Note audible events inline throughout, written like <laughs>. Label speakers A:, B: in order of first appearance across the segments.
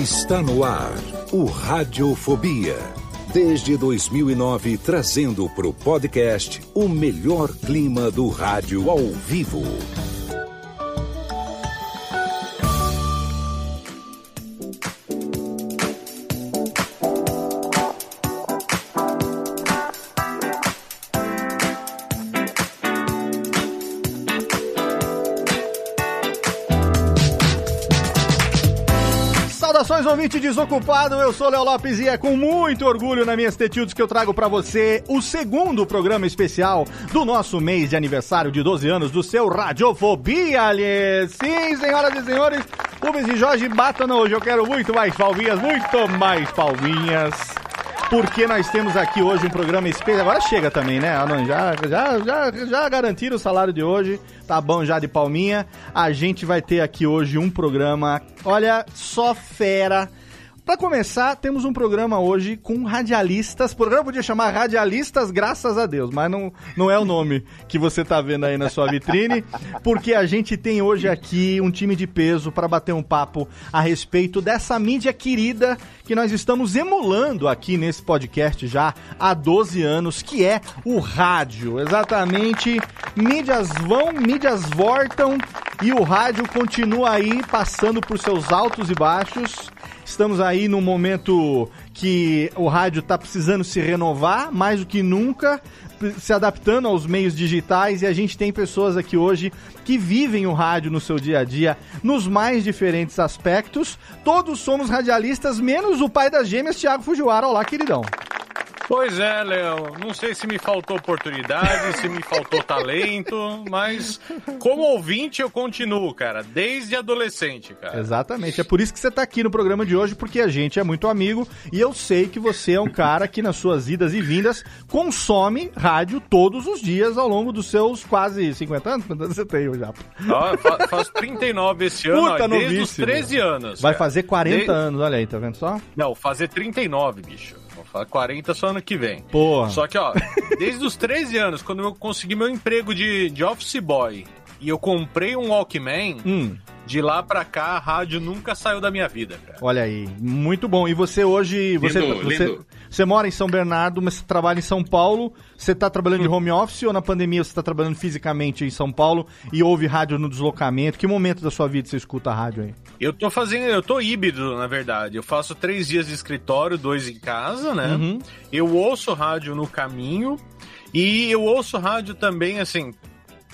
A: Está no ar o Radiofobia. Desde 2009, trazendo para o podcast o melhor clima do rádio ao vivo.
B: Ouvinte desocupado. Eu sou Léo Lopes e é com muito orgulho na minhas tetildes que eu trago para você o segundo programa especial do nosso mês de aniversário de 12 anos do seu Radiofobia, aliás. Sim, senhoras e senhores, Rubens e Jorge batam hoje. Eu quero muito mais palminhas, muito mais palminhas. Porque nós temos aqui hoje um programa especial. Agora chega também, né? Alan? Já, já, já, já garantiram o salário de hoje. Tá bom já de palminha. A gente vai ter aqui hoje um programa, olha, só fera. Pra começar, temos um programa hoje com radialistas. O programa podia chamar Radialistas, graças a Deus, mas não, não é o nome que você tá vendo aí na sua vitrine, porque a gente tem hoje aqui um time de peso para bater um papo a respeito dessa mídia querida que nós estamos emulando aqui nesse podcast já há 12 anos, que é o rádio. Exatamente, mídias vão, mídias voltam e o rádio continua aí passando por seus altos e baixos. Estamos aí num momento que o rádio está precisando se renovar mais do que nunca, se adaptando aos meios digitais e a gente tem pessoas aqui hoje que vivem o rádio no seu dia a dia nos mais diferentes aspectos. Todos somos radialistas, menos o pai das gêmeas, Thiago Fujiwara. Olá, queridão.
C: Pois é, Léo. Não sei se me faltou oportunidade, se me faltou talento, mas como ouvinte eu continuo, cara, desde adolescente, cara.
B: Exatamente. É por isso que você tá aqui no programa de hoje, porque a gente é muito amigo e eu sei que você é um cara que nas suas idas e vindas consome rádio todos os dias ao longo dos seus quase 50 anos. Quantos anos você tem já?
C: Ó, fa faço 39 esse ano,
B: Puta
C: ó, desde os
B: novíssimo.
C: 13 anos.
B: Vai
C: cara.
B: fazer 40
C: Desde-
B: anos, olha aí, tá vendo só?
C: Não, fazer 39, bicho. Vou falar 40 só ano que vem.
B: Porra.
C: Só que, ó, desde os 13 anos, quando eu consegui meu emprego de, de office boy e eu comprei um Walkman,
B: Hum,
C: de lá pra cá a rádio nunca saiu da minha vida, cara.
B: olha aí, muito bom. E você hoje, você,
D: Lindo,
B: você,
D: lindo.
B: você mora em São Bernardo, mas você trabalha em São Paulo. Você tá trabalhando de home office ou na pandemia você tá trabalhando fisicamente em São Paulo e ouve rádio no deslocamento? Que momento da sua vida você escuta a rádio aí?
C: Eu tô fazendo, eu tô híbrido, na verdade. Eu faço três dias de escritório, dois em casa, né?
B: Uhum.
C: Eu ouço rádio no caminho e eu ouço rádio também, assim,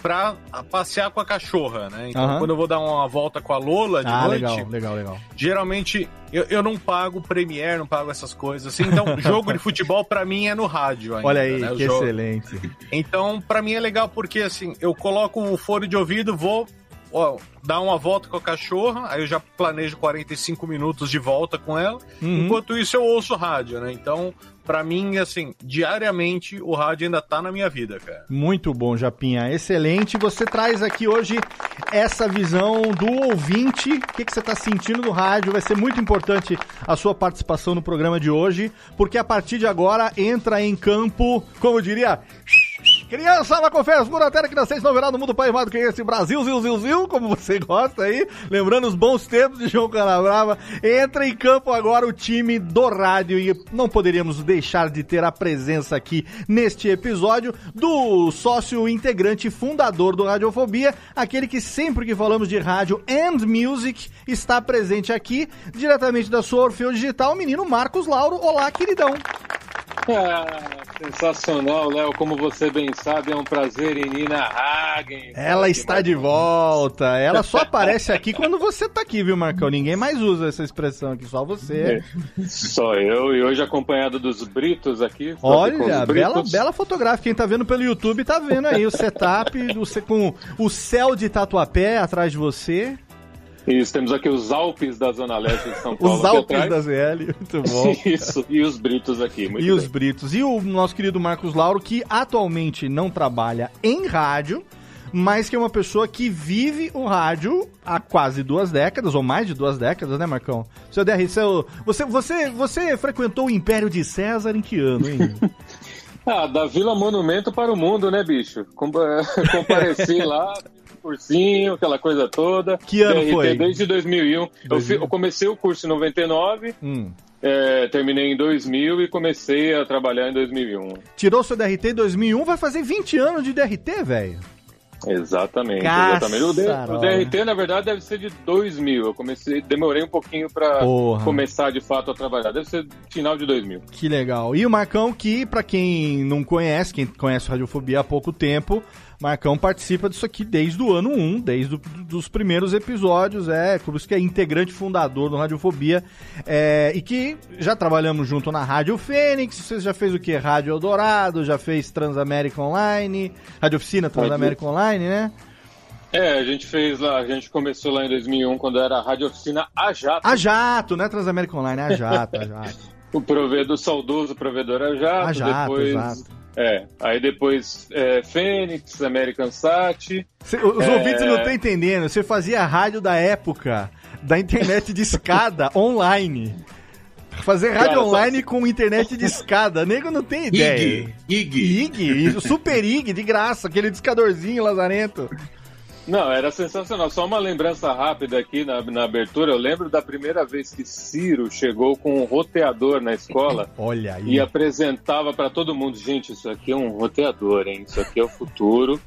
C: pra passear com a cachorra, né? Então,
B: Aham.
C: quando eu vou dar uma volta com a Lola de
B: Ah,
C: noite,
B: legal, legal, legal.
C: geralmente eu, eu não pago Premiere, não pago essas coisas assim. Então, <laughs> jogo de futebol pra mim é no rádio ainda.
B: Olha aí,
C: né?
B: Que
C: jogo-
B: excelente.
C: Então, pra mim é legal porque assim, eu coloco o fone de ouvido, vou ó, dar uma volta com a cachorra, aí eu já planejo 45 minutos de volta com ela.
B: Uhum.
C: Enquanto isso, eu ouço rádio, né? Então, pra mim, assim, diariamente o rádio ainda tá na minha vida, cara.
B: Muito bom, Japinha. Excelente. Você traz aqui hoje essa visão do ouvinte. O que, que você está sentindo no rádio? Vai ser muito importante a sua participação no programa de hoje, porque a partir de agora entra em campo, como eu diria. Criança, ela confere por até que nascente não verá no mundo pai amado que é esse Brasil, zil, zil, zil, como você gosta aí, lembrando os bons tempos de João Canabrava. Entra em campo agora o time do rádio e não poderíamos deixar de ter a presença aqui neste episódio do sócio integrante fundador do Radiofobia, aquele que sempre que falamos de rádio and music está presente aqui, diretamente da sua Orfeu Digital, o menino Marcos Lauro. Olá, queridão.
D: Ah, sensacional, Léo. Como você bem sabe, é um prazer em Nina Hagen.
B: Ela está de volta. Ela só aparece aqui quando você tá aqui, viu, Marcão? Ninguém mais usa essa expressão aqui, só você.
D: É. Só eu, e hoje acompanhado dos Britos aqui.
B: Olha, bela, bela fotográfica. Quem tá vendo pelo YouTube tá vendo aí o setup, você com o céu de Tatuapé atrás de você.
D: Isso, temos aqui os Alpes da Zona Leste de São Paulo.
B: os Alpes da ZL, muito bom. <laughs>
D: Isso, e os Britos aqui, muito
B: E bem. os Britos. E o nosso querido Marcos Lauro, que atualmente não trabalha em rádio, mas que é uma pessoa que vive o rádio há quase duas décadas, ou mais de duas décadas, né, Marcão? Seu DR, seu, você, você, você frequentou o Império de César em que ano, hein? <laughs>
D: ah, da Vila Monumento para o Mundo, né, bicho? <laughs> Compareci lá cursinho, aquela coisa toda.
B: Que ano DRT foi?
D: Desde 2001. 2000. Eu, eu, comecei o curso em 99. Hum. É, terminei em 2000 e comecei a trabalhar em 2001.
B: Tirou seu DRT em 2001, vai fazer 20 anos de DRT, velho.
D: Exatamente, exatamente. O, o, DRT, na verdade, deve ser de 2000. Eu comecei, demorei um pouquinho para começar de fato a trabalhar. Deve ser final de 2000.
B: Que legal. E o Marcão, que para quem não conhece, quem conhece Radiofobia há pouco tempo, Marcão participa disso aqui desde o ano 1, desde os primeiros episódios, é, por isso que é integrante fundador do Radiofobia, é, e que já trabalhamos junto na Rádio Fênix, você já fez o que? Rádio Eldorado, já fez Transamérica Online, Rádio Oficina Transamérica Online, né?
D: É, a gente fez lá, a gente começou lá em 2001, quando era a Rádio Oficina A Jato.
B: A Jato, né? Transamérica Online, A Jato, A Jato. <laughs>
D: o provedor, saudoso provedor A Jato, a Jato depois... Exato é, aí depois é, Fênix, American Sat.
B: Cê, os é... ouvintes não estão entendendo. Você fazia a rádio da época da internet de escada <laughs> online. Fazer rádio Cara, online só... com internet de escada, nego não tem ideia.
D: IG.
B: IG. IG. Super IG, de graça, aquele discadorzinho lazarento.
D: Não, era sensacional. Só uma lembrança rápida aqui na, na abertura. Eu lembro da primeira vez que Ciro chegou com um roteador na escola. <laughs>
B: Olha aí.
D: E apresentava para todo mundo: gente, isso aqui é um roteador, hein? Isso aqui é o futuro.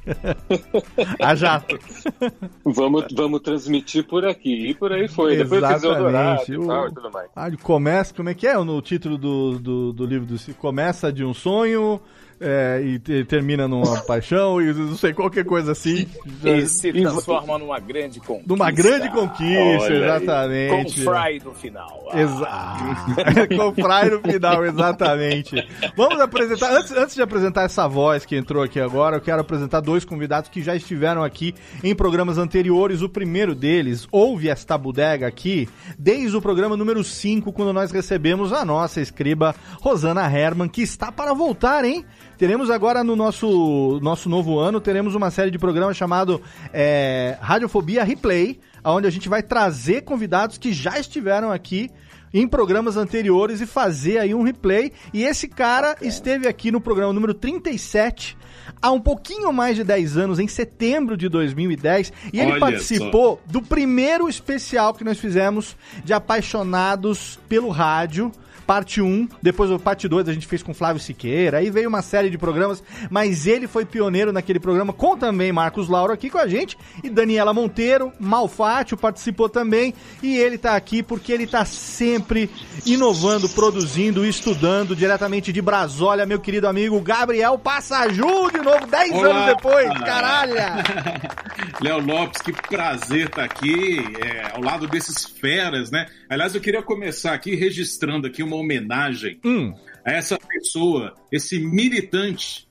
D: <laughs>
B: A jato. <laughs>
D: vamos, vamos transmitir por aqui. E por aí foi. Depois Exatamente. fiz Eldorado e tal e tudo mais.
B: Ah, começa, como é que é no título do, do, do livro do Ciro? Começa de um sonho é, e, e, termina numa <laughs> paixão e não sei, qualquer coisa assim.
E: E se transforma numa grande conquista.
B: Numa grande conquista, exatamente.
E: Com Fry no final.
B: Ah. Exato. <laughs> com Fry no final, exatamente. Vamos apresentar, antes, antes de apresentar essa voz que entrou aqui agora, eu quero apresentar dois convidados que já estiveram aqui em programas anteriores. O primeiro deles, ouve esta bodega aqui, desde o programa número 5, quando nós recebemos a nossa escriba Rosana Herman, que está para voltar, hein? Teremos agora no nosso, nosso novo ano, teremos uma série de programas chamado é, Radiofobia Replay, onde a gente vai trazer convidados que já estiveram aqui em programas anteriores e fazer aí um replay. E esse cara esteve aqui no programa número 37 há um pouquinho mais de 10 anos, em setembro de 2010, e ele Olha participou só. do primeiro especial que nós fizemos de apaixonados pelo rádio parte 1, depois o parte 2 a gente fez com Flávio Siqueira, aí veio uma série de programas, mas ele foi pioneiro naquele programa, com também Marcos Lauro aqui com a gente, e Daniela Monteiro, Malfátio participou também, e ele tá aqui porque ele tá sempre inovando, produzindo, estudando diretamente de Brasólia, meu querido amigo Gabriel Passaju, de novo, 10 anos depois, caralho! <laughs>
F: Léo Lopes, que prazer estar tá aqui, é, ao lado desses feras, né? Aliás, eu queria começar aqui registrando aqui uma homenagem hum. a essa pessoa, esse militante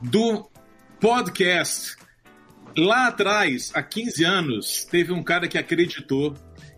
F: do podcast. Lá atrás, há 15 anos, teve um cara que acreditou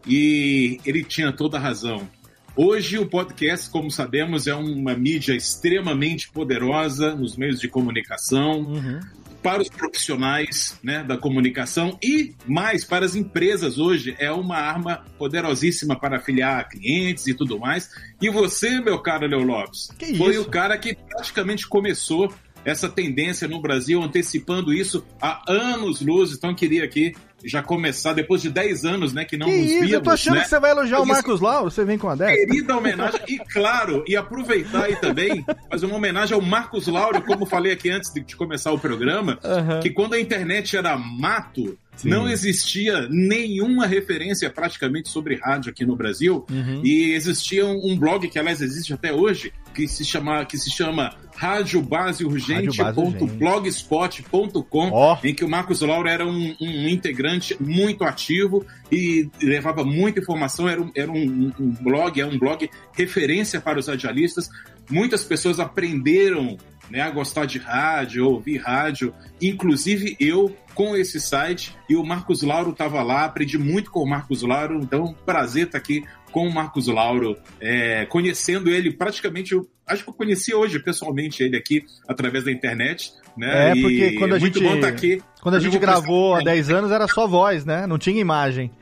F: e ele tinha toda a razão. Hoje, o podcast, como sabemos, é uma mídia extremamente poderosa nos meios de comunicação. Uhum para os profissionais né, da comunicação e mais para as empresas hoje. É uma arma poderosíssima para afiliar clientes e tudo mais. E você, meu caro Leo Lopes, que foi isso? o cara que praticamente começou essa tendência no Brasil, antecipando isso há anos luz. Então, queria aqui já começar, depois de 10 anos, né, que não
B: que
F: nos
B: víamos, Eu tô achando
F: né?
B: que você vai elogiar o Marcos Lauro, você vem com a 10.
F: Querida homenagem, e claro, e aproveitar aí também, fazer uma homenagem ao Marcos Lauro, como falei aqui antes de começar o programa, uhum. que quando a internet era mato, Sim. Não existia nenhuma referência praticamente sobre rádio aqui no Brasil. Uhum. E existia um, blog que, aliás, existe até hoje, que se chama, que se chama radiobaseurgente.blogspot.com, oh. em que o Marcos Laura era um, um, integrante muito ativo e levava muita informação. Era, um, era um, um blog, é um blog referência para os radialistas. Muitas pessoas aprenderam né, a gostar de rádio, ouvir rádio, inclusive eu com esse site e o Marcos Lauro estava lá, aprendi muito com o Marcos Lauro, então prazer estar tá aqui com o Marcos Lauro, é, conhecendo ele praticamente, eu, acho que eu conheci hoje pessoalmente ele aqui através da internet, né?
B: É, porque quando a gente, tá aqui, quando a gente gravou há 10 anos era só voz, né? Não tinha imagem.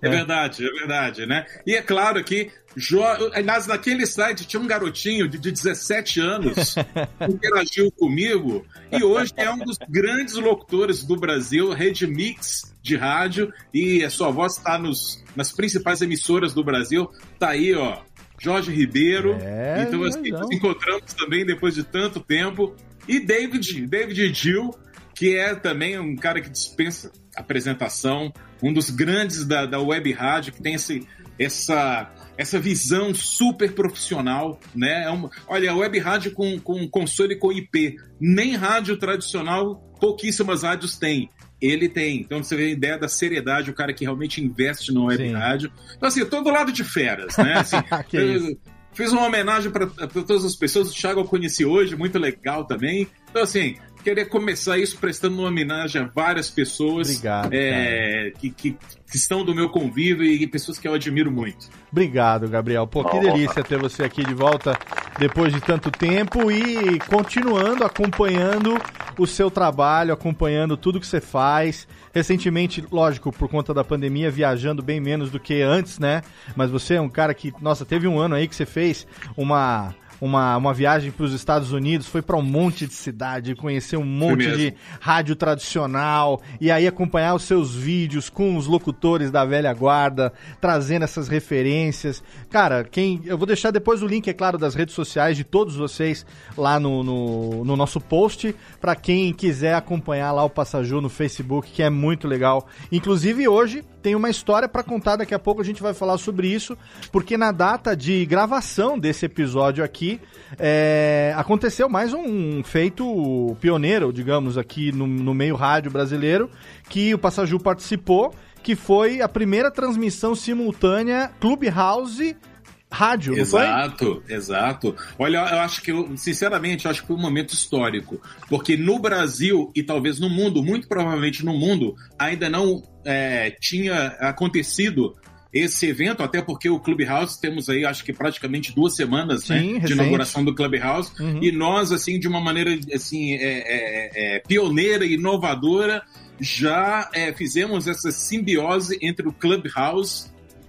F: É, é verdade, é verdade, né? E é claro que Jo... Aliás, naquele site tinha um garotinho de 17 anos <laughs> que interagiu comigo e hoje é um dos grandes locutores do Brasil, Rede Mix de rádio, e a sua voz está nas principais emissoras do Brasil. Tá aí, ó, Jorge Ribeiro. É, então, assim, nos encontramos também depois de tanto tempo. E David, David Gill, que é também um cara que dispensa apresentação, um dos grandes da, da web rádio, que tem esse, essa essa visão super profissional, né? É uma, olha, a web rádio com, com console com IP, nem rádio tradicional, pouquíssimas rádios têm. Ele tem. Então você vê a ideia da seriedade, o cara que realmente investe no web Sim. rádio. Então, assim, eu tô do lado de feras, né? Assim, <laughs> eu, fiz uma homenagem para todas as pessoas. O Thiago eu conheci hoje, muito legal também. Então, assim, queria começar isso prestando uma homenagem a várias pessoas
B: Obrigado,
F: é, que, que, que, estão do meu convívio e pessoas que eu admiro muito.
B: Obrigado, Gabriel. Pô, que delícia ter você aqui de volta depois de tanto tempo e continuando acompanhando o seu trabalho, acompanhando tudo que você faz. Recentemente, lógico, por conta da pandemia, viajando bem menos do que antes, né? Mas você é um cara que, nossa, teve um ano aí que você fez uma uma, uma viagem para os Estados Unidos, foi para um monte de cidade, conhecer um monte de rádio tradicional e aí acompanhar os seus vídeos com os locutores da velha guarda, trazendo essas referências. Cara, quem eu vou deixar depois o link, é claro, das redes sociais de todos vocês lá no, no, no nosso post para quem quiser acompanhar lá o Passaju no Facebook, que é muito legal. Inclusive hoje tem uma história para contar, daqui a pouco a gente vai falar sobre isso, porque na data de gravação desse episódio aqui, é, aconteceu mais um feito pioneiro, digamos, aqui no, no meio rádio brasileiro, que o Passaju participou, que foi a primeira transmissão simultânea Clubhouse rádio,
F: exato, foi? Exato, Olha, eu acho que, sinceramente, eu acho que foi um momento histórico. Porque no Brasil e talvez no mundo, muito provavelmente no mundo, ainda não é, tinha acontecido esse evento, até porque o Clubhouse temos aí, acho que praticamente duas semanas né, Sim, né, de inauguração do Clubhouse, uhum. e nós, assim, de uma maneira assim, é, é, é, pioneira e inovadora, já é, fizemos essa simbiose entre o Clubhouse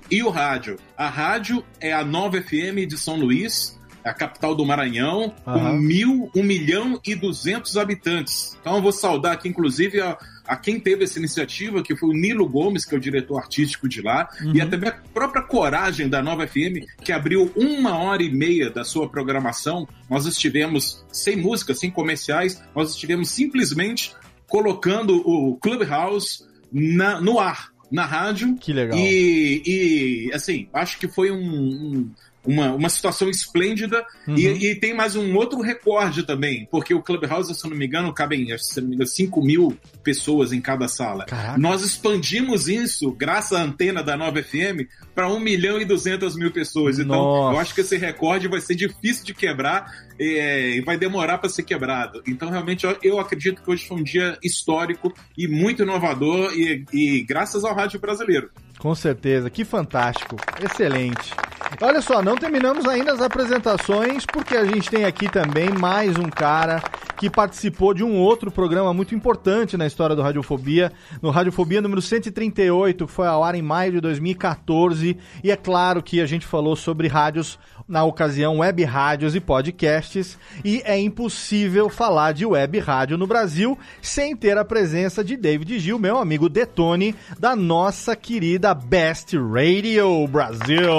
F: e o rádio. A rádio é a Nova FM de São Luís, a capital do Maranhão, uhum. com mil, um milhão e duzentos habitantes. Então eu vou saudar aqui, inclusive, a, a, quem teve essa iniciativa, que foi o Nilo Gomes, que é o diretor artístico de lá, uhum. e até a própria coragem da Nova FM, que abriu uma hora e meia da sua programação. Nós estivemos sem música, sem comerciais, nós estivemos simplesmente colocando o Clubhouse na, no ar na rádio.
B: Que legal.
F: E, e assim, acho que foi um, um uma, uma situação esplêndida. Uhum. E, e, tem mais um outro recorde também, porque o Clubhouse, se eu não me engano, cabem se não me engano, 5 mil pessoas em cada sala. Caraca. Nós expandimos isso, graças à antena da Nova FM, para 1 milhão e 200 mil pessoas. Então, Nossa. eu acho que esse recorde vai ser difícil de quebrar é, e vai demorar para ser quebrado. Então, realmente, eu, eu, acredito que hoje foi um dia histórico e muito inovador, e, e graças ao rádio brasileiro.
B: Com certeza, que fantástico, excelente. Olha só, não terminamos ainda as apresentações, porque a gente tem aqui também mais um cara que participou de um outro programa muito importante na história do Radiofobia, no Radiofobia número 138, que foi ao ar em maio de 2014. E é claro que a gente falou sobre rádios na ocasião web rádios e podcasts, e é impossível falar de web rádio no Brasil sem ter a presença de David Gil, meu amigo Detone, da nossa querida Best Radio Brasil.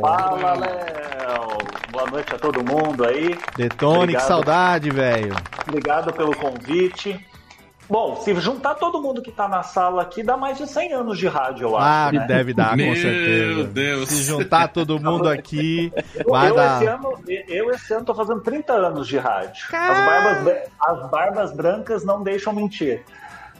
G: Fala, Léo! Boa noite a todo mundo aí.
B: Detone, Obrigado. que saudade, velho.
G: Obrigado pelo convite. Bom, se juntar todo mundo que está na sala aqui, dá mais de 100 anos de rádio, eu
B: ah,
G: acho.
B: Ah, né? deve dar, com certeza. Meu Deus. Se juntar todo mundo aqui,
G: vai eu, dar. Esse ano, eu, esse ano, tô fazendo 30 anos de rádio. As barbas, as barbas brancas não deixam mentir.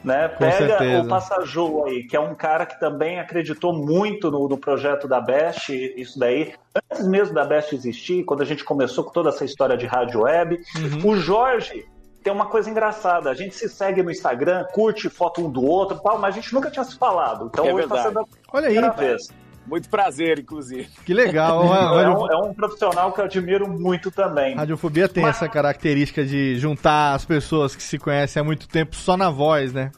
G: Né? Pega o Passaju aí, que é um cara que também acreditou muito no, no, projeto da Best, isso daí, antes mesmo da Best existir, quando a gente começou com toda essa história de rádio web. Uhum. O Jorge tem uma coisa engraçada. A gente se segue no Instagram, curte foto um do outro, tal, mas a gente nunca tinha se falado. Então é hoje está sendo a
B: Olha primeira aí. vez.
E: Muito prazer, inclusive.
B: Que legal. <laughs>
G: é, um, é, um, profissional que eu admiro muito também.
B: Radiofobia tem Mas... essa característica de juntar as pessoas que se conhecem há muito tempo só na voz, né?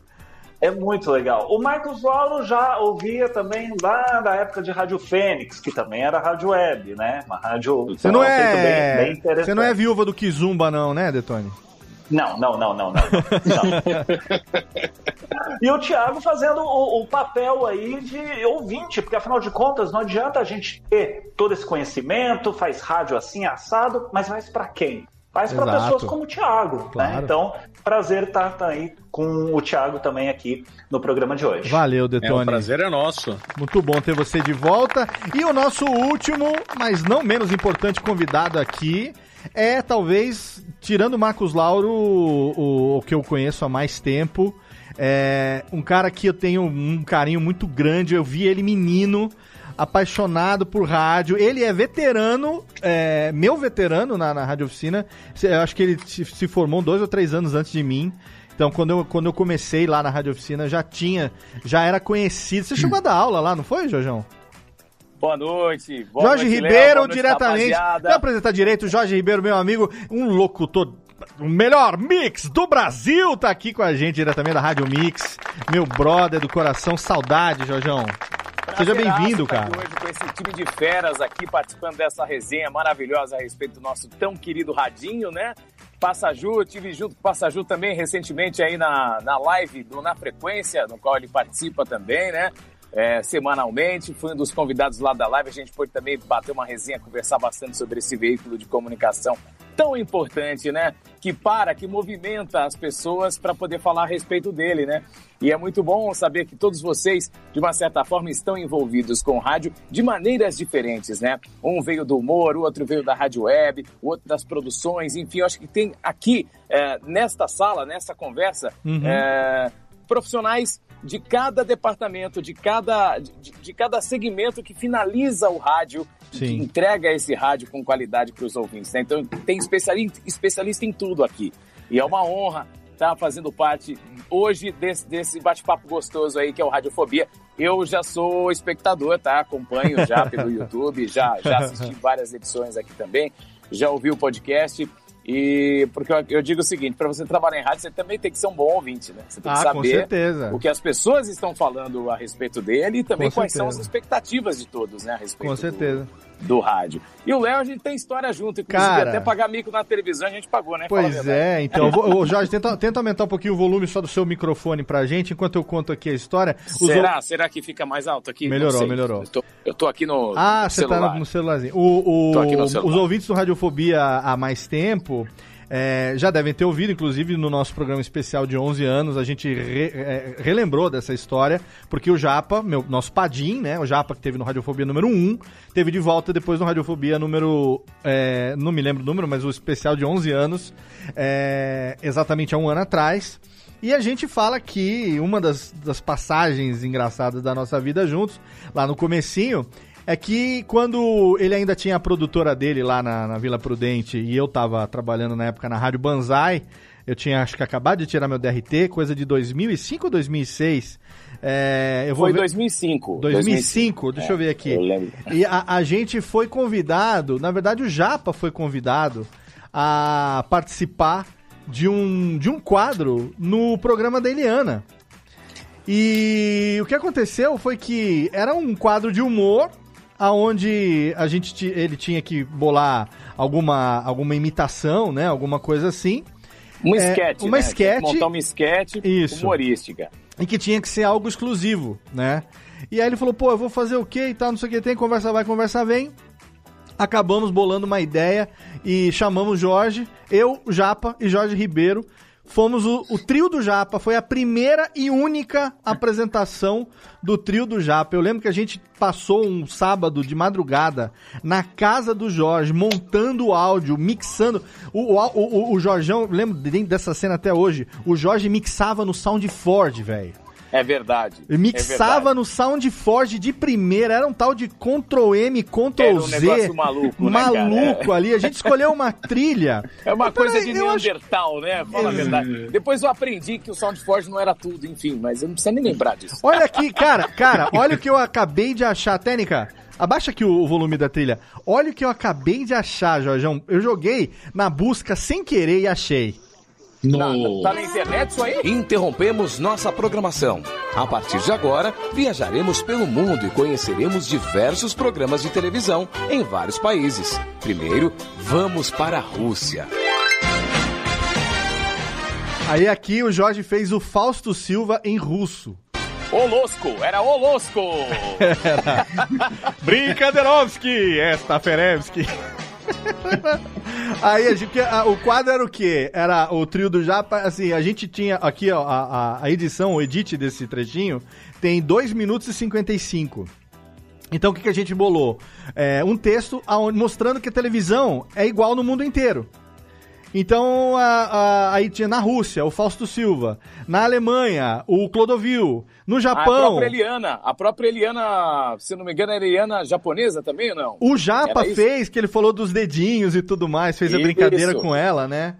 G: É muito legal. O Marcos Lauro já ouvia também lá da época de Rádio Fênix, que também era rádio web, né? Uma rádio.
B: Você não, é... Bem, bem Você não é viúva do Kizumba, não, né, Detone?
G: Não, não, não, não, não. não. <laughs> e o Thiago fazendo o, o, papel aí de ouvinte, porque afinal de contas não adianta a gente ter todo esse conhecimento, faz rádio assim, assado, mas faz para quem? Faz para pessoas como o Thiago. Né? Claro. Né? Então, prazer estar tá, tá aí com o Thiago também aqui no programa de hoje.
B: Valeu, Detone. É,
C: o prazer é nosso.
B: Muito bom ter você de volta. E o nosso último, mas não menos importante convidado aqui é talvez, tirando Marcos Lauro, o, o, que eu conheço há mais tempo, é um cara que eu tenho um carinho muito grande. Eu vi ele menino, apaixonado por rádio. Ele é veterano, é, meu veterano na, na Rádio Oficina. Eu acho que ele se formou dois ou três anos antes de mim. Então, quando eu, quando eu comecei lá na Rádio Oficina, já tinha, já era conhecido. Você chegou a dar aula lá, não foi, Jojão?
E: Boa noite. Boa
B: Jorge
E: noite,
B: Ribeiro, noite, diretamente. Vou apresentar direito, Jorge Ribeiro, meu amigo, um locutor o melhor mix do Brasil tá aqui com a gente diretamente da Rádio Mix. Meu brother do coração, saudade, Jorjão. Seja bem-vindo, cara.
E: Hoje com esse time de feras aqui participando dessa resenha maravilhosa a respeito do nosso tão querido Radinho, né? Passaju, tive junto com o Passaju também recentemente aí na, na live do Na Frequência, no qual ele participa também, né? É, semanalmente. Fui um dos convidados lá da live. A gente pôde também bater uma resenha, conversar bastante sobre esse veículo de comunicação tão importante, né? Que para, que movimenta as pessoas para poder falar a respeito dele, né? E é muito bom saber que todos vocês, de uma certa forma, estão envolvidos com rádio de maneiras diferentes, né? Um veio do humor, o outro veio da rádio web, o outro das produções, enfim, eu acho que tem aqui, é, nesta sala, nessa conversa, uhum. é, profissionais de cada departamento, de cada, de, de cada segmento que finaliza o rádio, Sim. que entrega esse rádio com qualidade para os ouvintes. Né? Então tem especialista, especialista em tudo aqui. E é uma honra estar tá fazendo parte hoje desse, desse bate-papo gostoso aí que é o Radiofobia. Eu já sou espectador, tá? Acompanho já pelo <laughs> YouTube, já, já assisti várias edições aqui também, já ouvi o podcast. E porque eu, eu digo o seguinte, para você trabalhar em rádio, você também tem que ser um bom ouvinte, né? Você tem que ah, saber o que as pessoas estão falando a respeito dele e também com quais certeza. são as expectativas de todos, né, a respeito
B: com certeza.
E: Do do rádio. E o Léo, a gente tem história junto, inclusive Cara, até pagar mico na televisão a gente pagou, né?
B: Pois é, então, vou, Jorge, tenta, tenta aumentar um pouquinho o volume só do seu microfone pra gente, enquanto eu conto aqui a história.
E: Será? Será que fica mais alto aqui?
B: Melhorou, melhorou.
E: Eu tô, eu tô, aqui no
B: Ah, você tá no, no celularzinho. O, o, no celular. Os ouvintes do Radiofobia há mais tempo... É, já devem ter ouvido, inclusive no nosso programa especial de 11 anos, a gente re, é, relembrou dessa história, porque o Japa, meu, nosso Padim, né, o Japa que teve no Radiofobia número 1, teve de volta depois no Radiofobia número, é, não me lembro o número, mas o especial de 11 anos, é, exatamente há um ano atrás. E a gente fala que uma das, das passagens engraçadas da nossa vida juntos, lá no comecinho, é que quando ele ainda tinha a produtora dele lá na, na Vila Prudente e eu tava trabalhando na época na Rádio Banzai, eu tinha acho que acabado de tirar meu DRT, coisa de 2005 ou 2006. É, eu
E: vou foi ver... 2005.
B: 2005, 2005, deixa é, eu ver aqui. Eu lembro. E a, a gente foi convidado, na verdade o Japa foi convidado a participar de um, de um quadro no programa da Eliana. E o que aconteceu foi que era um quadro de humor aonde a gente ele tinha que bolar alguma, alguma imitação, né, alguma coisa assim.
E: Um é, esquete,
B: uma né? esquete,
E: montar um esquete humorística.
B: E que tinha que ser algo exclusivo, né? E aí ele falou, pô, eu vou fazer o quê e tal, não sei o que tem, conversa vai, conversa vem. Acabamos bolando uma ideia e chamamos Jorge, eu, Japa e Jorge Ribeiro fomos o, o, trio do Japa. Foi a primeira e única apresentação do trio do Japa. Eu lembro que a gente passou um sábado de madrugada na casa do Jorge, montando o áudio, mixando. O, o, o, o Jorgão, lembro dessa cena até hoje, o Jorge mixava no Sound Ford, velho.
E: É verdade.
B: Mixava é verdade. no SoundForge de primeira, era um tal de Ctrl M, Ctrl era um Z.
E: maluco,
B: né, Maluco ali. A gente escolheu uma trilha.
E: É uma coisa de Neandertal, acho... né? Fala a verdade. Depois eu aprendi que o SoundForge não era tudo, enfim, mas eu não precisa nem lembrar disso.
B: Olha aqui, cara, cara, olha o que eu acabei de achar, Técnica. Abaixa aqui o volume da trilha. Olha o que eu acabei de achar, Jorjão. Eu joguei na busca sem querer e achei.
E: No... Tá, tá na internet isso aí?
H: Interrompemos nossa programação. A partir de agora, viajaremos pelo mundo e conheceremos diversos programas de televisão em vários países. Primeiro, vamos para a Rússia.
B: Aí aqui o Jorge fez o Fausto Silva em russo.
E: Olosco, era Olosco! <laughs> era.
B: Brinkadeirovski, esta Ferevski. <laughs> Aí a gente, a, o quadro era o quê? Era o trio do Japa, assim, a gente tinha aqui, ó, a, a edição, o edit desse trechinho, tem 2 minutos e 55. Então o que, que a gente bolou? É, um texto mostrando que a televisão é igual no mundo inteiro. Então, a, a, aí tinha na Rússia o Fausto Silva, na Alemanha o Clodovil, no Japão. A
E: própria Eliana, a própria Eliana, se não me engano, era Eliana japonesa também ou não?
B: O Japa fez, que ele falou dos dedinhos e tudo mais, fez a brincadeira com ela, né?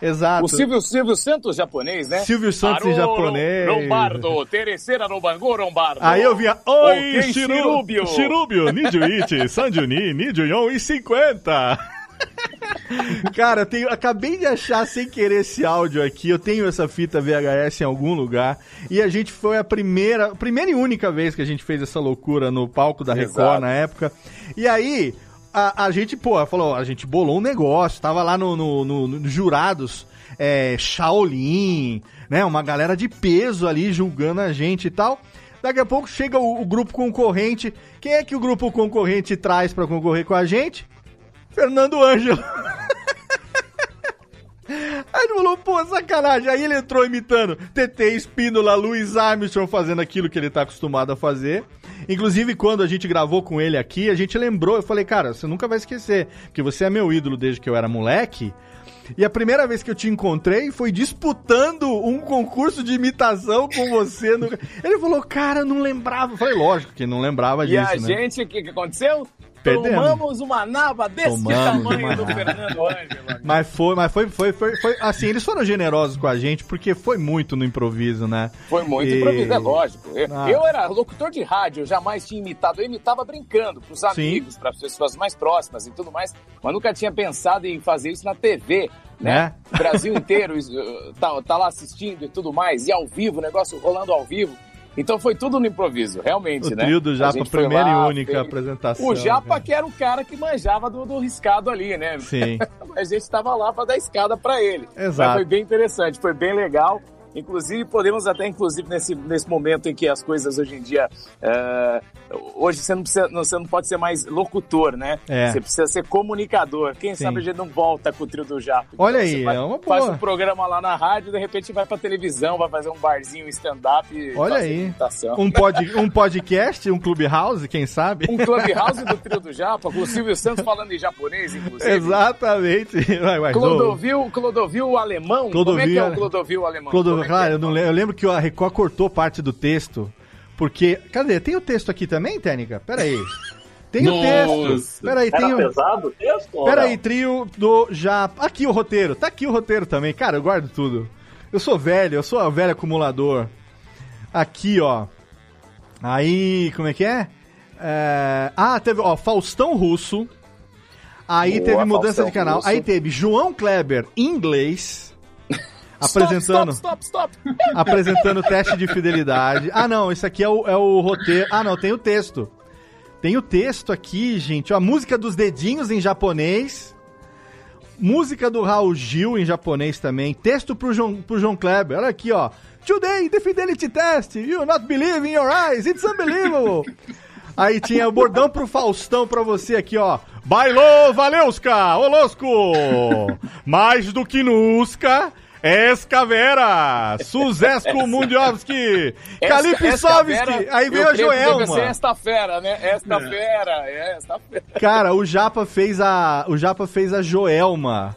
B: Exato.
E: O Silvio, Silvio Santos japonês, né?
B: Silvio Santos Arô, japonês.
E: Lombardo, terceira no Bangu Lombardo.
B: Aí eu via, oi, Shirubio. Shirubio, Nijuichi, Sanjuni, Nijuyon e 50. <laughs> Cara, eu tenho, acabei de achar sem querer esse áudio aqui. Eu tenho essa fita VHS em algum lugar. E a gente foi a primeira, primeira e única vez que a gente fez essa loucura no palco da Record Exato. na época. E aí, a, a gente, pô, falou, a gente bolou um negócio, tava lá no, no, no, no jurados, é, Shaolin, né? Uma galera de peso ali julgando a gente e tal. Daqui a pouco chega o, o grupo concorrente. Quem é que o grupo concorrente traz para concorrer com a gente? Fernando Ângelo. <laughs> Aí ele falou, pô, sacanagem. Aí ele entrou imitando TT Espínola, Luiz Armstrong fazendo aquilo que ele tá acostumado a fazer. Inclusive, quando a gente gravou com ele aqui, a gente lembrou. Eu falei, cara, você nunca vai esquecer, porque você é meu ídolo desde que eu era moleque. E a primeira vez que eu te encontrei foi disputando um concurso de imitação com você. No... Ele falou, cara, não lembrava. Eu falei, lógico que não lembrava
E: e
B: disso.
E: E a
B: né?
E: gente, o que, que aconteceu? Perdemos. Tomamos uma nava desse Tomamos tamanho do Fernando Ângelo.
B: Mas foi, mas foi, foi, foi, foi, assim, eles foram generosos com a gente porque foi muito no improviso, né?
E: Foi muito e... improviso, é lógico. Eu, ah. eu, era locutor de rádio, eu jamais tinha imitado, eu imitava brincando pros amigos, para as pessoas mais próximas e tudo mais, mas nunca tinha pensado em fazer isso na TV. Né? É. O Brasil inteiro tá, tá lá assistindo e tudo mais, e ao vivo, o negócio rolando ao vivo. Então foi tudo no improviso, realmente,
B: o
E: né?
B: O trio do Japa, primeira lá, e única fez... apresentação.
E: O Japa cara. que era o cara que manjava do, do riscado ali, né?
B: Sim. <laughs>
E: a gente estava lá para dar escada para ele.
B: Exato. Mas
E: foi bem interessante, foi bem legal. Inclusive, podemos até, inclusive, nesse, nesse momento em que as coisas hoje em dia. Uh, hoje você não, precisa, você não pode ser mais locutor, né?
B: É.
E: Você precisa ser comunicador. Quem Sim. sabe a gente não volta com o trio do Japo.
B: Então, Olha aí,
E: faz,
B: é uma boa.
E: Faz um programa lá na rádio, de repente vai pra televisão, vai fazer um barzinho, stand-up.
B: Olha aí. Um, pod, um podcast, um clubhouse, quem sabe?
E: Um clubhouse do trio do Japa, com o Silvio Santos falando em japonês, inclusive.
B: Exatamente.
E: Vai, vai, Clodovil, Clodovil alemão? Clodovil, Como é que é o Clodovil alemão?
B: Clodovil Claro, eu, não lembro, eu lembro que a Record cortou parte do texto, porque... Cadê? Tem o texto aqui também, Técnica? Pera aí. Tem o texto. Pera aí, tem o...
G: pesado o texto?
B: Pera aí, trio do já... Aqui o roteiro. Tá aqui o roteiro também. Cara, eu guardo tudo. Eu sou velho, eu sou velho acumulador. Aqui, ó. Aí, como é que é? é... Ah, teve, ó, Faustão Russo. Aí Boa, teve mudança Faustão de canal. Russo. Aí teve João Kleber inglês. Apresentando. Stop, stop, stop, <laughs> apresentando o teste de fidelidade. Ah, não, isso aqui é o, é o roteiro. Ah, não, tem o texto. Tem o texto aqui, gente. Ó, a música dos dedinhos em japonês. Música do Raul Gil em japonês também. Texto pro João, pro João Kleber. Olha aqui, ó. Today, the fidelity test. You not believe in your eyes. It's unbelievable. <laughs> Aí tinha o bordão pro Faustão pra você aqui, ó. Bailou, Valeuska, Olosco! Mais do que Nusca, Escavera, Suzesco <laughs> Mundiovski, Kalipsovski, aí veio a Joelma.
E: Esta fera, né? Esta é. fera, é, esta fera.
B: Cara, o Japa fez a, o Japa fez a Joelma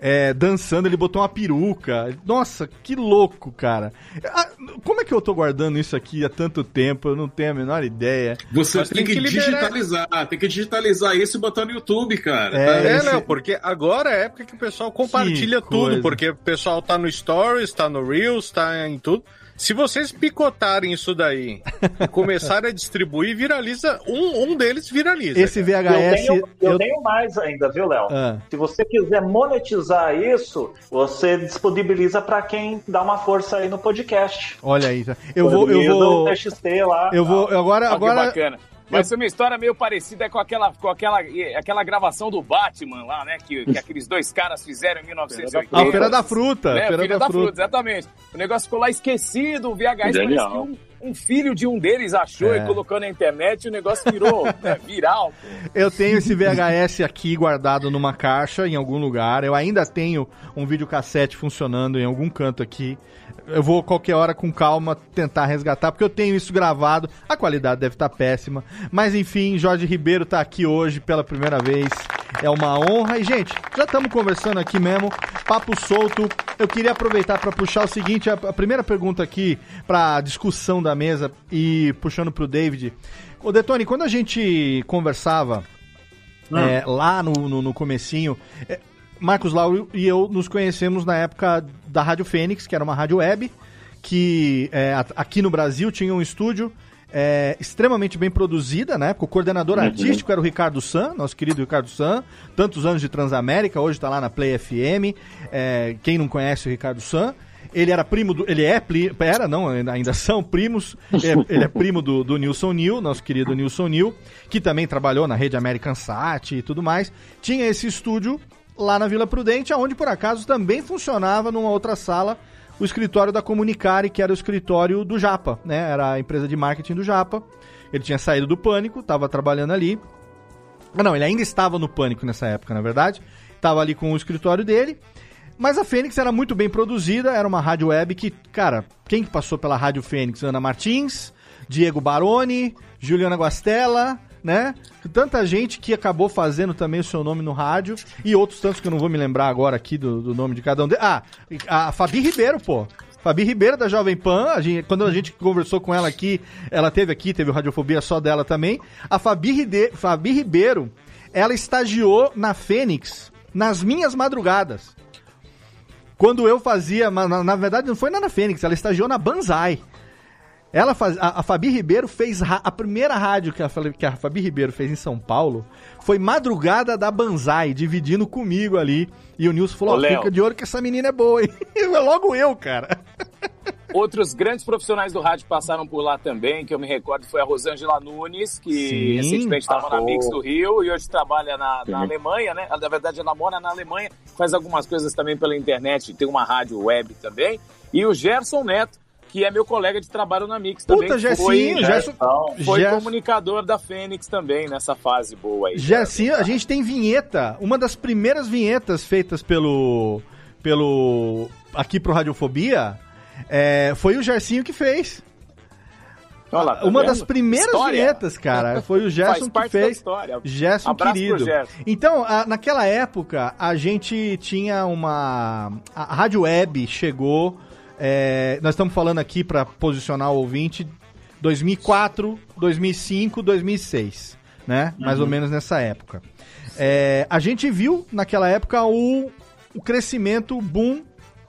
B: é, dançando, ele botou uma peruca. Nossa, que louco, cara. Ah, como é que eu tô guardando isso aqui há tanto tempo? Eu não tenho a menor ideia.
F: Você Mas tem, que, que digitalizar, tem que digitalizar isso e botar no YouTube, cara.
C: É, tá? é esse... não, porque agora é a época que o pessoal compartilha que tudo, coisa. porque o pessoal tá no Stories, tá no Reels, tá em tudo. Se vocês picotarem isso daí e <laughs> começarem a distribuir, viraliza. Um, um deles viraliza.
B: Esse VHS. Eu
G: tenho, eu, eu... tenho mais ainda, viu, Léo? Ah. Se você quiser monetizar isso, você disponibiliza para quem dá uma força aí no podcast.
B: Olha aí. Eu vou. Eu vou.
G: TXT lá.
B: Eu vou. Agora. agora...
E: Vai ser uma história meio parecida com aquela, com aquela, aquela gravação do Batman lá, né? Que, que aqueles dois caras fizeram em 1980.
B: A Feira da Fruta.
E: Né?
B: Feira,
E: Feira da, da fruta. fruta. exatamente. O negócio ficou lá esquecido, o VHS Genial. parece que um, um filho de um deles achou é. e colocou na internet e o negócio virou <laughs> né, viral.
B: Eu tenho esse VHS aqui guardado numa caixa em algum lugar. Eu ainda tenho um videocassete funcionando em algum canto aqui eu vou qualquer hora com calma tentar resgatar, porque eu tenho isso gravado. A qualidade deve estar péssima. Mas enfim, Jorge Ribeiro está aqui hoje pela primeira vez. É uma honra. E, gente, já estamos conversando aqui mesmo. Papo solto. Eu queria aproveitar para puxar o seguinte: a, a primeira pergunta aqui para discussão da mesa e puxando para o David. Ô, Detone, quando a gente conversava. Hum. É, lá no, no, no comecinho, é, Marcos Lauro e eu nos conhecemos na época da Rádio Fênix, que era uma rádio web, que é, aqui no Brasil tinha um estúdio é, extremamente bem produzida, né? O coordenador uhum. artístico era o Ricardo San, nosso querido Ricardo San, tantos anos de Transamérica, hoje está lá na Play FM. É, quem não conhece o Ricardo San, ele era primo do. Ele é. Era, não, ainda são primos. É, ele é primo do, do Nilson New, nosso querido Nilson New, que também trabalhou na rede American Sat e tudo mais. Tinha esse estúdio lá na Vila Prudente, onde por acaso também funcionava numa outra sala o escritório da Comunicare, que era o escritório do Japa, né? Era a empresa de marketing do Japa. Ele tinha saído do Pânico, estava trabalhando ali. Ah, não, ele ainda estava no Pânico nessa época, na verdade. Estava ali com o escritório dele. Mas a Fênix era muito bem produzida, era uma rádio web que, cara, quem que passou pela Rádio Fênix? Ana Martins, Diego Baroni, Juliana Guastella, né? Tanta gente que acabou fazendo também o seu nome no rádio e outros tantos que eu não vou me lembrar agora aqui do, do nome de cada um deles. Ah, a Fabi Ribeiro, pô. Fabi Ribeiro da Jovem Pan, a gente, quando a gente conversou com ela aqui, ela teve aqui, teve o Radiofobia só dela também. A Fabi, Ride, Fabi Ribeiro, ela estagiou na Fênix nas minhas madrugadas. Quando eu fazia, na, na verdade não foi na Fênix, ela estagiou na Banzai. Ela faz, a, a Fabi Ribeiro fez a primeira rádio que a, que a Fabi Ribeiro fez em São Paulo foi Madrugada da Banzai, dividindo comigo ali. E o Nilson falou: Ô, fica de olho que essa menina é boa, hein? <laughs> É logo eu, cara. <laughs>
E: Outros grandes profissionais do rádio passaram por lá também, que eu me recordo foi a Rosângela Nunes, que Sim. recentemente estava ah, na Mix do Rio e hoje trabalha na, na Alemanha, né? Na verdade, ela mora na Alemanha, faz algumas coisas também pela internet, tem uma rádio web também. E o Gerson Neto, que é meu colega de trabalho na Mix também.
B: Puta, Gessinho,
E: foi,
B: Gerson,
E: foi Gerson. comunicador da Fênix também nessa fase boa aí.
B: Gessinho, a gente tem vinheta, uma das primeiras vinhetas feitas pelo pelo aqui pro Radiofobia, é, foi o Gersinho que fez. Olá, tá uma vendo? das primeiras história. vinhetas, cara, foi o Gerson que fez. Gerson Abraço querido. Gerson. Então, a, naquela época, a gente tinha uma. A Rádio Web chegou é, nós estamos falando aqui para posicionar o ouvinte 2004, 2005, 2006, né? Uhum. Mais ou menos nessa época. É, a gente viu naquela época o, o crescimento, o boom,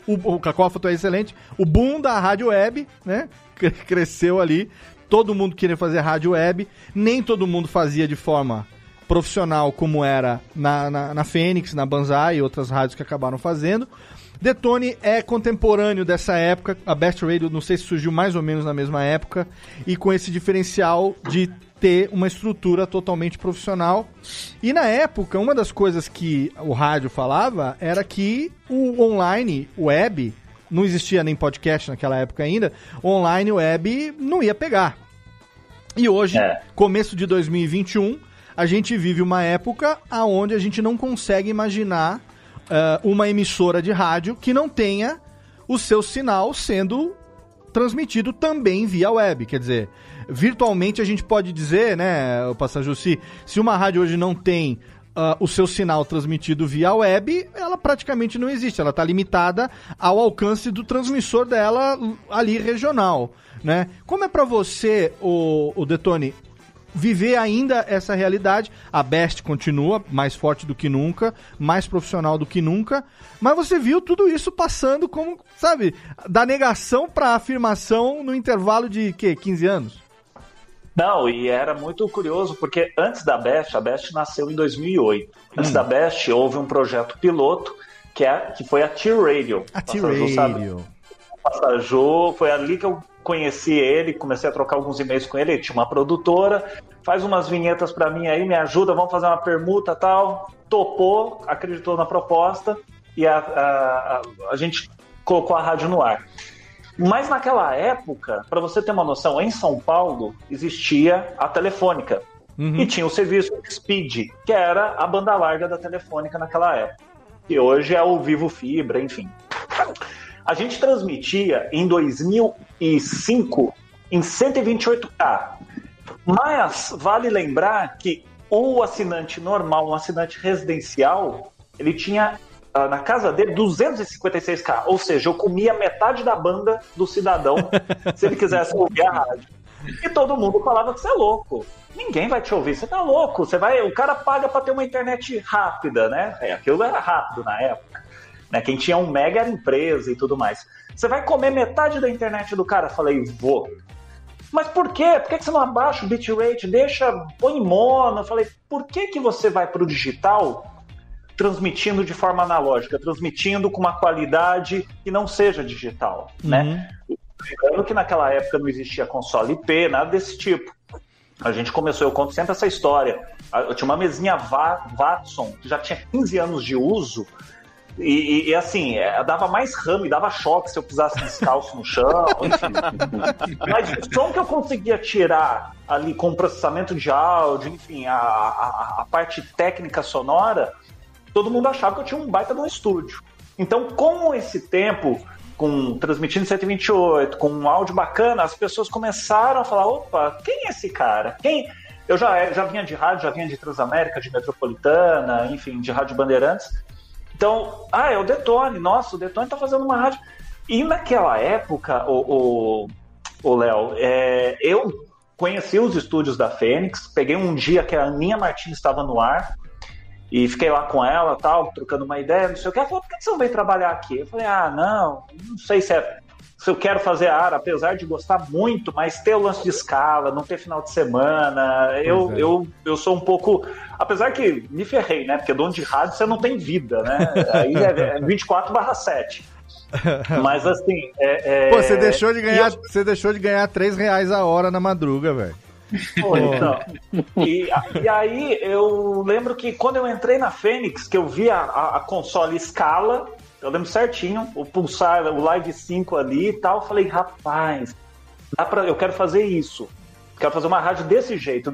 B: o, o Cacófato é excelente, o boom da rádio web, né? <laughs> Cresceu ali, todo mundo queria fazer rádio web, nem todo mundo fazia de forma profissional como era na, na, na Fênix, na Banzai e outras rádios que acabaram fazendo. Detone é contemporâneo dessa época, a Best Radio não sei se surgiu mais ou menos na mesma época, e com esse diferencial de ter uma estrutura totalmente profissional. E na época, uma das coisas que o rádio falava era que o online, o web, não existia nem podcast naquela época ainda, online web não ia pegar. E hoje, é. começo de 2021, a gente vive uma época onde a gente não consegue imaginar uh, uma emissora de rádio que não tenha o seu sinal sendo transmitido também via web. Quer dizer, virtualmente a gente pode dizer, né, o Passagem, se, se uma rádio hoje não tem Uh, o seu sinal transmitido via web, ela praticamente não existe. Ela está limitada ao alcance do transmissor dela ali regional, né? Como é para você, o, o Detone, viver ainda essa realidade. A Best continua mais forte do que nunca, mais profissional do que nunca, mas você viu tudo isso passando como, sabe, da negação para afirmação no intervalo de que 15 anos?
G: Não, e era muito curioso porque antes da Best, a Best nasceu em 2008. Antes hum. da Best houve um projeto piloto que é que foi a T-Radio.
B: A T-Radio.
G: Passajou, foi ali que eu conheci ele, comecei a trocar alguns e-mails com ele. Ele tinha uma produtora, faz umas vinhetas para mim aí, me ajuda, vamos fazer uma permuta tal. Topou, acreditou na proposta e a, a, a, a gente colocou a rádio no ar. Mas naquela época, para você ter uma noção, em São Paulo existia a Telefônica. Uhum. E tinha o serviço Speed, que era a banda larga da Telefônica naquela época. E hoje é o Vivo Fibra, enfim. A gente transmitia em 2005 em 128K. Mas vale lembrar que o assinante normal, um assinante residencial, ele tinha ah, na casa dele 256K. Ou seja, eu comia metade da banda do cidadão <laughs> se ele quisesse ouvir a rádio. E todo mundo falava que você é louco. Ninguém vai te ouvir, você tá louco. Você vai, o cara paga para ter uma internet rápida, né? É, aquilo era rápido na época. Né? Quem tinha um mega era empresa e tudo mais. Você vai comer metade da internet do cara? Falei, vou. Mas por quê? Por que você não abaixa o bitrate? Deixa, põe mono. falei, por que, que você vai para o digital transmitindo de forma analógica, transmitindo com uma qualidade que não seja digital, né? uhum. né? Lembrando que naquela época não existia console IP, nada desse tipo. A gente começou, eu conto sempre essa história. Eu tinha uma mesinha Watson, que já tinha 15 anos de uso, e, e, assim, é, dava mais rame, dava choque se eu pisasse descalço no chão, <laughs> enfim. Mas o som que eu conseguia tirar ali com processamento de áudio, enfim, a, a, a, parte técnica sonora, todo mundo achava que eu tinha um baita no estúdio. Então, com esse tempo, com transmitindo 128, com um áudio bacana, as pessoas começaram a falar: opa, quem é esse cara? Quem. Eu já, já vinha de rádio, já vinha de Transamérica, de Metropolitana, enfim, de Rádio Bandeirantes. Então, ah, é o Detone, nossa, o Detone tá fazendo uma rádio. E naquela época, o Léo, é, eu conheci os estúdios da Fênix, peguei um dia que a Aninha Martins estava no ar, e fiquei lá com ela, tal, trocando uma ideia, não sei o que. Ela falou, por que você não veio trabalhar aqui? Eu falei, ah, não, não sei se é se eu quero fazer a área, apesar de gostar muito, mas ter o lance de escala, não ter final de semana, eu, é. eu, eu sou um pouco. Apesar que me ferrei, né? Porque dono de rádio você não tem vida, né? Aí é <laughs> 24 barra 7. Mas assim. É,
B: é... Pô, você deixou de ganhar. Eu... Você deixou de ganhar 3 reais a hora na madruga, velho.
G: então. E, e, aí eu lembro que quando eu entrei na Fênix, que eu vi a, a, a console escala, eu lembro certinho, o pulsar, o Live 5 ali e tal. Eu falei, rapaz, dá pra, eu quero fazer isso. Quero fazer uma rádio desse jeito,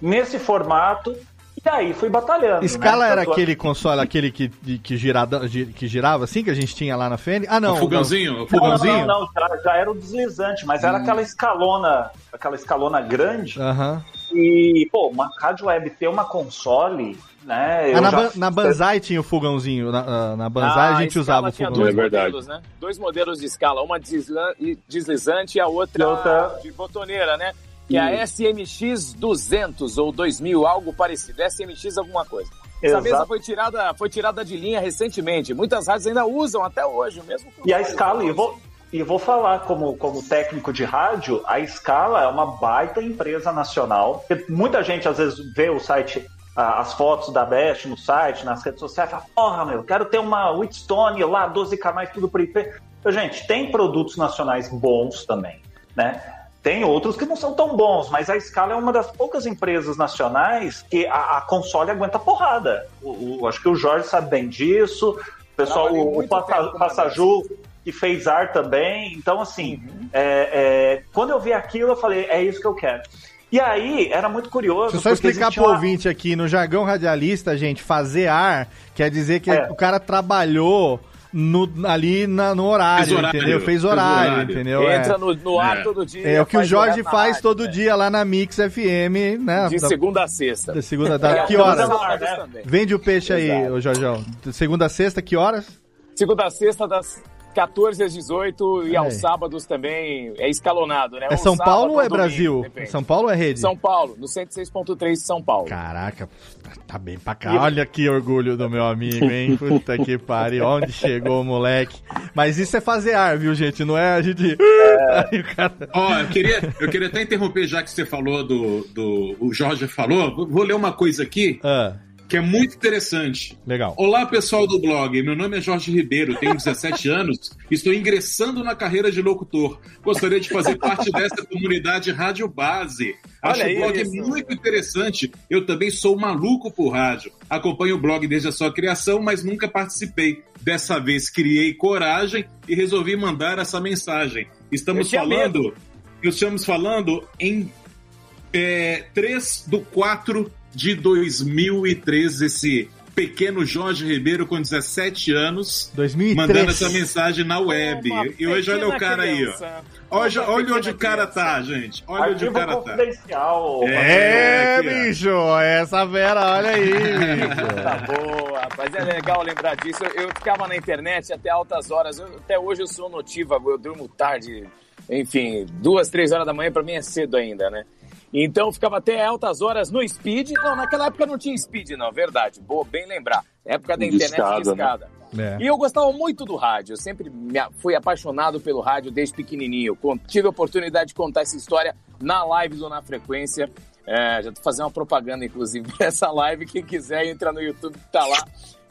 G: nesse formato. E aí fui batalhando.
B: Scala né? era aquele console, aquele que, que, girada, que girava assim, que a gente tinha lá na Fênix? Ah, não.
F: O fogãozinho? O fogãozinho?
G: Não, não, não já, já, era o deslizante, mas hum. era aquela escalona, aquela escalona grande.
B: Aham.
G: E, pô, uma rádio web ter uma console né?
B: Ah, na, já... na Banzai tinha o fogãozinho. Na, na Banzai ah, a gente usava o fogãozinho.
E: Dois é verdade. Modelos, né? Dois modelos de escala, uma deslizante e a outra, outra... de botoneira, né? Que é a SMX 200 ou 2000, algo parecido. SMX alguma coisa. Essa Exato. mesa foi tirada, foi tirada de linha recentemente. Muitas rádios ainda usam até hoje, mesmo.
G: E a escala, e vou, e vou falar como, como técnico de rádio, a Scala é uma baita empresa nacional. Muita gente às vezes vê o site as fotos da Best no site, nas redes sociais, fala, porra, meu, quero ter uma Wheatstone lá, 12 canais, tudo por IP. Então, gente, tem produtos nacionais bons também, né? Tem outros que não são tão bons, mas a Scala é uma das poucas empresas nacionais que a, a console aguenta porrada. O, o, acho que o Jorge sabe bem disso, o pessoal, o, o Passaju, que fez ar também. Então, assim, uhum. é, é, quando eu vi aquilo, eu falei, é isso que eu quero. E aí, era muito curioso.
B: Deixa eu só explicar pro uma... ouvinte aqui, no jargão radialista, gente, fazer ar quer dizer que é. o cara trabalhou no, ali na, no horário, horário, entendeu? Fez horário, Fez horário. entendeu?
E: Entra é. no, no, ar é. todo dia.
B: É o que o Jorge faz rádio, todo né? dia lá na Mix FM, né?
E: De segunda a sexta.
B: De segunda a é, Que horas? Vende o peixe aí, ô. De segunda a sexta, que horas?
E: Segunda a sexta, das 14 às 18 e é. aos sábados também é escalonado, né?
B: É São Paulo ou é Brasil? Depende. São Paulo ou é rede?
E: São Paulo, no 106.3 de São Paulo.
B: Caraca, tá bem pra cá. Olha que orgulho do meu amigo, hein? <laughs> Puta que pariu, onde chegou o moleque. Mas isso é fazer ar, viu, gente? Não é a gente...
F: É. Ó, oh, eu queria, eu queria até interromper, já que você falou do... do o Jorge falou, vou ler uma coisa aqui. Ah que é muito interessante.
B: Legal.
F: Olá, pessoal do blog. Meu nome é Jorge Ribeiro, tenho 17 <laughs> anos, estou ingressando na carreira de locutor. Gostaria de fazer parte dessa comunidade Rádio Base. Acho Olha o blog isso. muito interessante. Eu também sou maluco por rádio. Acompanho o blog desde a sua criação, mas nunca participei. Dessa vez criei coragem e resolvi mandar essa mensagem. Estamos falando. Medo. Estamos falando em é, 3 do 4 de 2013, esse pequeno Jorge Ribeiro com 17 anos,
B: 2003.
F: mandando essa mensagem na web. Uma e hoje olha o cara criança. aí, ó. Olha, olha onde criança. o cara tá, gente. Olha Arquivo onde o cara tá.
B: É, bicho, essa vera, olha aí.
E: tá boa, mas é legal lembrar disso. Eu, eu, ficava na internet até altas horas. Eu, até hoje eu sou notívago, eu durmo tarde. Enfim, duas, três horas da manhã para mim é cedo ainda, né? Então ficava até altas horas no speed. Não, naquela época não tinha speed, não, verdade. Boa, bem lembrar. Época da internet de escada. Né? É. E eu gostava muito do rádio. Eu sempre me, fui apaixonado pelo rádio desde pequenininho. Tive a oportunidade de contar essa história na live do Na Frequência. É, já tô fazendo uma propaganda, inclusive, <laughs> dessa live. Quem quiser, entra no YouTube, tá lá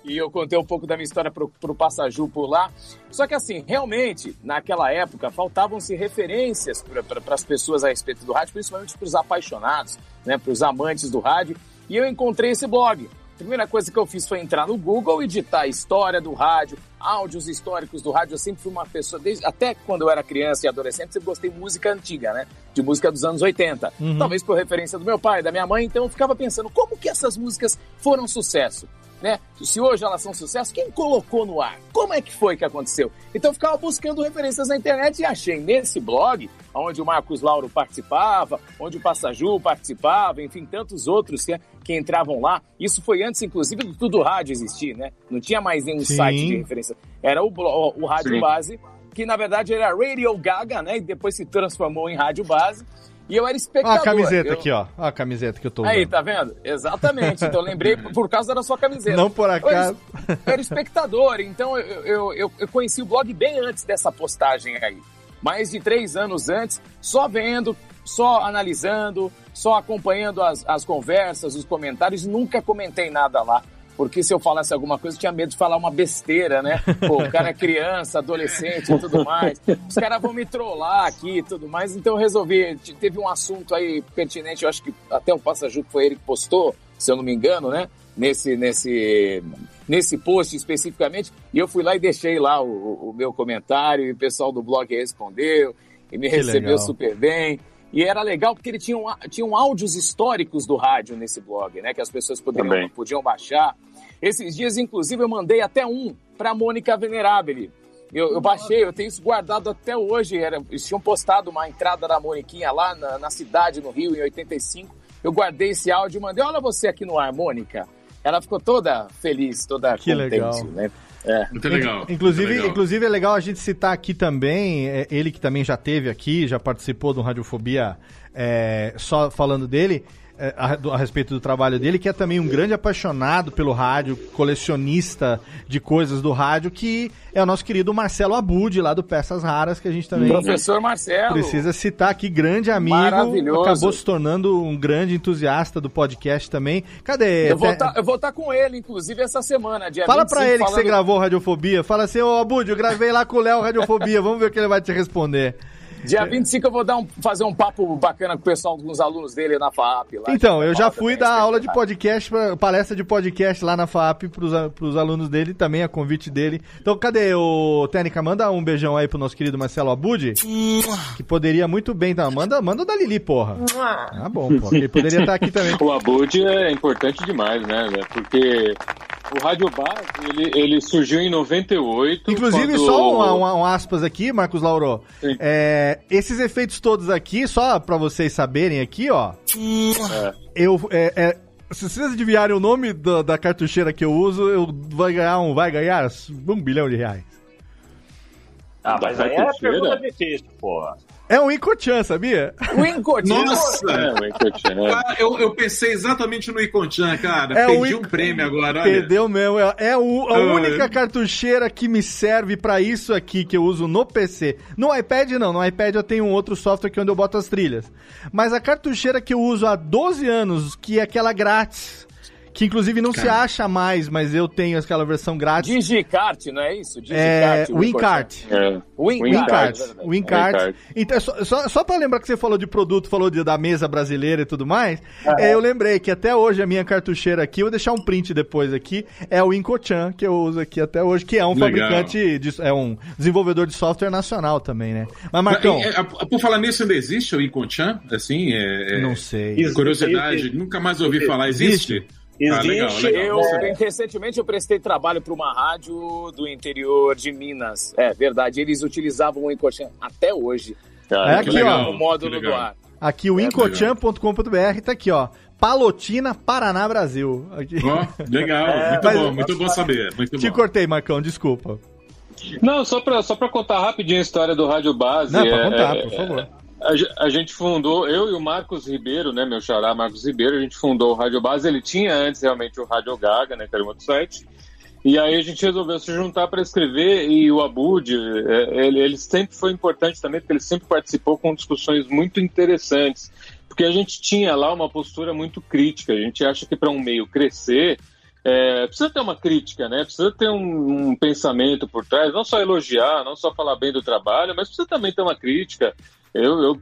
E: e eu contei um pouco da minha história pro, pro Passaju por lá. Só que assim, realmente, naquela época, faltavam-se referências para as pessoas a respeito do rádio, principalmente para os apaixonados, né, para os amantes do rádio. E eu encontrei esse blog. A primeira coisa que eu fiz foi entrar no Google e digitar a história do rádio, áudios históricos do rádio. Eu sempre fui uma pessoa, desde, até quando eu era criança e adolescente, sempre gostei de música antiga, né? De música dos anos 80. Uhum. Talvez por referência do meu pai, da minha mãe. Então eu ficava pensando, como que essas músicas foram sucesso? né? Se hoje elas são sucesso, quem colocou no ar? Como é que foi que aconteceu? Então eu ficava buscando referências na internet e achei nesse blog, onde o Marcos Lauro participava, onde o Passaju participava, enfim, tantos outros que, que entravam lá. Isso foi antes, inclusive, do Tudo Rádio existir, né? Não tinha mais nenhum Sim. site de referência. Era o, o, o Rádio Sim. Base, que na verdade era Radio Gaga, né? E depois se transformou em Rádio Base. E eu era espectador.
B: Olha a camiseta eu... aqui, ó. Olha a camiseta que eu tô
E: usando. Aí, tá vendo? Exatamente. Então eu lembrei <laughs> por causa da sua camiseta.
B: Não por acaso.
E: Eu era, eu era espectador, então eu, eu, eu, conheci o blog bem antes dessa postagem aí. Mais de três anos antes, só vendo, só analisando, só acompanhando as, as conversas, os comentários. Nunca comentei nada lá porque se eu falasse alguma coisa, eu tinha medo de falar uma besteira, né? Pô, o cara é criança, adolescente e tudo mais. Os caras vão me trollar aqui e tudo mais. Então eu resolvi. Teve um assunto aí pertinente, eu acho que até o Passaju foi ele que postou, se eu não me engano, né? Nesse, nesse, nesse post especificamente. E eu fui lá e deixei lá o, o meu comentário, e o pessoal do blog respondeu, e me que recebeu legal. super bem. E era legal porque ele tinha, um, tinha um áudios históricos do rádio nesse blog, né? Que as pessoas poderiam, podiam baixar. Esses dias, inclusive, eu mandei até um para Mônica Venerabile. Eu, eu, baixei, eu tenho isso guardado até hoje. Era, eles tinham postado uma entrada da Moniquinha lá na, na cidade, no Rio, em 85. Eu guardei esse áudio e mandei, olha você aqui no ar, Mônica. Ela ficou toda feliz, toda
B: que contente, legal.
E: né?
F: É. Muito legal.
B: Inclusive,
F: Muito legal.
B: inclusive é legal a gente citar aqui também, é, ele que também já teve aqui, já participou do Radiofobia, é, só falando dele, a, a, respeito do trabalho dele, que é também um grande apaixonado pelo rádio, colecionista de coisas do rádio, que é o nosso querido Marcelo Abud, lá do Peças Raras, que a gente também.
E: Professor Marcelo.
B: Precisa citar aqui, grande amigo. Maravilhoso. Acabou se tornando um grande entusiasta do podcast também. Cadê?
E: Eu vou estar tá, tá com ele, inclusive, essa semana, dia
B: Fala pra ele falando... que você gravou Radiofobia. Fala assim, ô Abud, eu gravei lá com o Léo Radiofobia. Vamos ver o que ele vai te responder.
E: Dia 25 eu vou dar um, fazer um papo bacana com o pessoal, com os alunos dele na FAP.
B: Lá, então, eu já fui dar aula de podcast, pra, palestra de podcast lá na FAP pros, pros alunos dele, também a convite dele. Então, cadê o Técnica? Manda um beijão aí pro nosso querido Marcelo Abud, que poderia muito bem, tá? Manda, manda o da Lili, porra. Ah, bom, pô. Ele poderia estar aqui também. <laughs>
D: O Abud é importante demais, né? Porque o Rádio Base, ele, ele surgiu em 98.
B: Inclusive, quando... só um, um, um, aspas aqui, Marcos Lauro. É, esses efeitos todos aqui, só pra vocês saberem aqui, ó. É. Eu, é, é, se vocês adivinharem o nome da, da, cartucheira que eu uso, eu vai ganhar um, vai ganhar um bilhão de reais.
G: Ah, mas aí é pergunta difícil, porra.
B: É um Incochan, sabia?
E: O Incochan.
F: Nossa! É, o Incochan. É. eu, eu pensei exatamente no Incochan, cara. É Perdi um prêmio agora,
B: olha. Perdeu mesmo. É, é o, a única cartucheira que me serve para isso aqui, que eu uso no PC. No iPad, não. No iPad eu tenho um outro software que é onde eu boto as trilhas. Mas a cartucheira que eu uso há 12 anos, que é aquela grátis, que inclusive não Cara. se acha mais, mas eu tenho aquela versão grátis.
E: Digicart, não é isso?
B: Digicart. É, Wincart. É. Wincart. Wincart. Então, só, só, só pra lembrar que você falou de produto, falou de, da mesa brasileira e tudo mais, é. eu lembrei que até hoje a minha cartucheira aqui, eu vou deixar um print depois aqui, é o Incochan, que eu uso aqui até hoje, que é um Legal. fabricante, de, é um desenvolvedor de software nacional também, né?
F: Mas, Marcão... É, por falar nisso, ainda existe o Incochan? Assim, é,
B: não sei.
F: Curiosidade, nunca mais ouvi falar. Existe? existe?
E: Existe. Ah, legal, legal. Eu, é... Recentemente eu prestei trabalho para uma rádio do interior de Minas. É verdade, eles utilizavam o Incochan até hoje.
B: Ah, é aqui, legal, ó. O módulo do ar. Aqui o é, incochan.com.br tá aqui, ó. Palotina, Paraná, Brasil. Aqui.
F: Oh, legal, <laughs> é, muito bom, muito bom saber. Muito
B: te
F: bom.
B: cortei, Marcão, desculpa.
D: Não, só pra, só pra contar rapidinho a história do Rádio Base.
B: Não, pra contar, é, por favor.
D: A, gente fundou, eu e o Marcos Ribeiro, né, meu xará Marcos Ribeiro, a gente fundou o Rádio Base. Ele tinha antes realmente o Rádio Gaga, né, que era um outro site. E aí a gente resolveu se juntar para escrever e o Abud, é, ele, ele sempre foi importante também, porque ele sempre participou com discussões muito interessantes. Porque a gente tinha lá uma postura muito crítica. A gente acha que para um meio crescer, é, precisa ter uma crítica, né? Precisa ter um, um, pensamento por trás, não só elogiar, não só falar bem do trabalho, mas precisa também ter uma crítica. Eu, eu,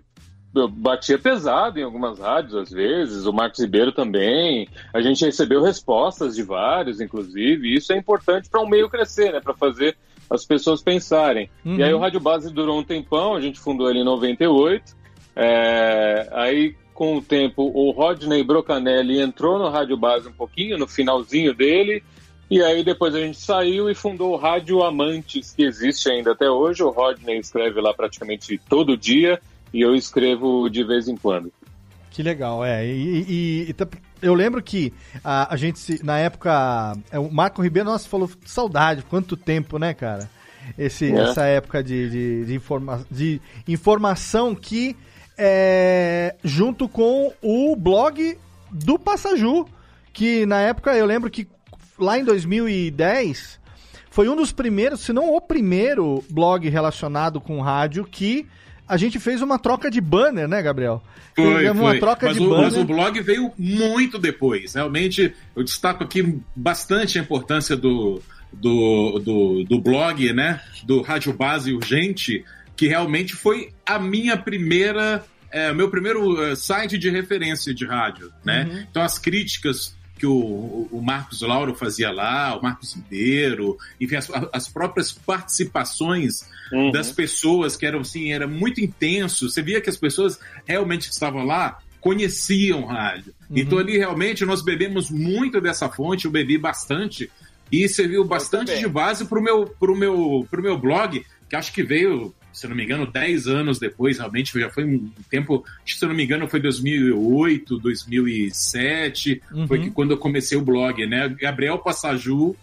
D: eu batia pesado em algumas rádios às vezes, o Marcos Ribeiro também. A gente recebeu respostas de vários, inclusive, e isso é importante para um meio crescer, né? Para fazer as pessoas pensarem. Uhum. E aí o Rádio Base durou um tempão, a gente fundou ele em 98. É, aí, com o tempo, o Rodney Brocanelli entrou no Rádio Base um pouquinho, no finalzinho dele. E aí depois a gente saiu e fundou o Rádio Amantes, que existe ainda até hoje. O Rodney escreve lá praticamente todo dia e eu escrevo de vez em quando.
B: Que legal, é. E, e, e eu lembro que a, a gente, na época, é, o Marco Ribeiro, nossa, falou saudade, quanto tempo, né, cara? Esse, é. Essa época de, de, de, informa, de informação que, é, junto com o blog do Passaju, que na época eu lembro que lá em 2010 foi um dos primeiros, se não o primeiro blog relacionado com rádio que a gente fez uma troca de banner, né, Gabriel?
F: Foi, uma foi. troca mas de o, banner. Mas o blog veio muito depois. Realmente, eu destaco aqui bastante a importância do, do, do, do blog, né? Do Rádio Base Urgente, que realmente foi a minha primeira é, meu primeiro uh, site de referência de rádio, né? Uhum. Então as críticas que o, o Marcos Lauro fazia lá, o Marcos Ribeiro, enfim, as, as próprias participações uhum. das pessoas que eram assim, era muito intenso. Você via que as pessoas realmente que estavam lá conheciam rádio. Uhum. Então ali realmente nós bebemos muito dessa fonte, eu bebi bastante e serviu bastante de base para o meu, pro meu, pro meu blog, que acho que veio se não me engano, 10 anos depois, realmente, já foi um tempo, se não me engano, foi 2008, 2007, uhum. foi que quando eu comecei o blog, né? gabrielpassaju.com,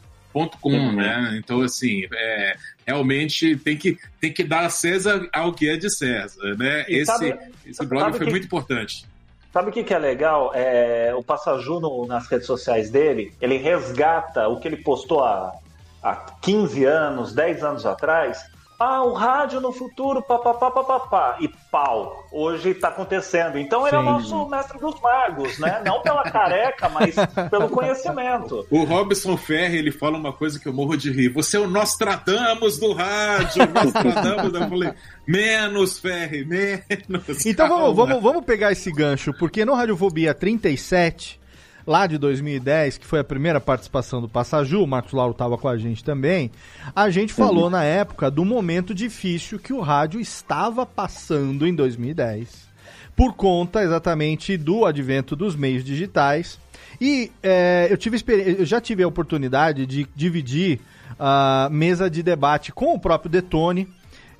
F: uhum. né? Então, assim, é, realmente tem que, tem que dar a César ao que é de César, né? esse, sabe, esse blog foi que... muito importante.
G: Sabe o que, que é legal? É, o Passaju no, nas redes sociais dele, ele resgata o que ele postou há, há 15 anos, 10 anos atrás, ah, o rádio no futuro, papapá, papapá, e pau, hoje está acontecendo. Então ele Sim. é o nosso mestre dos magos, né? Não pela careca, mas pelo conhecimento.
F: O Robson Ferri, ele fala uma coisa que eu morro de rir. Você é o Nostradamus do rádio, Nostradamus. eu falei, menos, Ferri, menos.
B: Então vamos, vamos, vamos pegar esse gancho, porque no Radiofobia 37 lá de 2010, que foi a primeira participação do Passaju, o Marcos Lauro estava com a gente também, a gente falou uhum. na época do momento difícil que o rádio estava passando em 2010, por conta exatamente do advento dos meios digitais. E é, eu, tive, eu já tive a oportunidade de dividir a mesa de debate com o próprio Detone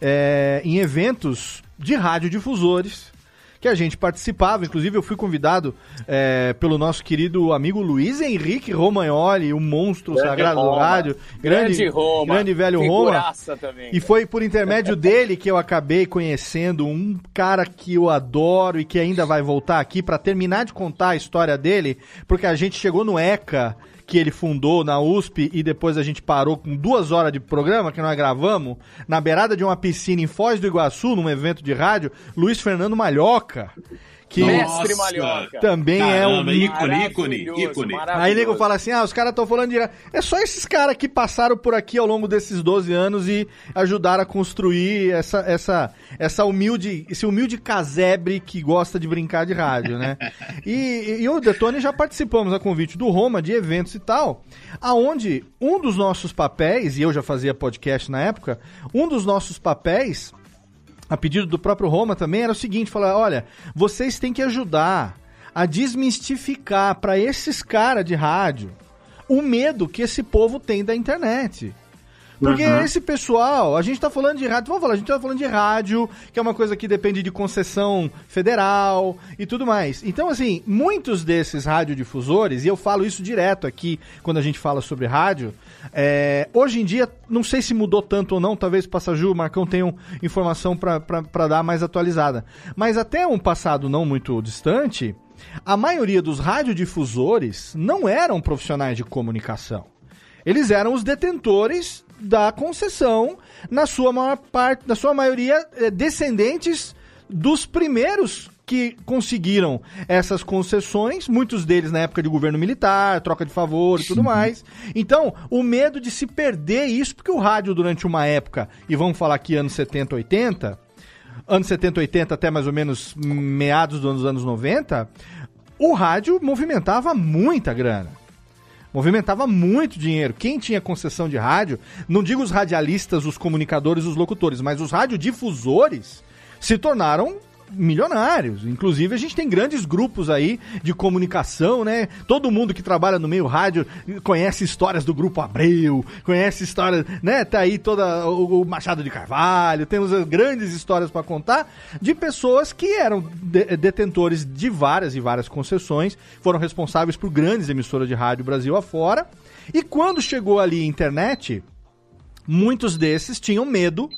B: é, em eventos de radiodifusores que a gente participava. Inclusive, eu fui convidado é, pelo nosso querido amigo Luiz Henrique Romagnoli, o monstro grande sagrado Roma. do rádio.
E: Grande, grande Roma.
B: Grande velho Roma. Também. E foi por intermédio <laughs> dele que eu acabei conhecendo um cara que eu adoro e que ainda vai voltar aqui para terminar de contar a história dele, porque a gente chegou no ECA que ele fundou na USP e depois a gente parou com duas horas de programa que nós gravamos na beirada de uma piscina em Foz do Iguaçu, num evento de rádio, Luiz Fernando Malhoca
E: que Mestre Malhoca.
B: Também Caramba, é um
F: ícone, ícone, ícone.
B: Aí nego fala assim: ah, os caras estão falando de. É só esses caras que passaram por aqui ao longo desses 12 anos e ajudaram a construir essa, essa, essa humilde, esse humilde casebre que gosta de brincar de rádio, né? e, e, o Detone já participamos a convite do Roma de eventos e tal, aonde um dos nossos papéis, e eu já fazia podcast na época, um dos nossos papéis a pedido do próprio Roma também, era o seguinte: falar, olha, vocês têm que ajudar a desmistificar para esses caras de rádio o medo que esse povo tem da internet. Porque uhum. esse pessoal, a gente está falando de rádio, vamos falar, a gente está falando de rádio, que é uma coisa que depende de concessão federal e tudo mais. Então, assim, muitos desses radiodifusores, e eu falo isso direto aqui quando a gente fala sobre rádio, é, hoje em dia, não sei se mudou tanto ou não, talvez o Passaju, o Marcão tenham informação para dar mais atualizada. Mas até um passado não muito distante, a maioria dos radiodifusores não eram profissionais de comunicação. Eles eram os detentores da concessão, na sua maior parte, na sua maioria, é, descendentes dos primeiros que conseguiram essas concessões, muitos deles na época de governo militar, troca de favor e tudo mais. Então, o medo de se perder isso, porque o rádio durante uma época, e vamos falar aqui anos 70, 80, anos 70, 80 até mais ou menos meados dos anos 90, o rádio movimentava muita grana. Movimentava muito dinheiro. Quem tinha concessão de rádio, não digo os radialistas, os comunicadores, os locutores, mas os radiodifusores se tornaram milionários. Inclusive, a gente tem grandes grupos aí de comunicação, né? Todo mundo que trabalha no meio rádio conhece histórias do Grupo Abreu, conhece histórias, né? Tá aí toda o Machado de Carvalho, temos grandes histórias para contar de pessoas que eram de detentores de várias e várias concessões, foram responsáveis por grandes emissoras de rádio Brasil afora. E quando chegou ali a internet, muitos desses tinham medo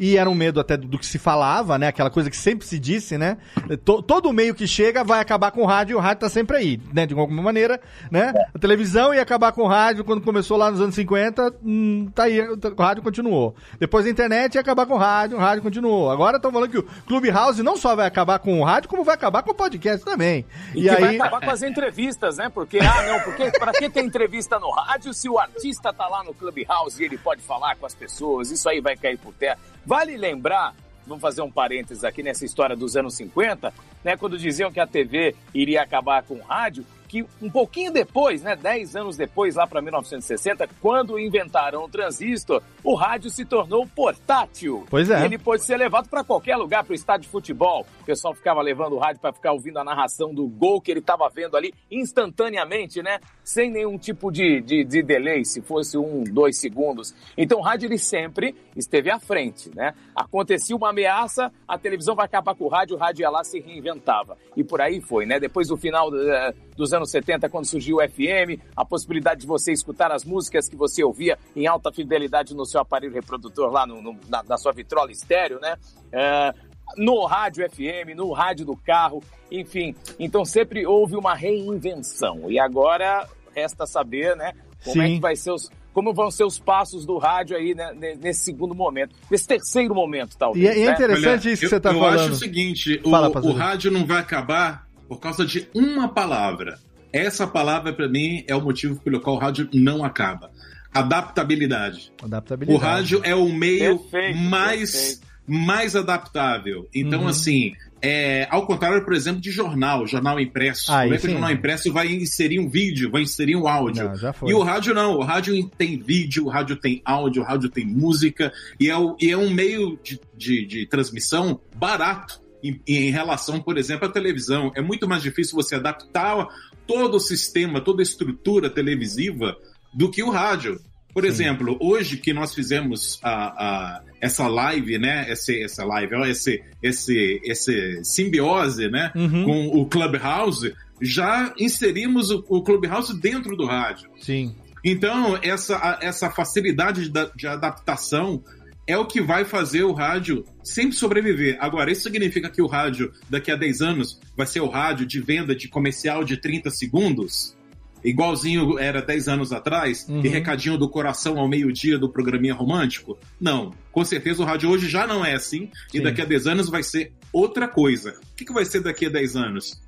B: e era um medo até do, do que se falava, né? Aquela coisa que sempre se disse, né? T todo meio que chega vai acabar com o rádio e o rádio tá sempre aí, né? De alguma maneira, né? A televisão ia acabar com o rádio quando começou lá nos anos 50, hum, tá aí, o rádio continuou. Depois a internet ia acabar com o rádio, o rádio continuou. Agora estão falando que o Clubhouse não só vai acabar com o rádio, como vai acabar com o podcast também.
E: E, e aí... vai acabar com as entrevistas, né? Porque, ah, não, porque pra que ter entrevista no rádio se o artista tá lá no Clubhouse e ele pode falar com as pessoas? Isso aí vai cair por terra. Vale lembrar, vamos fazer um parênteses aqui nessa história dos anos 50, né, quando diziam que a TV iria acabar com o rádio, que um pouquinho depois, né, 10 anos depois, lá para 1960, quando inventaram o transistor, o rádio se tornou portátil.
B: Pois é.
E: E ele pode ser levado para qualquer lugar, para o estádio de futebol. O pessoal ficava levando o rádio para ficar ouvindo a narração do gol que ele estava vendo ali instantaneamente, né? Sem nenhum tipo de, de, de delay, se fosse um, dois segundos. Então o rádio ele sempre esteve à frente, né? Acontecia uma ameaça, a televisão vai acabar com o rádio, o rádio ia lá se reinventava. E por aí foi, né? Depois do final uh, dos anos 70, quando surgiu o FM, a possibilidade de você escutar as músicas que você ouvia em alta fidelidade no seu aparelho reprodutor lá no, no, na, na, sua vitrola estéreo, né? É, no rádio FM, no rádio do carro, enfim. Então sempre houve uma reinvenção. E agora resta saber, né, como Sim. é que vai ser os como vão ser os passos do rádio aí né, nesse segundo momento, nesse terceiro momento, talvez.
B: E é, né? interessante Olha, isso que eu, você está falando. Eu acho
F: o seguinte, Fala, o, o rádio não vai acabar por causa de uma palavra. Essa palavra, para mim, é o motivo pelo qual o rádio não acaba. Adaptabilidade.
B: Adaptabilidade.
F: O rádio é o meio perfeito, mais, perfeito. mais adaptável. Então, uhum. assim, é, ao contrário, por exemplo, de jornal, jornal impresso. Ah, Como é que o jornal impresso vai inserir um vídeo, vai inserir um áudio? Não, e o rádio não, o rádio tem vídeo, o rádio tem áudio, o rádio tem música, e é, o, e é um meio de, de, de transmissão barato em, em, relação, por exemplo, à televisão. É muito mais difícil você adaptar todo o sistema, toda a estrutura televisiva do que o rádio. Por Sim. exemplo, hoje que nós fizemos a, a, essa live, né? Esse, essa live, esse, esse, esse simbiose, né? Uhum. Com o Clubhouse, já inserimos o, o, Clubhouse dentro do rádio.
B: Sim.
F: Então, essa, essa facilidade de, de adaptação é o que vai fazer o rádio sempre sobreviver. Agora, isso significa que o rádio, daqui a 10 anos, vai ser o rádio de venda de comercial de 30 segundos? igualzinho era 10 anos atrás, uhum. e recadinho do coração ao meio-dia do programinha romântico? Não. Com certeza o rádio hoje já não é assim, Sim. e daqui a 10 anos vai ser outra coisa. O que, que vai ser daqui a 10 anos?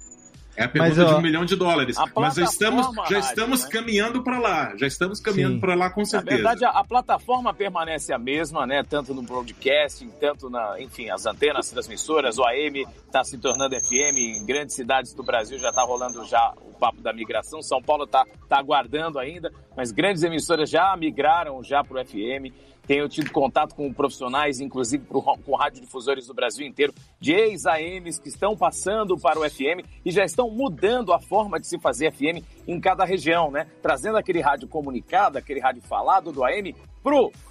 F: É a pergunta Mas, ó, de um milhão de dólares. Mas já estamos, já estamos rádio, né? caminhando para lá. Já estamos caminhando para lá com certeza.
E: Na verdade, a, a, plataforma permanece a mesma, né? Tanto no broadcasting, tanto na, enfim, as antenas, transmissoras, o AM está se tornando FM em grandes cidades do Brasil já está rolando já o papo da migração. São Paulo está tá aguardando ainda, mas grandes emissoras já migraram já para o FM. Tenho tido contato com profissionais, inclusive com radiodifusores do Brasil inteiro, de ex-AMs que estão passando para o FM e já estão mudando a forma de se fazer FM em cada região, né? Trazendo aquele rádio comunicado, aquele rádio falado do AM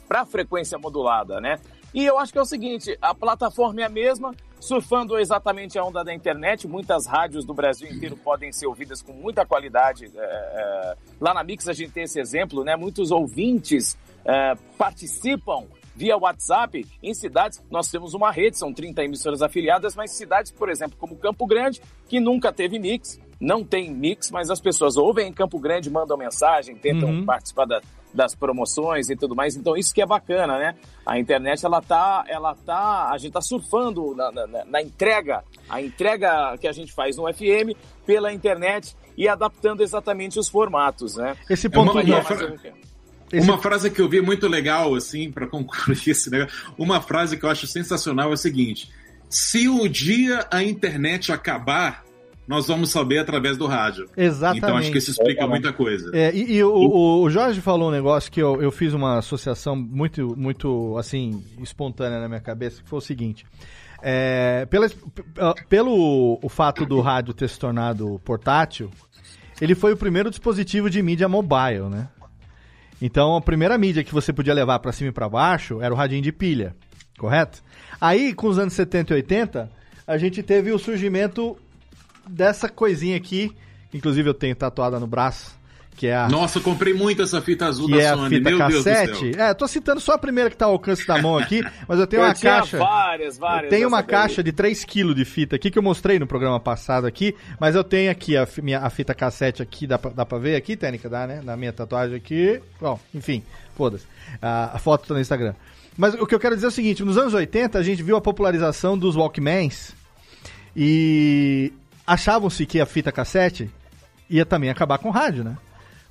E: para a frequência modulada, né? E eu acho que é o seguinte, a plataforma é a mesma, surfando exatamente a onda da internet, muitas rádios do Brasil inteiro podem ser ouvidas com muita qualidade. É, é, lá na Mix a gente tem esse exemplo, né? Muitos ouvintes é, participam via WhatsApp em cidades. Nós temos uma rede, são 30 emissoras afiliadas, mas cidades, por exemplo, como Campo Grande, que nunca teve mix, não tem mix, mas as pessoas ouvem em Campo Grande, mandam mensagem, tentam uhum. participar da, das promoções e tudo mais. Então, isso que é bacana, né? A internet, ela tá, ela tá, a gente tá surfando na, na, na entrega, a entrega que a gente faz no FM pela internet e adaptando exatamente os formatos, né?
B: Esse ponto é uma, uma,
F: esse... Uma frase que eu vi muito legal, assim, para concluir <laughs> esse negócio, uma frase que eu acho sensacional é o seguinte: se o dia a internet acabar, nós vamos saber através do rádio.
B: Exatamente.
F: Então acho que isso explica muita coisa.
B: É, e, e o, o, Jorge falou um negócio que eu, eu fiz uma associação muito, muito assim, espontânea na minha cabeça, que foi o seguinte. É, pela, pelo o fato do rádio ter se tornado portátil, ele foi o primeiro dispositivo de mídia mobile, né? Então, a primeira mídia que você podia levar para cima e para baixo era o radinho de pilha, correto? Aí, com os anos 70 e 80, a gente teve o surgimento dessa coisinha aqui, inclusive eu tenho tatuada no braço, que é a...
F: Nossa, eu comprei muito essa fita azul
B: que da é Sony, a fita meu cassete. Deus do céu. É, tô citando só a primeira que tá ao alcance da mão aqui, <laughs> mas eu tenho eu uma caixa...
E: várias, várias.
B: Eu tenho uma caixa de 3 kg de fita aqui, que eu mostrei no programa passado aqui, mas eu tenho aqui a, minha, a fita cassete aqui, dá pra, dá pra ver aqui, técnica, dá, né? Na minha tatuagem aqui. Bom, enfim, foda-se. A, a foto tá no Instagram. Mas o que eu quero dizer é o seguinte, nos anos 80 a gente viu a popularização dos Walkmans e achavam-se que a fita cassete ia também acabar com o rádio, né?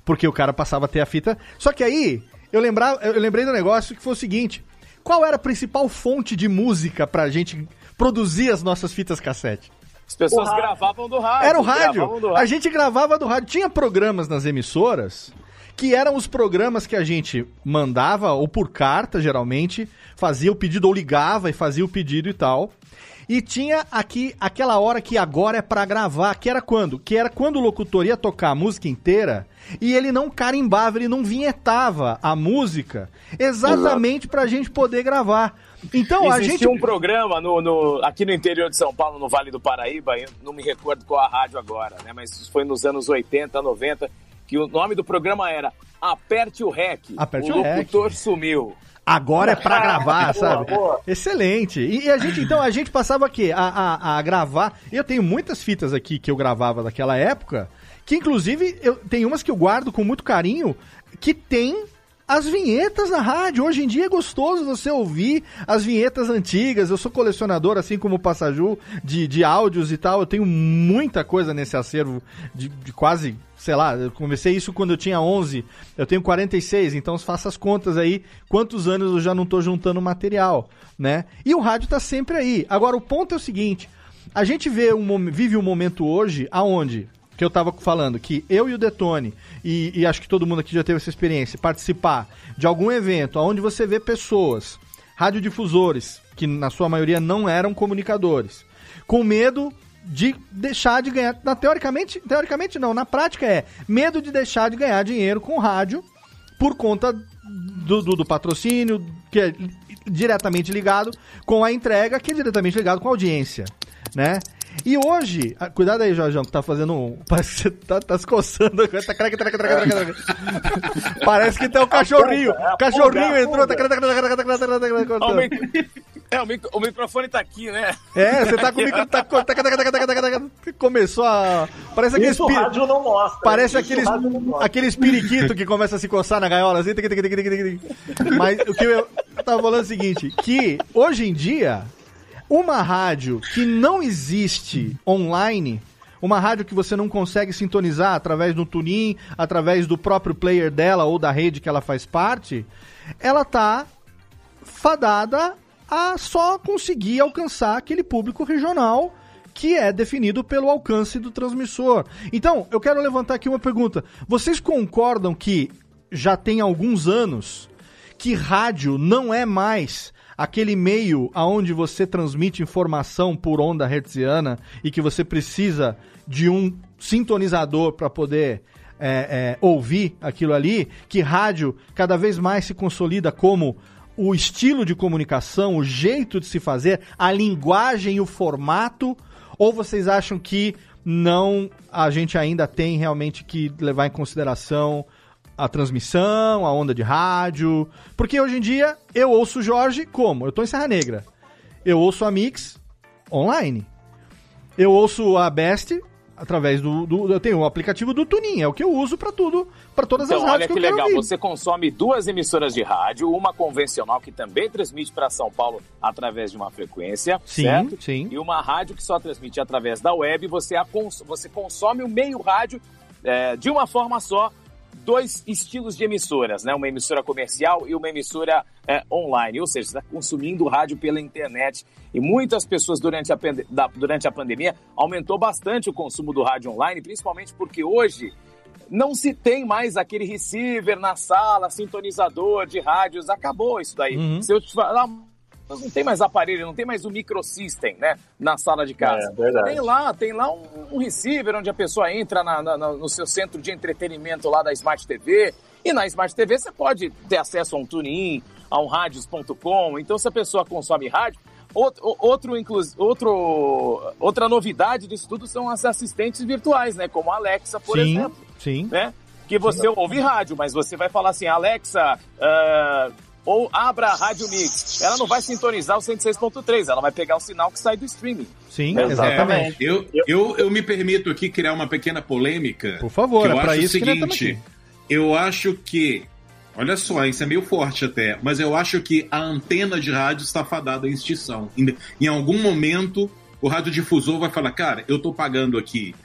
B: Porque o cara passava a ter a fita. Só que aí, eu, lembrava, eu lembrei do negócio que foi o seguinte: qual era a principal fonte de música pra gente produzir as nossas fitas cassete?
E: As pessoas gravavam do rádio.
B: Era o rádio. rádio. A gente gravava do rádio. Tinha programas nas emissoras que eram os programas que a gente mandava, ou por carta, geralmente, fazia o pedido, ou ligava e fazia o pedido e tal. E tinha aqui aquela hora que agora é para gravar, que era quando? Que era quando o locutor ia tocar a música inteira e ele não carimbava, ele não vinhetava a música exatamente para a gente poder gravar. Então
E: Existia
B: a gente
E: um programa no, no, aqui no interior de São Paulo, no Vale do Paraíba, não me recordo qual a rádio agora, né? Mas foi nos anos 80, 90 que o nome do programa era Aperte o REC.
B: Aperte
E: o, o locutor rec. sumiu.
B: Agora é pra <laughs> gravar, sabe? Boa, boa. Excelente. E, a gente, então, a gente passava aqui a, a, a gravar. Eu tenho muitas fitas aqui que eu gravava daquela época, que inclusive eu tem umas que eu guardo com muito carinho, que tem as vinhetas na rádio. Hoje em dia é gostoso você ouvir as vinhetas antigas. Eu sou colecionador, assim como o Passaju, de, de áudios e tal. Eu tenho muita coisa nesse acervo de, de quase sei lá, eu comecei isso quando eu tinha 11, eu tenho 46, então faça as contas aí, quantos anos eu já não estou juntando material, né? E o rádio está sempre aí. Agora, o ponto é o seguinte, a gente vê um, vive um momento hoje aonde que eu estava falando, que eu e o Detone, e, e, acho que todo mundo aqui já teve essa experiência, participar de algum evento onde você vê pessoas, radiodifusores, que na sua maioria não eram comunicadores, com medo de deixar de ganhar. Na, teoricamente, teoricamente não, na prática é medo de deixar de ganhar dinheiro com rádio por conta do, do, do, patrocínio, que é diretamente ligado com a entrega, que é diretamente ligado com a audiência, né? E hoje, ah, cuidado aí, Jorjão, que tá fazendo um. Parece que você tá, tá se coçando. Tá, Parece que tem um cachorrinho. O cachorrinho entrou.
E: É, o, o microfone tá aqui, né?
B: É, você tá com o microfone. Tá, começou a. Parece aquele
G: Isso rádio não mostra.
B: Parece aqueles, aqueles periquito que começa a se coçar na gaiola assim. Mas o que eu, eu tava falando é o seguinte: que hoje em dia uma rádio que não existe online, uma rádio que você não consegue sintonizar através do tunin, através do próprio player dela ou da rede que ela faz parte, ela tá fadada a só conseguir alcançar aquele público regional que é definido pelo alcance do transmissor. Então, eu quero levantar aqui uma pergunta. Vocês concordam que já tem alguns anos que rádio não é mais aquele meio aonde você transmite informação por onda hertziana e que você precisa de um sintonizador para poder é, é, ouvir aquilo ali, que rádio cada vez mais se consolida como o estilo de comunicação, o jeito de se fazer, a linguagem o formato, ou vocês acham que não a gente ainda tem realmente que levar em consideração a transmissão, a onda de rádio. Porque hoje em dia eu ouço o Jorge como? Eu tô em Serra Negra. Eu ouço a Mix online. Eu ouço a Best através do, do, eu tenho o aplicativo do Tunin, é o que eu uso para tudo, para todas
E: então,
B: as rádios
E: olha que, que legal, ouvir. você consome duas emissoras de rádio, uma convencional que também transmite para São Paulo através de uma frequência,
B: sim,
E: certo?
B: Sim.
E: E uma rádio que só transmite através da web, você, a cons você consome o meio rádio é, de uma forma só dois estilos de emissoras, né? Uma emissora comercial e uma emissora é, online, ou seja, está consumindo rádio pela internet. E muitas pessoas durante a, da, durante a pandemia aumentou bastante o consumo do rádio online, principalmente porque hoje não se tem mais aquele receiver na sala, sintonizador de rádios, acabou isso daí. Uhum. Se eu te falar não tem mais aparelho, não tem mais o um microsystem, né, na sala de casa. É, tem lá, tem lá um, um, receiver onde a pessoa entra na, na, no seu centro de entretenimento lá da Smart TV. E na Smart TV você pode ter acesso a um tuning, a um radios.com. Então, se a pessoa consome rádio, outro, outro, outro, outra novidade disso tudo são as assistentes virtuais, né? Como a Alexa, por
B: sim,
E: exemplo.
B: Sim.
E: Né? Que você sim. ouve rádio, mas você vai falar assim, Alexa. Uh, ou abra a Rádio Mix. Ela não vai sintonizar o 106.3, ela vai pegar o sinal que sai do streaming.
B: Sim, exatamente.
F: É, eu, eu, eu me permito aqui criar uma pequena polêmica.
B: Por favor,
F: eu
B: é
F: acho o seguinte. Eu acho que. Olha só, isso é meio forte até, mas eu acho que a antena de rádio está fadada em extinção. Em, em algum momento, o radiodifusor vai falar: cara, eu estou pagando aqui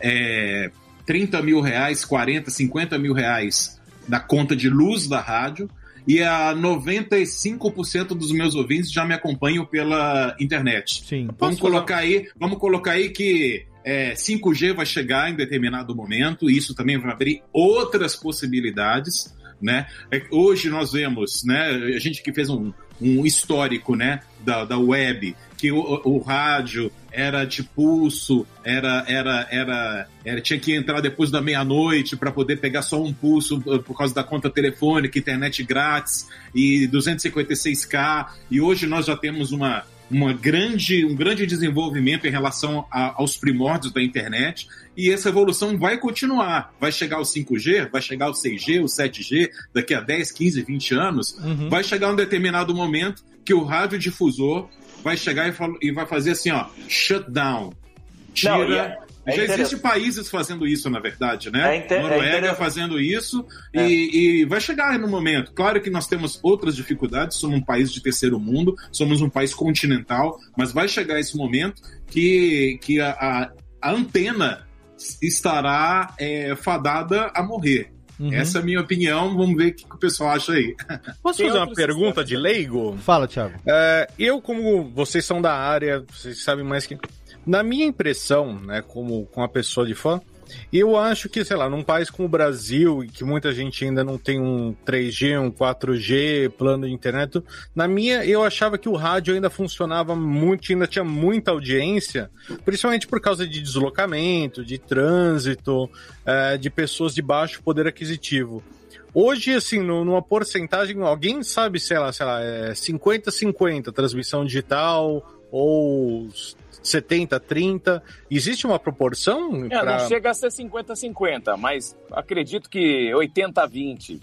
F: é, 30 mil reais, 40, 50 mil reais da conta de luz da rádio e a 95% dos meus ouvintes já me acompanham pela internet.
B: Sim.
F: Vamos colocar aí, vamos colocar aí que é, 5G vai chegar em determinado momento, e isso também vai abrir outras possibilidades. Né? É, hoje nós vemos, né, a gente que fez um, um histórico né, da, da web, que o, o rádio era de pulso, era, era, era, era tinha que entrar depois da meia-noite para poder pegar só um pulso uh, por causa da conta telefônica, internet grátis e 256k. E hoje nós já temos uma uma grande, um grande desenvolvimento em relação a, aos primórdios da internet e essa evolução vai continuar. Vai chegar o 5G, vai chegar o 6G, o 7G, daqui a 10, 15, 20 anos. Uhum. Vai chegar um determinado momento que o radiodifusor vai chegar e, e vai fazer assim, ó, shutdown. Tira. Não, é, é Já existem países fazendo isso, na verdade, né? É inter... Noruega é fazendo isso é. e, e, vai chegar no momento. Claro que nós temos outras dificuldades, somos um país de terceiro mundo, somos um país continental, mas vai chegar esse momento que, que a, a, a antena estará é, fadada a morrer. Uhum. Essa é a minha opinião. Vamos ver o que o pessoal acha aí. <laughs>
B: Posso Tem fazer uma pergunta de leigo?
C: Fala, Thiago.
B: É, eu, como vocês são da área, vocês sabem mais que. Na minha impressão, né, como com a pessoa de fã, eu acho que, sei lá, num país como o Brasil, que muita gente ainda não tem um 3G, um 4G, plano de internet, na minha, eu achava que o rádio ainda funcionava muito, ainda tinha muita audiência, principalmente por causa de deslocamento, de trânsito, é, de pessoas de baixo poder aquisitivo. Hoje, assim, numa porcentagem, alguém sabe, sei lá, sei lá, é 50-50 transmissão digital ou 70, 30. Existe uma proporção?
E: É, pra... Não chega a ser 50, 50, mas acredito que 80, 20.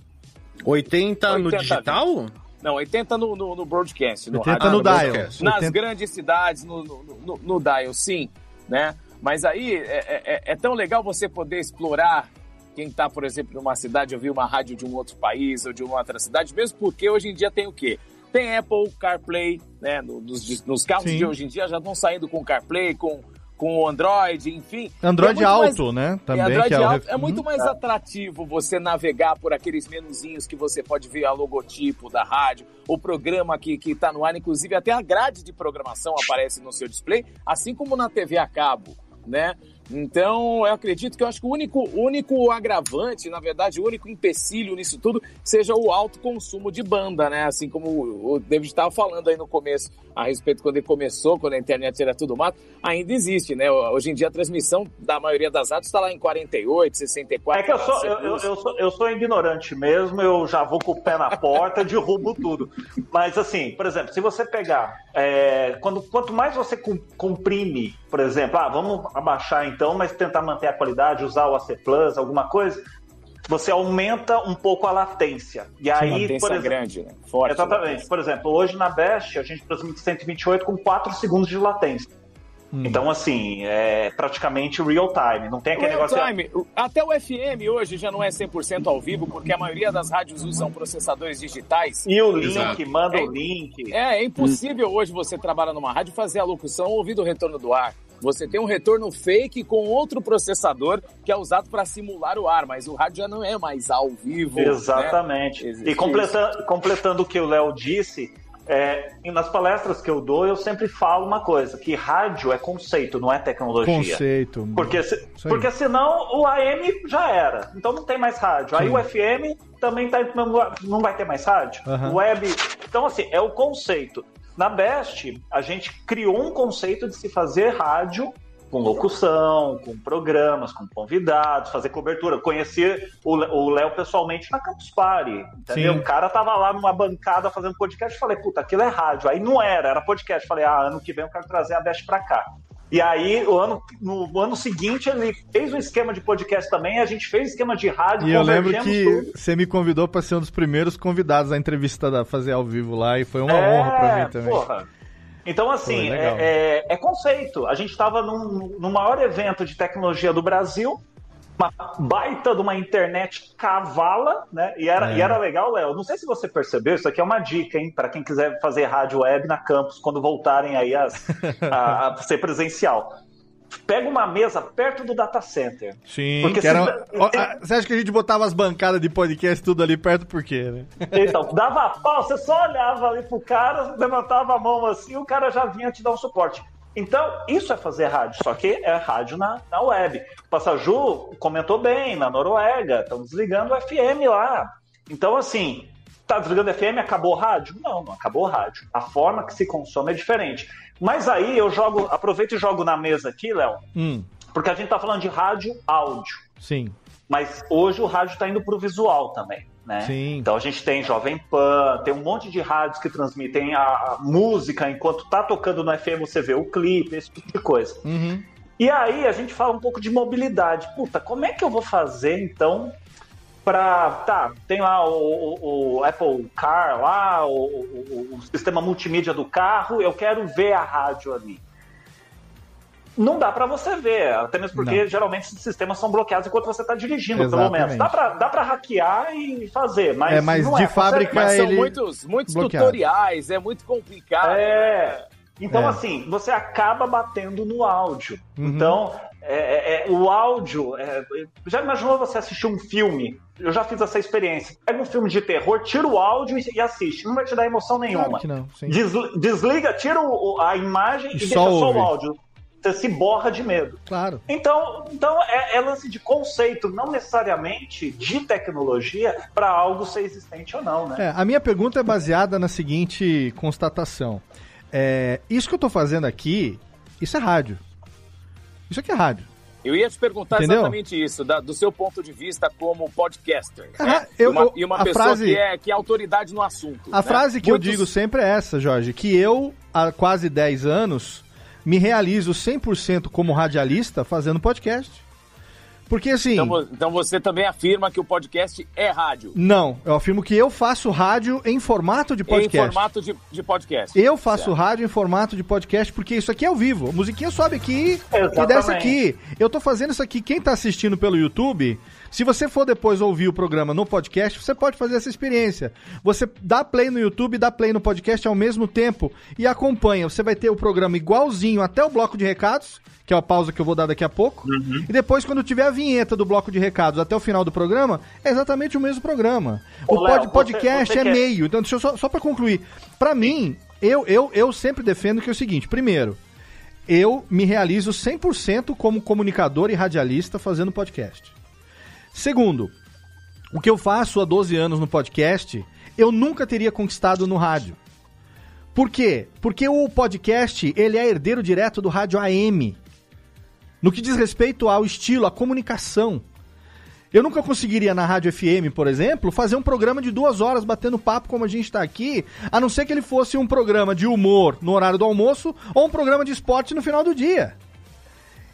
B: 80, 80 no digital? 20.
E: Não, 80 no, no, no broadcast.
B: No 80 rádio, no, no dial.
E: Nas 80... grandes cidades, no, no, no, no dial, sim. Né? Mas aí é, é, é tão legal você poder explorar quem está, por exemplo, numa cidade ouvir uma rádio de um outro país ou de uma outra cidade, mesmo porque hoje em dia tem o quê? Tem Apple CarPlay, né? Nos, nos carros Sim. de hoje em dia já estão saindo com CarPlay, com com o Android, enfim.
B: Android é alto, mais, né?
E: Também. É, Android é, alto, é muito mais atrativo você navegar por aqueles menuzinhos que você pode ver a logotipo da rádio, o programa que, que tá no ar, inclusive até a grade de programação aparece no seu display, assim como na TV a cabo, né? Então, eu acredito que eu acho que o único, único agravante, na verdade, o único empecilho nisso tudo, seja o alto consumo de banda, né? Assim como o David estava falando aí no começo, a respeito quando ele começou, quando a internet era tudo mato, ainda existe, né? Hoje em dia a transmissão da maioria das rádios está lá em 48, 64.
G: É que eu sou, eu, eu, eu, sou, eu sou ignorante mesmo, eu já vou com o pé na porta, derrubo tudo. Mas assim, por exemplo, se você pegar, é, quando, quanto mais você comprime, por exemplo, ah, vamos abaixar então, mas tentar manter a qualidade, usar o AC Plus, alguma coisa, você aumenta um pouco a latência. E aí,
E: latência por exemplo, grande, né? Forte
G: exatamente. Por exemplo, hoje na Best a gente transmite 128 com 4 segundos de latência. Hum. Então, assim, é praticamente real time. Não tem aquele real negócio.
E: Time. Até o FM hoje já não é 100% ao vivo, porque a maioria das rádios usam processadores digitais.
G: E o link, Exato. manda é, o link.
E: É, é impossível hum. hoje você trabalhar numa rádio fazer a locução ouvindo o retorno do ar. Você tem um retorno fake com outro processador que é usado para simular o ar, mas o rádio já não é mais ao vivo.
G: Né? Exatamente. Né? E completando, completando o que o Léo disse, é, nas palestras que eu dou, eu sempre falo uma coisa, que rádio é conceito, não é tecnologia.
B: Conceito.
G: Porque, se, porque senão o AM já era, então não tem mais rádio. Sim. Aí o FM também tá, não vai ter mais rádio. Uhum. Web. Então, assim, é o conceito. Na Best, a gente criou um conceito de se fazer rádio com locução, com programas, com convidados, fazer cobertura. Conhecer o Léo pessoalmente na Campus Party, entendeu? Sim. O cara tava lá numa bancada fazendo podcast, falei, puta, aquilo é rádio. Aí não era, era podcast. Falei, ah, ano que vem eu quero trazer a Best pra cá. E aí, o ano, no ano seguinte, ele fez um esquema de podcast também, a gente fez esquema de rádio.
B: E eu lembro que tudo. você me convidou para ser um dos primeiros convidados à entrevista da fazer ao vivo lá, e foi uma é, honra para mim também. Porra.
G: Então, assim, é, é, é, conceito. A gente estava num, no maior evento de tecnologia do Brasil, uma baita de uma internet cavala, né? E era, é. e era legal, Léo. Não sei se você percebeu, isso aqui é uma dica, hein, para quem quiser fazer rádio web na campus quando voltarem aí a, <laughs> a, a ser presencial pega uma mesa perto do data center.
B: Sim, porque se... era... Você acha que a gente botava as bancadas de podcast tudo ali perto por quê, né? <laughs>
G: Então, dava pau, você só olhava ali pro cara, levantava a mão assim, o cara já vinha te dar um suporte. Então, isso é fazer rádio, só que é rádio na, na web. O Passaju comentou bem, na Noruega, estão desligando o FM lá. Então, assim, tá desligando o FM, acabou o rádio? Não, não acabou o rádio. A forma que se consome é diferente. Mas aí eu jogo, aproveito e jogo na mesa aqui, Léo, hum. porque a gente tá falando de rádio áudio.
B: Sim.
G: Mas hoje o rádio está indo para o visual também. Né? Sim. Então a gente tem Jovem Pan, tem um monte de rádios que transmitem a, a música enquanto tá tocando no FM, você vê o clipe, esse tipo de coisa. Uhum. E aí a gente fala um pouco de mobilidade. Puta, como é que eu vou fazer então para tá tem lá o, o, o, Apple Car lá o, o, sistema multimídia do carro eu quero ver a rádio ali não dá para você ver, até mesmo porque não. geralmente esses sistemas são bloqueados enquanto você está dirigindo, Exatamente. pelo menos. Dá para dá pra hackear e fazer, mas.
B: É, mas de é, fábrica. Mas
E: são muitos, muitos tutoriais, é muito complicado.
G: É. Né? Então, é. assim, você acaba batendo no áudio. Uhum. Então, é, é, é o áudio. É, já imaginou você assistir um filme? Eu já fiz essa experiência. Pega um filme de terror, tira o áudio e, assiste. Não vai te dar emoção nenhuma. Claro não, desliga, tira o, a imagem e, e deixa só o áudio você se borra de medo.
B: Claro.
G: Então, então é, é lance de conceito, não necessariamente de tecnologia para algo ser existente ou não, né?
B: É, a minha pergunta é baseada na seguinte constatação. É, isso que eu estou fazendo aqui, isso é rádio. Isso aqui é rádio.
E: Eu ia te perguntar Entendeu? exatamente isso, da, do seu ponto de vista como podcaster. né? eu, e uma, e uma pessoa frase, que, é, que é autoridade no assunto.
B: A né? frase que Muitos... eu digo sempre é essa, Jorge, que eu, há quase 10 anos, me realizo 100% como radialista fazendo podcast. Porque assim.
E: Então, então, você também afirma que o podcast é rádio?
B: Não, eu afirmo que eu faço rádio em formato de podcast. Em
E: formato de, de podcast.
B: Eu faço certo. rádio em formato de podcast porque isso aqui é ao vivo. A musiquinha sobe aqui Exatamente. e desce aqui. Eu tô fazendo isso aqui. Quem tá assistindo pelo YouTube se você for depois ouvir o programa no podcast, você pode fazer essa experiência. Você dá play no YouTube, dá play no podcast ao mesmo tempo e acompanha. Você vai ter o programa igualzinho até o bloco de recados, que é a pausa que eu vou dar daqui a pouco. Uhum. E depois, quando tiver a vinheta do bloco de recados até o final do programa, é exatamente o mesmo programa. Ô, o pod, Léo, podcast você, você é quer... meio. Então, deixa eu só, só para concluir. Para mim, eu, eu, eu sempre defendo que é o seguinte: primeiro, eu me realizo 100% como comunicador e radialista fazendo podcast. Segundo, o que eu faço há 12 anos no podcast, eu nunca teria conquistado no rádio. Por quê? Porque o podcast, ele é herdeiro direto do rádio AM. No que diz respeito ao estilo, à comunicação. Eu nunca conseguiria na rádio FM, por exemplo, fazer um programa de duas horas batendo papo como a gente está aqui, a não ser que ele fosse um programa de humor no horário do almoço ou um programa de esporte no final do dia.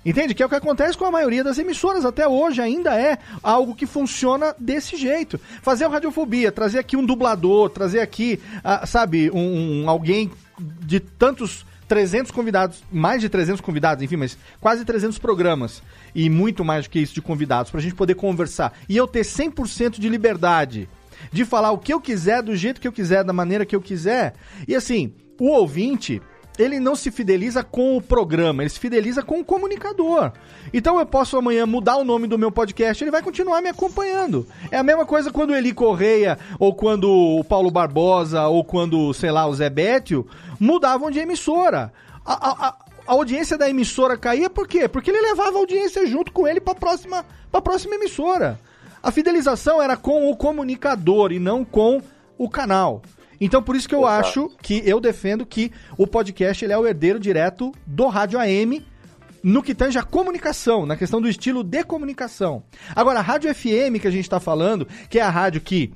B: Entende? Que é o que acontece com a maioria das emissoras até hoje, ainda é algo que funciona desse jeito. Fazer o Radiofobia, trazer aqui um dublador, trazer aqui, uh, sabe, um, um, alguém de tantos 300 convidados, mais de 300 convidados, enfim, mas quase 300 programas e muito mais do que isso de convidados pra gente poder conversar. E eu ter 100% de liberdade de falar o que eu quiser, do jeito que eu quiser, da maneira que eu quiser. E assim, o ouvinte ele não se fideliza com o programa, ele se fideliza com o comunicador. Então eu posso amanhã mudar o nome do meu podcast, ele vai continuar me acompanhando. É a mesma coisa quando o Eli Correia, ou quando o Paulo Barbosa, ou quando, sei lá, o Zé Bétio, mudavam de emissora. A, a, a, a audiência da emissora caía por quê? Porque ele levava a audiência junto com ele para a próxima, próxima emissora. A fidelização era com o comunicador e não com o canal. Então, por isso que eu Exato. acho que eu defendo que o podcast ele é o herdeiro direto do rádio AM no que tange a comunicação, na questão do estilo de comunicação. Agora, a rádio FM que a gente está falando, que é a rádio que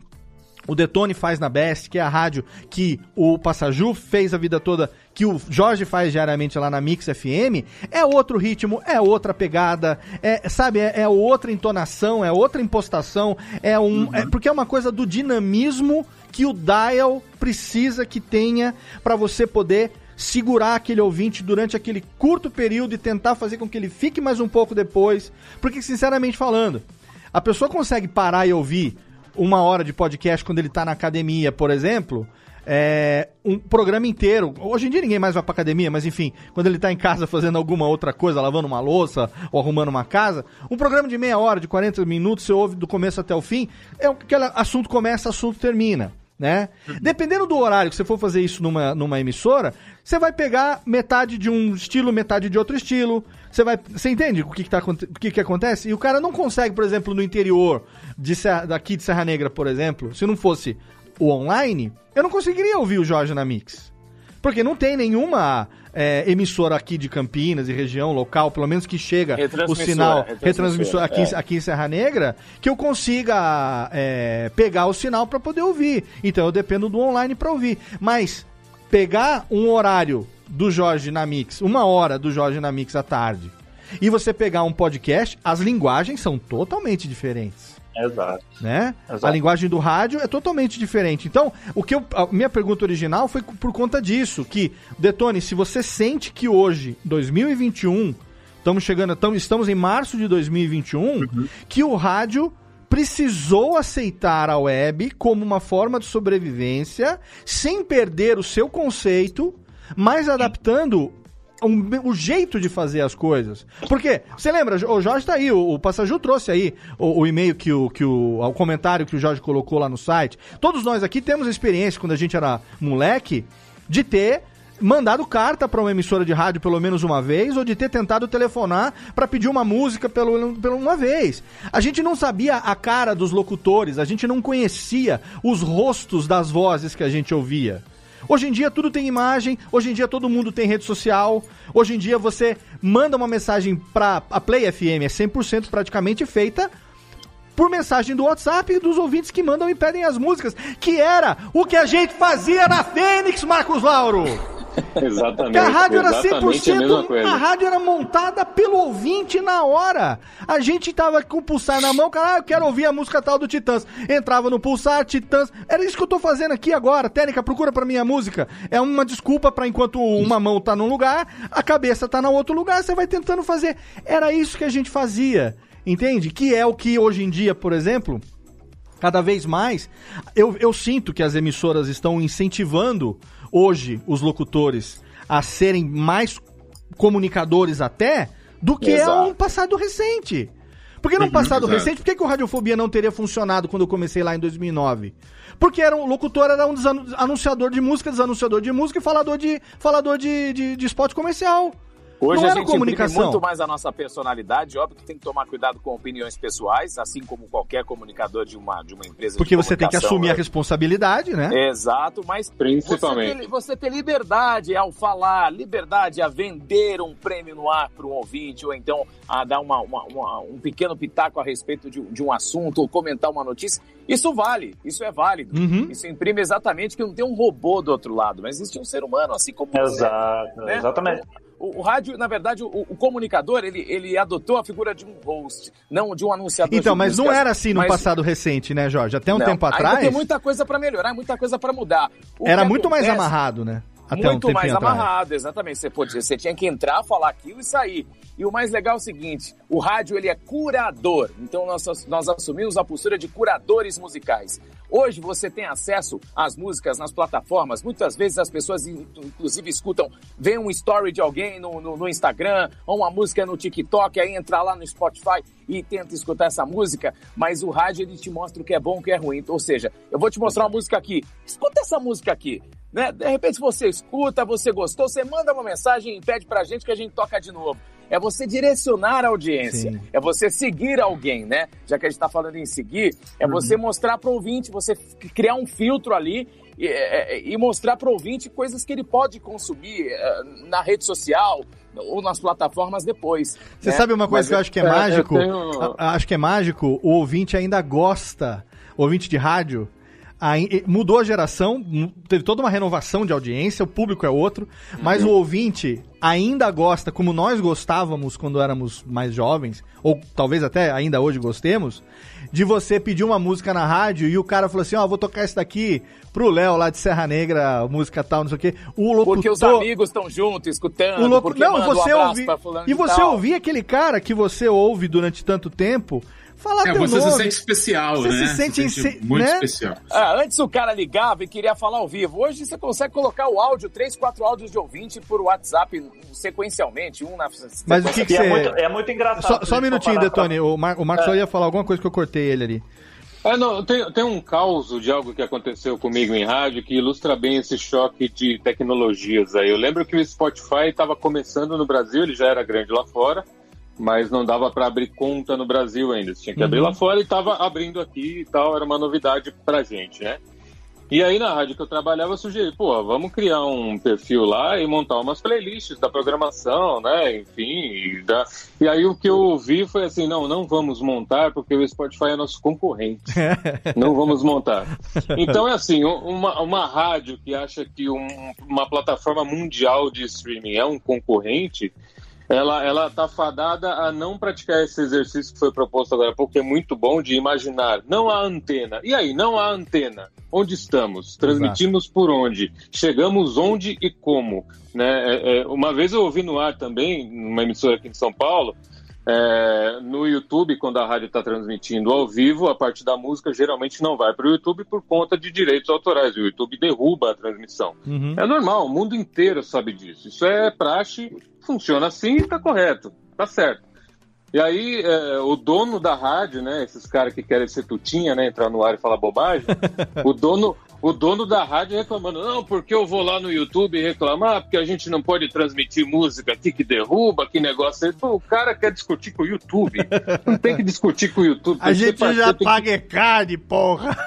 B: o Detone faz na Best, que é a rádio que o Passaju fez a vida toda, que o Jorge faz diariamente lá na Mix FM, é outro ritmo, é outra pegada, é, sabe, é, é outra entonação, é outra impostação, é um. Uhum. É, porque é uma coisa do dinamismo que o dial precisa que tenha para você poder segurar aquele ouvinte durante aquele curto período e tentar fazer com que ele fique mais um pouco depois. Porque, sinceramente falando, a pessoa consegue parar e ouvir uma hora de podcast quando ele tá na academia, por exemplo. É, um programa inteiro. Hoje em dia ninguém mais vai pra academia, mas enfim, quando ele tá em casa fazendo alguma outra coisa, lavando uma louça ou arrumando uma casa, um programa de meia hora, de 40 minutos, você ouve do começo até o fim, é aquele assunto começa, assunto termina né? Dependendo do horário que você for fazer isso numa, numa emissora, você vai pegar metade de um estilo, metade de outro estilo. Você vai. Você entende o que, que, tá, o que, que acontece? E o cara não consegue, por exemplo, no interior de Serra, daqui de Serra Negra, por exemplo, se não fosse o online, eu não conseguiria ouvir o Jorge na Mix. Porque não tem nenhuma é, emissora aqui de Campinas e região local, pelo menos que chega o sinal retransmissor aqui, é. aqui em Serra Negra, que eu consiga é, pegar o sinal para poder ouvir. Então eu dependo do online para ouvir. Mas pegar um horário do Jorge na Mix, uma hora do Jorge na Mix à tarde, e você pegar um podcast, as linguagens são totalmente diferentes.
G: Exato.
B: Né? Exato. A linguagem do rádio é totalmente diferente. Então, o que eu, a minha pergunta original foi por conta disso, que Detone, se você sente que hoje, 2021, estamos chegando, estamos, estamos em março de 2021, uhum. que o rádio precisou aceitar a web como uma forma de sobrevivência, sem perder o seu conceito, mas adaptando o jeito de fazer as coisas. Porque, você lembra, o Jorge tá aí, o, o Passaju trouxe aí o, o, e-mail que o, que o, o comentário que o Jorge colocou lá no site. Todos nós aqui temos experiência, quando a gente era moleque, de ter mandado carta para uma emissora de rádio pelo menos uma vez ou de ter tentado telefonar para pedir uma música pelo, pelo uma vez. A gente não sabia a cara dos locutores, a gente não conhecia os rostos das vozes que a gente ouvia. Hoje em dia tudo tem imagem, hoje em dia todo mundo tem rede social, hoje em dia você manda uma mensagem para a Play FM, é 100% praticamente feita por mensagem do WhatsApp dos ouvintes que mandam e pedem as músicas, que era o que a gente fazia na Fênix, Marcos Lauro. <laughs>
D: exatamente. Porque
B: a rádio era 100%, a, a, rádio era montada pelo ouvinte na hora. A gente tava com o pulsar na mão, cara, ah, eu quero ouvir a música tal do Titãs. Entrava no pulsar, Titãs. Era isso que eu tô fazendo aqui agora. Técnica, procura pra minha música. É uma desculpa para enquanto uma mão tá num lugar, a cabeça tá no outro lugar, você vai tentando fazer. Era isso que a gente fazia. Entende? Que é o que hoje em dia, por exemplo, cada vez mais, eu, eu sinto que as emissoras estão incentivando hoje os locutores a serem mais comunicadores até do que Exato. é um passado recente. Porque num passado Exato. recente, por que, que o Radiofobia não teria funcionado quando eu comecei lá em 2009? Porque era um locutor, era um anunciador de música, desanunciador de música e falador de, falador de, de, de spot comercial.
E: Hoje não a gente comunicação. muito mais a nossa personalidade, óbvio que tem que tomar cuidado com opiniões pessoais, assim como qualquer comunicador de uma, de uma empresa
B: Porque você tem que assumir a né? responsabilidade, né?
E: Exato, mas principalmente você ter, você ter liberdade ao falar, liberdade a vender um prêmio no ar para um ouvinte, ou então a dar uma, uma, uma, um pequeno pitaco a respeito de, de um assunto, ou comentar uma notícia, isso vale, isso é válido. Uhum. Isso imprime exatamente que não tem um robô do outro lado, mas existe um ser humano, assim como
G: Exato, você. Né? Exatamente.
E: O, o, rádio, na verdade, o, o, comunicador, ele, ele adotou a figura de um host, não de um anunciador.
B: Então, mas músicas, não era assim no mas... passado recente, né, Jorge? Até um não, tempo atrás.
E: Tem muita coisa para melhorar, muita coisa para mudar.
B: era muito acontece... mais amarrado, né?
E: Até muito um mais atrás. amarrado, exatamente. Você, podia, você tinha que entrar, falar aquilo e sair. E o mais legal é o seguinte: o rádio ele é curador. Então nós, nós assumimos a postura de curadores musicais. Hoje você tem acesso às músicas nas plataformas. Muitas vezes as pessoas, inclusive, escutam, vê um story de alguém no, no, no Instagram, ou uma música no TikTok, aí entra lá no Spotify e tenta escutar essa música. Mas o rádio ele te mostra o que é bom e o que é ruim. Ou seja, eu vou te mostrar uma música aqui. Escuta essa música aqui. Né? De repente você escuta, você gostou, você manda uma mensagem e pede pra gente que a gente toca de novo. É você direcionar a audiência, Sim. é você seguir alguém, né? Já que a gente está falando em seguir, é uhum. você mostrar para o ouvinte, você criar um filtro ali e, é, é, e mostrar para o ouvinte coisas que ele pode consumir é, na rede social, ou nas plataformas depois.
B: Você né? sabe uma coisa Mas que eu acho que é, é mágico? Tenho... Acho que é mágico, o ouvinte ainda gosta, o ouvinte de rádio, mudou a geração, teve toda uma renovação de audiência, o público é outro, mas uhum. o ouvinte ainda gosta, como nós gostávamos quando éramos mais jovens, ou talvez até ainda hoje gostemos, de você pedir uma música na rádio e o cara falou assim: Ó, oh, vou tocar essa daqui pro Léo lá de Serra Negra, música tal, não sei o quê. O locutor...
E: Porque os amigos estão juntos, escutando. O
B: locu... Não, você um ouvi... E você ouvir aquele cara que você ouve durante tanto tempo falar é, teu
F: você
B: nome.
F: se sente especial, você
B: né? Se sente, se sente
F: muito né? especial.
E: Ah, antes o cara ligava e queria falar ao vivo. Hoje você consegue colocar o áudio, três, quatro áudios de ouvinte por WhatsApp sequencialmente, um na
B: Mas o que, que você...
G: É muito, é muito engraçado.
B: Só, só um minutinho, Detone. Pra... O, Mar o Marcos é. só ia falar alguma coisa que eu cortei ele ali.
D: É, não, tem, tem um caos de algo que aconteceu comigo em rádio que ilustra bem esse choque de tecnologias aí. Eu lembro que o Spotify estava começando no Brasil, ele já era grande lá fora mas não dava para abrir conta no Brasil ainda. Você tinha que abrir uhum. lá fora e estava abrindo aqui e tal, era uma novidade para gente, né? E aí na rádio que eu trabalhava, eu sugeri, pô, vamos criar um perfil lá e montar umas playlists da programação, né? Enfim. E, da... e aí o que eu ouvi foi assim, não, não vamos montar porque o Spotify é nosso concorrente. <laughs> não vamos montar. Então é assim, uma, uma rádio que acha que um, uma plataforma mundial de streaming é um concorrente, ela ela está fadada a não praticar esse exercício que foi proposto agora há pouco, que é muito bom de imaginar. Não há antena. E aí, não há antena. Onde estamos? Transmitimos Exato. por onde? Chegamos onde e como? Né? É, é, uma vez eu ouvi no ar também, numa emissora aqui em São Paulo, é, no YouTube, quando a rádio está transmitindo ao vivo, a parte da música geralmente não vai para o YouTube por conta de direitos autorais. O YouTube derruba a transmissão. Uhum. É normal, o mundo inteiro sabe disso. Isso é praxe, funciona assim e está correto, está certo. E aí, é, o dono da rádio, né, esses caras que querem ser tutinha, né, entrar no ar e falar bobagem, <laughs> o dono, o dono da rádio reclamando, não, porque eu vou lá no YouTube reclamar, porque a gente não pode transmitir música aqui que derruba, que negócio é. Pô, o cara quer discutir com o YouTube. Não tem que discutir com o YouTube.
B: A gente já paga que... card, porra.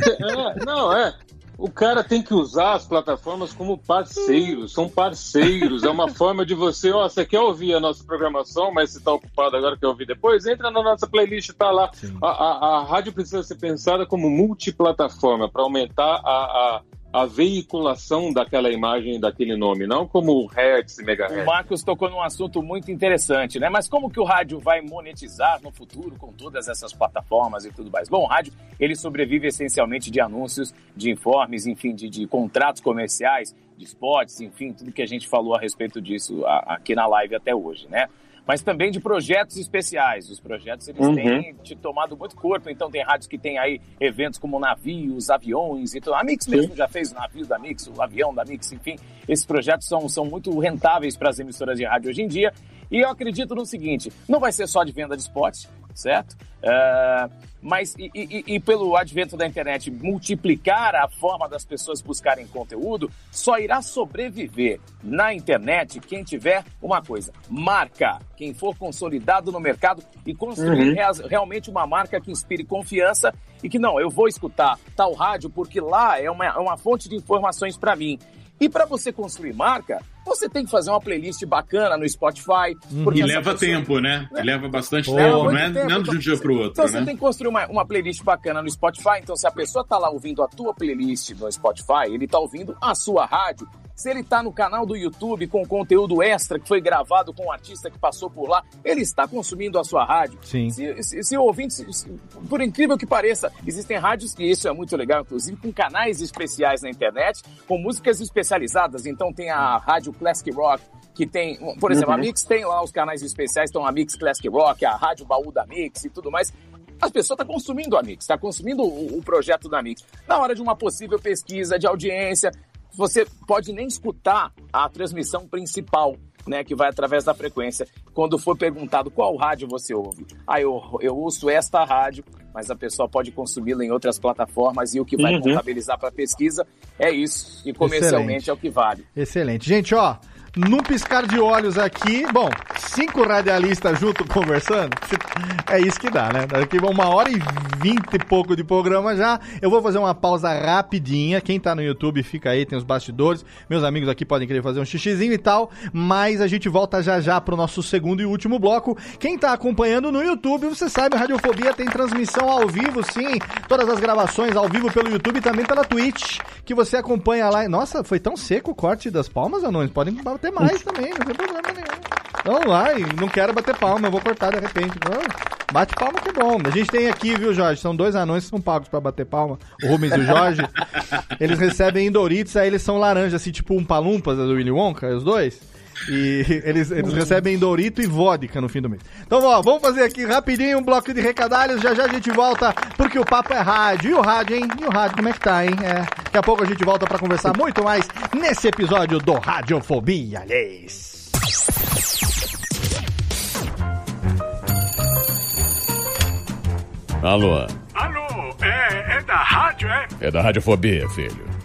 D: É, não, é. O cara tem que usar as plataformas como parceiros, são parceiros, é uma <laughs> forma de você, ó, você quer ouvir a nossa programação, mas se está ocupado agora quer ouvir depois, entra na nossa playlist, tá lá. A, a, a, rádio precisa ser pensada como multiplataforma para aumentar a, a a veiculação daquela imagem, daquele nome, não como hertz e megahertz.
E: O Marcos tocou num assunto muito interessante, né? Mas como que o rádio vai monetizar no futuro com todas essas plataformas e tudo mais? Bom, o rádio, ele sobrevive essencialmente de anúncios, de informes, enfim, de, de contratos comerciais, de spots, enfim, tudo que a gente falou a respeito disso aqui na live até hoje, né? Mas também de projetos especiais. Os projetos eles uhum. têm te tomado muito corpo, então tem rádios que tem aí eventos como navios, aviões e tudo. A Mix mesmo já fez o navio da Mix, o avião da Mix, enfim. Esses projetos são, são muito rentáveis para as emissoras de rádio hoje em dia. E eu acredito no seguinte: não vai ser só de venda de spots, certo? Uh, mas e, e, e, pelo advento da internet multiplicar a forma das pessoas buscarem conteúdo, só irá sobreviver na internet quem tiver uma coisa: marca. Quem for consolidado no mercado e construir uhum. realmente uma marca que inspire confiança e que não, eu vou escutar tal rádio porque lá é uma, é uma fonte de informações para mim. E para você construir marca, você tem que fazer uma playlist bacana no Spotify.
F: Uhum. e leva pessoa... tempo, né? né? Leva bastante tempo, não é, tempo. não de um dia para o outro.
E: Então
F: né?
E: você tem que construir uma, uma playlist bacana no Spotify. Então, se a pessoa está lá ouvindo a tua playlist no Spotify, ele está ouvindo a sua rádio se ele está no canal do YouTube com conteúdo extra que foi gravado com um artista que passou por lá, ele está consumindo a sua rádio.
B: Sim.
E: Se, se, se o ouvinte, se, por incrível que pareça, existem rádios, e isso é muito legal, inclusive, com canais especiais na internet, com músicas especializadas. Então tem a Rádio Classic Rock, que tem, por exemplo, uhum. a Mix tem lá os canais especiais, então a Mix Classic Rock, a Rádio Baú da Mix e tudo mais. As pessoas estão tá consumindo a Mix, está consumindo o, o, projeto da Mix. Na hora de uma possível pesquisa de audiência, você pode nem escutar a transmissão principal, né, que vai através da frequência. Quando for perguntado qual rádio você ouve, ah, eu, eu ouço esta rádio, mas a pessoa pode consumi-la em outras plataformas e o que vai uhum. contabilizar para a pesquisa é isso. E comercialmente Excelente. é o que vale.
B: Excelente. Gente, ó, num piscar de olhos aqui, bom, cinco radialistas junto <laughs> conversando, é isso que dá, né? Daqui uma hora e vinte e pouco de programa já. Eu vou fazer uma pausa rapidinha. Quem tá no YouTube fica aí, tem os bastidores. Meus amigos aqui podem querer fazer um xixizinho e tal, mas a gente volta já já pro nosso segundo e último bloco. Quem tá acompanhando no YouTube, você sabe, a Radiofobia tem transmissão ao vivo, sim. Todas as gravações ao vivo pelo YouTube e também pela Twitch, que você acompanha lá. Nossa, foi tão seco o corte das palmas, anões? Podem bater mais também, não tem problema nenhum. Vamos lá, não quero bater palma, eu vou cortar de repente. bate palma que é bom. A gente tem aqui, viu, Jorge? São dois anões que são pagos pra bater palma. O Rubens e o Jorge. <laughs> eles recebem Doritos, aí eles são laranja, assim, tipo um palumpas do Willy Wonka, os dois. E <laughs> eles, eles recebem Dorito e vodka no fim do mês. Então, ó, vamos fazer aqui rapidinho um bloco de recadalhos. Já já a gente volta, porque o papo é rádio. E o rádio, hein? E o rádio, como é que tá, hein? É. Daqui a pouco a gente volta para conversar muito mais nesse episódio do Radiofobia, aliás.
I: Alô?
J: Alô, é, é da rádio, é?
I: É da Radiofobia, filho.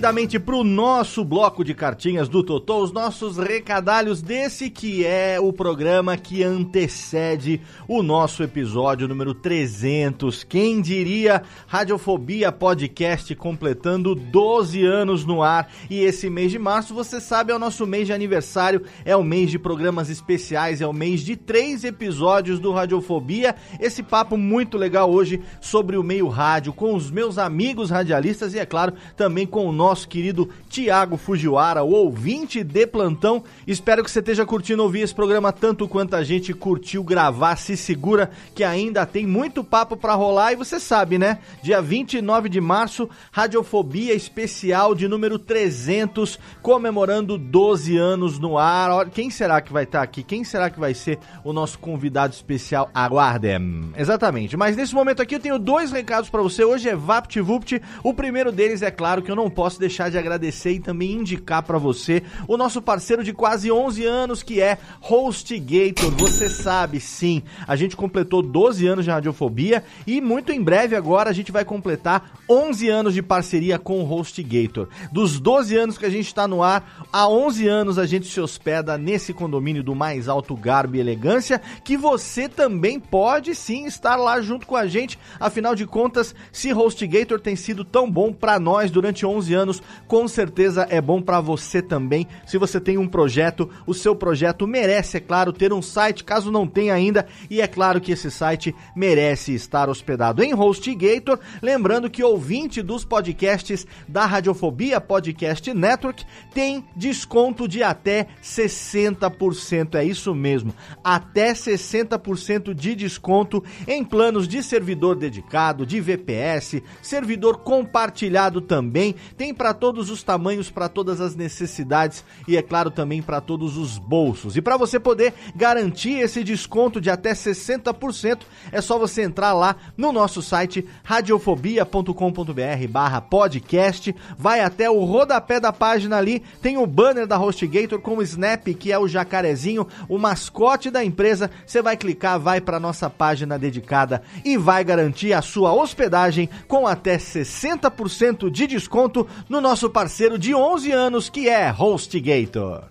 B: Rapidamente pro nosso bloco de cartinhas do Totô, os nossos recadalhos desse que é o programa que antecede o nosso episódio número 300. Quem diria Radiofobia Podcast completando 12 anos no ar. E esse mês de março, você sabe, é o nosso mês de aniversário, é o mês de programas especiais, é o mês de três episódios do Radiofobia. Esse papo muito legal hoje sobre o meio rádio com os meus amigos radialistas e, é claro, também com o nosso querido Tiago Fujiwara, o ouvinte de plantão. Espero que você esteja curtindo ouvir esse programa tanto quanto a gente curtiu gravar. Se segura que ainda tem muito papo para rolar e você sabe, né? Dia 29 de março, Radiofobia especial de número 300, comemorando 12 anos no ar. Quem será que vai estar tá aqui? Quem será que vai ser o nosso convidado especial? Aguardem. Exatamente. Mas nesse momento aqui eu tenho dois recados para você. Hoje é VaptVupt. O primeiro deles é claro que eu não posso deixar de agradecer e também indicar para você o nosso parceiro de quase 11 anos que é HostGator. Você sabe, sim, a gente completou 12 anos de radiofobia e muito em breve agora a gente vai completar 11 anos de parceria com o HostGator. Dos 12 anos que a gente está no ar, há 11 anos a gente se hospeda nesse condomínio do mais alto garbo e elegância, que você também pode sim estar lá junto com a gente. Afinal de contas, se HostGator tem sido tão bom para nós durante 11 anos, com certeza é bom para você também. Se você tem um projeto, o seu projeto merece, é claro, ter um site, caso não tenha ainda, e é claro que esse site merece estar hospedado em HostGator. Lembrando que ouvinte dos podcasts da Radiofobia Podcast Network tem desconto de até 60%. É isso mesmo, até 60% de desconto em planos de servidor dedicado, de VPS, servidor compartilhado também tem para todos os tamanhos, para todas as necessidades e é claro também para todos os bolsos. E para você poder garantir esse desconto de até 60%, é só você entrar lá no nosso site radiofobia.com.br/podcast, vai até o rodapé da página ali, tem o banner da HostGator com o Snap, que é o jacarezinho, o mascote da empresa. Você vai clicar, vai para nossa página dedicada e vai garantir a sua hospedagem com até 60% de desconto no nosso parceiro de 11 anos, que é HostGator.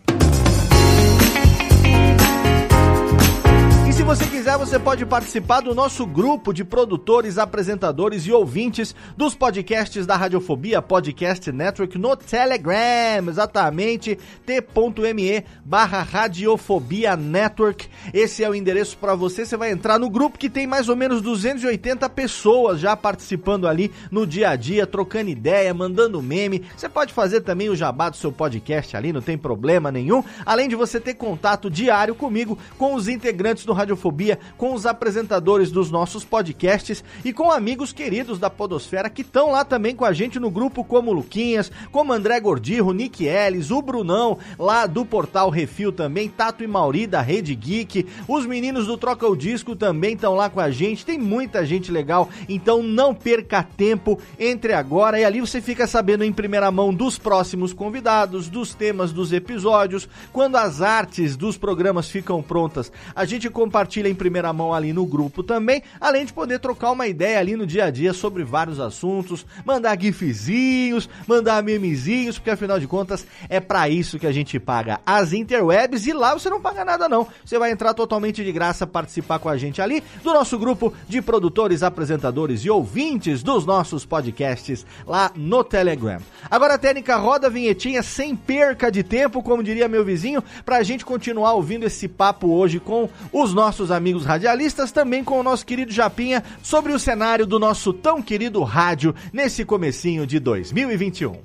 B: Se você quiser, você pode participar do nosso grupo de produtores, apresentadores e ouvintes dos podcasts da Radiofobia Podcast Network no Telegram, exatamente t.me barra Radiofobia Network. Esse é o endereço para você. Você vai entrar no grupo que tem mais ou menos 280 pessoas já participando ali no dia a dia, trocando ideia, mandando meme. Você pode fazer também o jabá do seu podcast ali, não tem problema nenhum. Além de você ter contato diário comigo, com os integrantes do Radio Radiofobia com os apresentadores dos nossos podcasts e com amigos queridos da Podosfera que estão lá também com a gente no grupo, como Luquinhas, como André Gordirro, Nick Ellis, o Brunão, lá do Portal Refil também, Tato e Mauri da Rede Geek, os meninos do Troca o Disco também estão lá com a gente, tem muita gente legal, então não perca tempo entre agora e ali você fica sabendo em primeira mão dos próximos convidados, dos temas dos episódios, quando as artes dos programas ficam prontas, a gente compartilha compartilha em primeira mão ali no grupo também, além de poder trocar uma ideia ali no dia a dia sobre vários assuntos, mandar gifzinhos, mandar memezinhos, porque afinal de contas é para isso que a gente paga as interwebs e lá você não paga nada não. Você vai entrar totalmente de graça participar com a gente ali do nosso grupo de produtores, apresentadores e ouvintes dos nossos podcasts lá no Telegram. Agora a técnica roda a vinhetinha sem perca de tempo, como diria meu vizinho, pra gente continuar ouvindo esse papo hoje com os nossos nossos amigos radialistas, também com o nosso querido Japinha, sobre o cenário do nosso tão querido rádio nesse comecinho de 2021.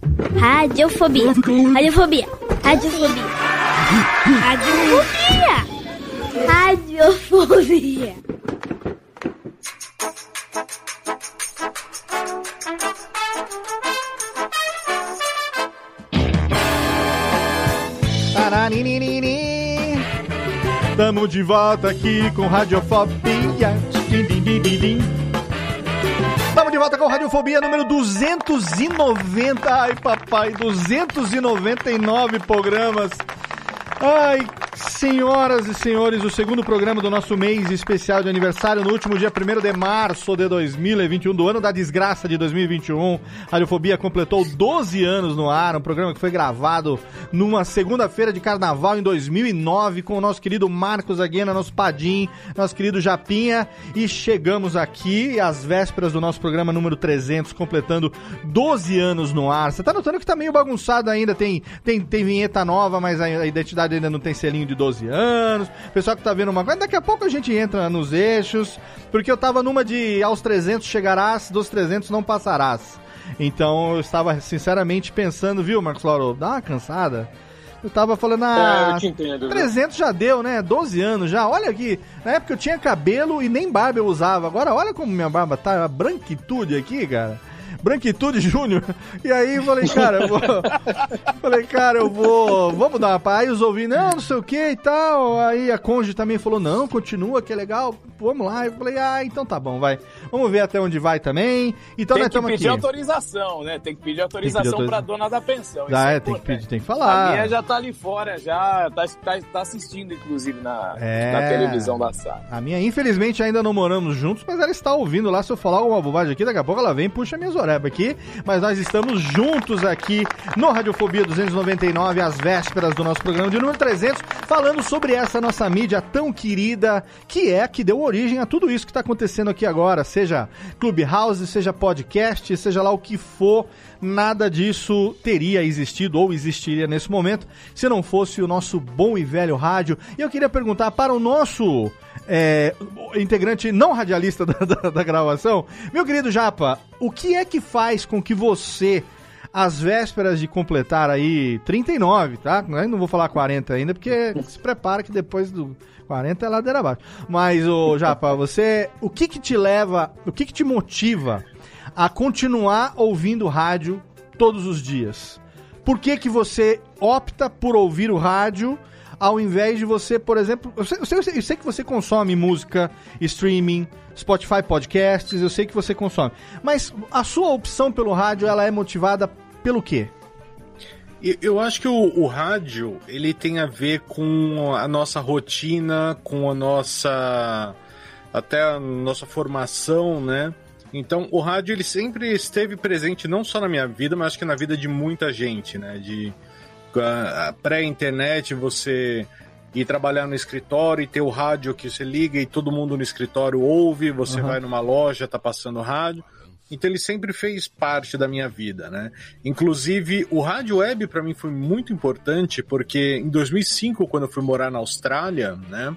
K: Radiofobia. Radiofobia. Radiofobia. Radiofobia. Radiofobia. Radiofobia.
B: Tamo de volta aqui com Radiofobia. Estamos de volta com Radiofobia número 290. Ai, papai, 299 programas. Ai, Senhoras e senhores, o segundo programa do nosso mês especial de aniversário no último dia 1 de março de 2021, do ano da desgraça de 2021. A Radiofobia completou 12 anos no ar, um programa que foi gravado numa segunda-feira de carnaval em 2009 com o nosso querido Marcos Aguena, nosso Padim, nosso querido Japinha. E chegamos aqui às vésperas do nosso programa número 300, completando 12 anos no ar. Você tá notando que tá meio bagunçado ainda, tem, tem, tem vinheta nova, mas a identidade ainda não tem selinho de 12 12 anos. Pessoal que tá vendo uma coisa, daqui a pouco a gente entra nos eixos, porque eu tava numa de aos 300 chegarás, dos 300 não passarás. Então eu estava sinceramente pensando, viu, Marcos Lauro, dá uma cansada. Eu tava falando, ah, é, eu te entendo, 300 já deu, né? 12 anos já. Olha aqui, na época eu tinha cabelo e nem barba eu usava. Agora olha como minha barba tá, a branquitude aqui, cara. Branquitude Júnior. E aí falei, cara, eu vou. <laughs> falei, cara, eu vou. Vamos dar uma. Aí os ouvintes, não, não sei o que e tal. Aí a Conde também falou, não, continua, que é legal. Vamos lá. Eu falei, ah, então tá bom, vai. Vamos ver até onde vai também. Então
E: tem
B: nós
E: estamos aqui. Tem que pedir autorização, né? Tem que pedir autorização que pedir autorização. pra dona da pensão.
B: Ah, é, é tem que pedir, tem que falar.
E: A minha já tá ali fora, já tá, tá, tá assistindo, inclusive, na, é... na televisão da sala.
B: A minha, infelizmente, ainda não moramos juntos, mas ela está ouvindo lá. Se eu falar alguma bobagem aqui, daqui a pouco ela vem e puxa minhas orelhas aqui, mas nós estamos juntos aqui no Radiofobia 299, às vésperas do nosso programa de número 300, falando sobre essa nossa mídia tão querida, que é a que deu origem a tudo isso que está acontecendo aqui agora, seja Clubhouse, seja podcast, seja lá o que for, nada disso teria existido ou existiria nesse momento se não fosse o nosso bom e velho rádio. E eu queria perguntar para o nosso é, integrante não radialista <laughs> da, da, da gravação, meu querido Japa, o que é que faz com que você às vésperas de completar aí 39, tá? Não vou falar 40 ainda, porque <laughs> se prepara que depois do 40 é ladeira abaixo. Mas, ô Japa, você, o que que te leva, o que que te motiva a continuar ouvindo rádio todos os dias? Por que que você opta por ouvir o rádio ao invés de você, por exemplo, eu sei, eu sei, eu sei que você consome música, streaming, Spotify podcasts, eu sei que você consome. Mas a sua opção pelo rádio, ela é motivada pelo quê?
C: Eu acho que o, o, rádio ele tem a ver com a nossa rotina, com a nossa até a nossa formação, né? Então o rádio ele sempre esteve presente não só na minha vida, mas acho que na vida de muita gente, né? De pré-internet você ir trabalhar no escritório e ter o rádio que você liga e todo mundo no escritório ouve, você uhum. vai numa loja, tá passando rádio. Então ele sempre fez parte da minha vida, né? Inclusive o rádio web para mim foi muito importante porque em 2005 quando eu fui morar na Austrália, né?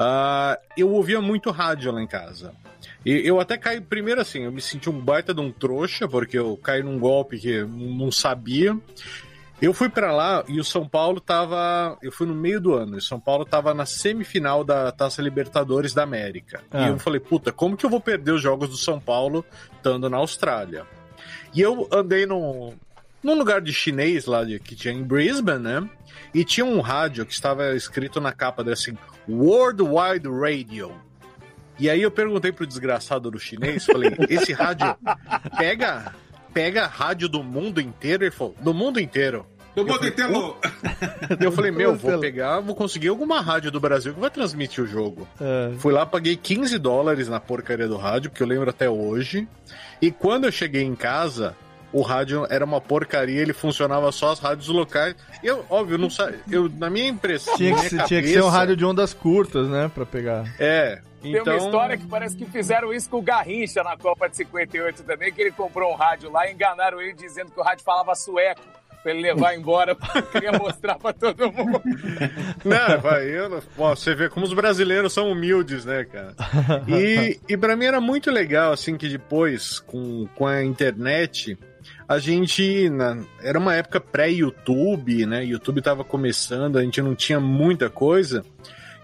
C: Uh, eu ouvia muito rádio lá em casa. E eu até caí primeiro assim, eu me senti um baita de um trouxa porque eu caí num golpe que não sabia. Eu fui para lá e o São Paulo tava. Eu fui no meio do ano. E o São Paulo tava na semifinal da Taça Libertadores da América. Ah. E eu falei, puta, como que eu vou perder os jogos do São Paulo estando na Austrália? E eu andei num, num lugar de chinês lá de, que tinha em Brisbane, né? E tinha um rádio que estava escrito na capa dele assim: Worldwide Radio. E aí eu perguntei pro desgraçado do chinês, falei, esse rádio pega pega rádio do mundo inteiro. Ele falou, do mundo inteiro.
F: Do mundo falei, inteiro.
C: Eu falei, meu, vou pegar, vou conseguir alguma rádio do Brasil que vai transmitir o jogo. É. Fui lá, paguei 15 dólares na porcaria do rádio, porque eu lembro até hoje. E quando eu cheguei em casa, o rádio era uma porcaria, ele funcionava só as rádios locais. Eu, óbvio, não sa... eu na minha impressão,
B: tinha
C: que,
B: minha cabeça, tinha que ser um rádio de ondas curtas, né, para pegar.
C: É,
E: tem então... uma história que parece que fizeram isso com o Garrincha na Copa de 58 também, que ele comprou um rádio lá e enganaram ele dizendo que o rádio falava sueco pra ele levar embora, <laughs> queria mostrar pra todo mundo. <laughs>
C: Não, vai, eu, você vê como os brasileiros são humildes, né, cara? E, e pra mim era muito legal, assim, que depois, com, com a internet, a gente. Na, era uma época pré-YouTube, né? YouTube tava começando, a gente não tinha muita coisa.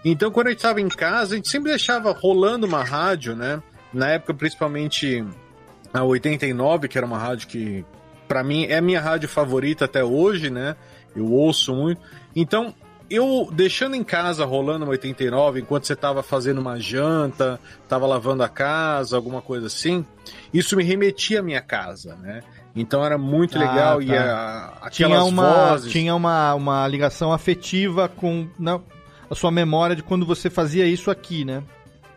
C: Então, quando a gente estava em casa, a gente sempre deixava rolando uma rádio, né? Na época, principalmente a 89, que era uma rádio que, para mim, é a minha rádio favorita até hoje, né? Eu ouço muito. Então, eu deixando em casa rolando uma 89, enquanto você tava fazendo uma janta, tava lavando a casa, alguma coisa assim, isso me remetia à minha casa, né? Então era muito legal ah, tá. e a, aquelas
B: tinha uma,
C: vozes...
B: Tinha uma, uma ligação afetiva com na, a sua memória de quando você fazia isso aqui, né?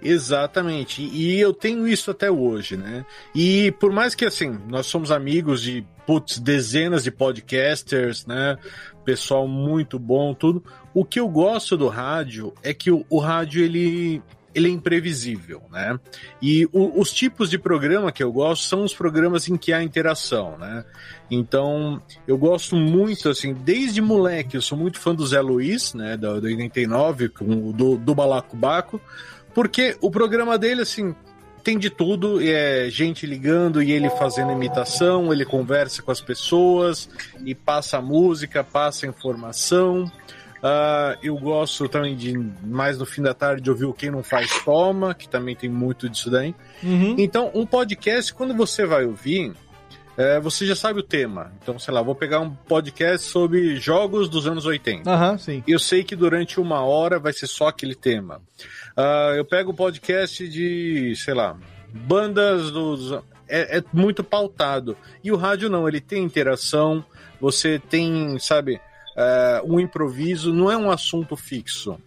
C: Exatamente. E eu tenho isso até hoje, né? E por mais que assim, nós somos amigos de putz, dezenas de podcasters, né? Pessoal muito bom, tudo. O que eu gosto do rádio é que o, o rádio ele ele é imprevisível, né? E o, os tipos de programa que eu gosto são os programas em que há interação, né? Então, eu gosto muito, assim, desde moleque, eu sou muito fã do Zé Luiz, né, do, do 89, com, do, do Balacobaco, porque o programa dele, assim, tem de tudo, é gente ligando e ele fazendo imitação, ele conversa com as pessoas e passa música, passa informação. Uh, eu gosto também de, mais no fim da tarde, de ouvir o Quem Não Faz Toma, que também tem muito disso daí. Uhum. Então, um podcast, quando você vai ouvir, é, você já sabe o tema. Então, sei lá, vou pegar um podcast sobre jogos dos anos 80.
B: Uhum, sim.
C: Eu sei que durante uma hora vai ser só aquele tema. Uh, eu pego o um podcast de, sei lá, bandas dos. É, é muito pautado. E o rádio não, ele tem interação, você tem, sabe, uh, um improviso, não é um assunto fixo.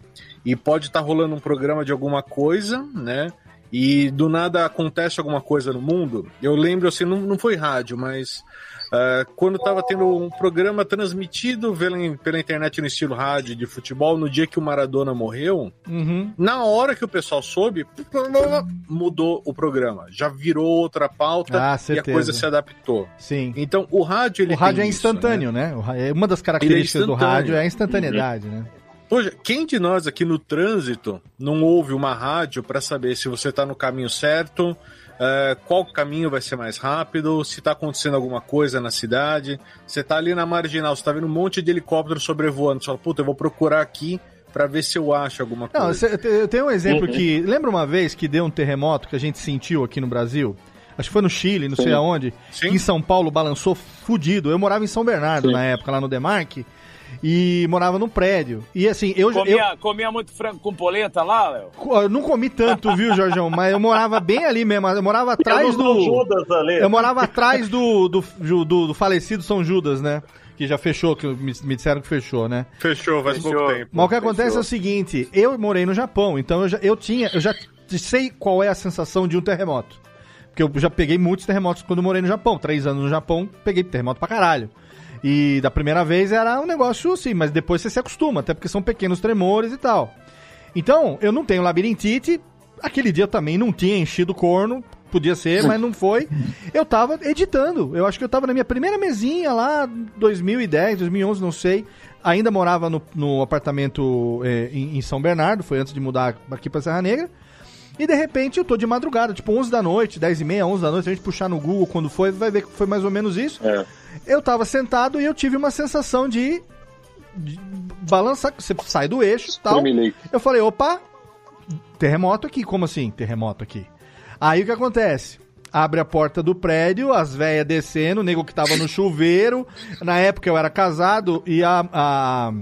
C: E pode estar tá rolando um programa de alguma coisa, né? E do nada acontece alguma coisa no mundo. Eu lembro assim, não, não foi rádio, mas Uh, quando estava tendo um programa transmitido pela, pela, internet no estilo rádio de futebol, no dia que o Maradona morreu,
B: uhum.
C: na hora que o pessoal soube, mudou o programa. Já virou outra pauta
B: ah,
C: e a coisa se adaptou.
B: Sim.
C: Então o rádio ele
B: O rádio é instantâneo, isso, né? né? É uma das características é do rádio é a instantaneidade, uhum. né?
C: Poxa, quem de nós aqui no trânsito não ouve uma rádio para saber se você está no caminho certo, uh, qual caminho vai ser mais rápido, se está acontecendo alguma coisa na cidade. Você está ali na marginal, você está vendo um monte de helicóptero sobrevoando. Você fala, puta, eu vou procurar aqui para ver se eu acho alguma coisa.
B: Não, eu tenho um exemplo uhum. que. Lembra uma vez que deu um terremoto que a gente sentiu aqui no Brasil? Acho que foi no Chile, não Sim. sei aonde. Sim. Em São Paulo balançou fudido. Eu morava em São Bernardo Sim. na época, lá no Demarque e morava num prédio. E assim, eu
E: comia,
B: eu...
E: comia muito frango com polenta lá, Léo?
B: Eu não comi tanto, viu, Jorgão? <laughs> Mas eu morava bem ali mesmo. Eu morava atrás do. Judas ali. Eu morava atrás do, do, do, do falecido São Judas, né? que já fechou, que me, me, disseram que fechou, né?
C: Fechou, faz fechou. pouco tempo.
B: Mas o que acontece fechou. é o seguinte, eu morei no Japão, então eu já, eu tinha, eu já sei qual é a sensação de um terremoto. Porque eu já peguei muitos terremotos quando morei no Japão. Três anos no Japão, peguei terremoto pra caralho. E da primeira vez era um negócio assim, mas depois você se acostuma, até porque são pequenos tremores e tal. Então, eu não tenho labirintite. Aquele dia eu também não tinha enchido o corno, podia ser, mas não foi. Eu tava editando. Eu acho que eu tava na minha primeira mesinha lá, 2010, 2011, não sei. Ainda morava no, no apartamento é, em, em, São Bernardo, foi antes de mudar aqui pra Serra Negra. E de repente eu tô de madrugada, tipo 11 da noite, 10 e meia, 11 da noite. Se a gente puxar no Google quando foi, vai ver que foi mais ou menos isso. É. Eu tava sentado e eu tive uma sensação de, de balançar. Você sai do eixo e tal. Eu falei, opa, terremoto aqui. Como assim, terremoto aqui? Aí o que acontece? Abre a porta do prédio, as velhas descendo, o nego que tava no <laughs> chuveiro. Na época eu era casado e a, a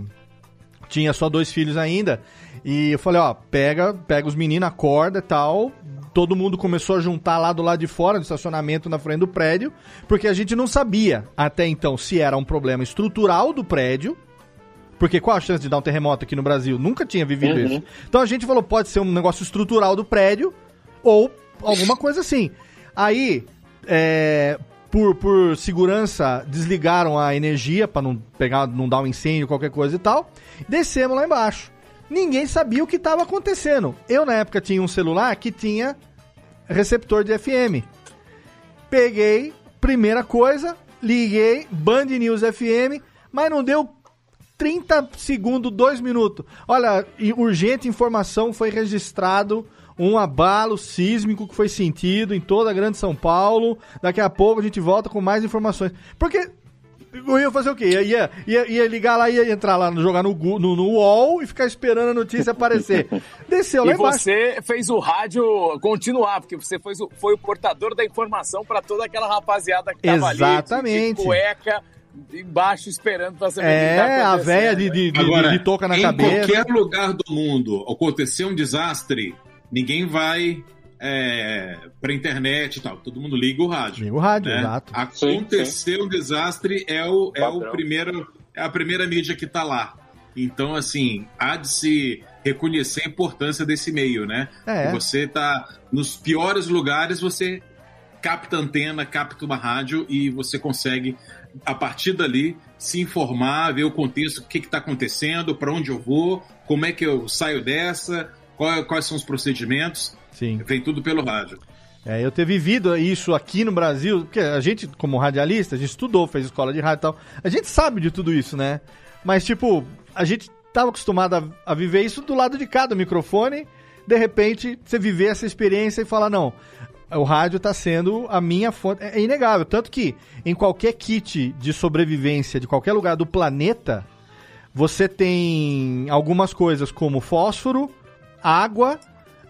B: tinha só dois filhos ainda. E eu falei, ó, pega, pega os meninos, acorda e tal. Todo mundo começou a juntar lá do lado de fora, no estacionamento na frente do prédio, porque a gente não sabia até então se era um problema estrutural do prédio. Porque qual a chance de dar um terremoto aqui no Brasil? Nunca tinha vivido uhum. isso. Então a gente falou, pode ser um negócio estrutural do prédio ou alguma <laughs> coisa assim. Aí, é, por, por segurança, desligaram a energia para não pegar, não dar um incêndio, qualquer coisa e tal. Descemos lá embaixo ninguém sabia o que estava acontecendo. Eu, na época, tinha um celular que tinha receptor de FM. Peguei, primeira coisa, liguei, Band News FM, mas não deu 30 segundos, 2 minutos. Olha, urgente informação foi registrado um abalo sísmico que foi sentido em toda a Grande São Paulo. Daqui a pouco a gente volta com mais informações. Porque eu ia fazer o quê? Ia, ia, ia, ia ligar lá, ia entrar lá, jogar no, no, no UOL e ficar esperando a notícia aparecer. <laughs> Desceu lá
E: e
B: embaixo.
E: você fez o rádio continuar, porque você foi, foi o portador da informação para toda aquela rapaziada que tava
B: Exatamente. ali. De,
E: cueca, embaixo esperando pra saber
B: é, tá É, a véia de, de, de, Agora, de, toca na
F: em
B: cabeça.
F: Em qualquer lugar do mundo acontecer um desastre, ninguém vai é, pra internet e tal. Todo mundo liga o rádio.
B: Liga o rádio, né? exato.
F: Acontecer um desastre é, o, é, o primeiro, é a primeira mídia que tá lá. Então, assim, há de se reconhecer a importância desse meio, né? É. Você tá nos piores lugares, você capta antena, capta uma rádio e você consegue, a partir dali, se informar, ver o contexto, o que está acontecendo, para onde eu vou, como é que eu saio dessa, qual, quais são os procedimentos.
B: Sim.
F: Vem tudo pelo rádio.
B: É, eu ter vivido isso aqui no Brasil, porque a gente, como radialista, a gente estudou, fez escola de rádio e tal, a gente sabe de tudo isso, né? Mas, tipo, a gente estava acostumado a, a, viver isso do lado de cada microfone, de repente você viver essa experiência e falar, não, o rádio está sendo a minha fonte. É, é inegável. Tanto que em qualquer kit de sobrevivência de qualquer lugar do planeta, você tem algumas coisas como fósforo, água,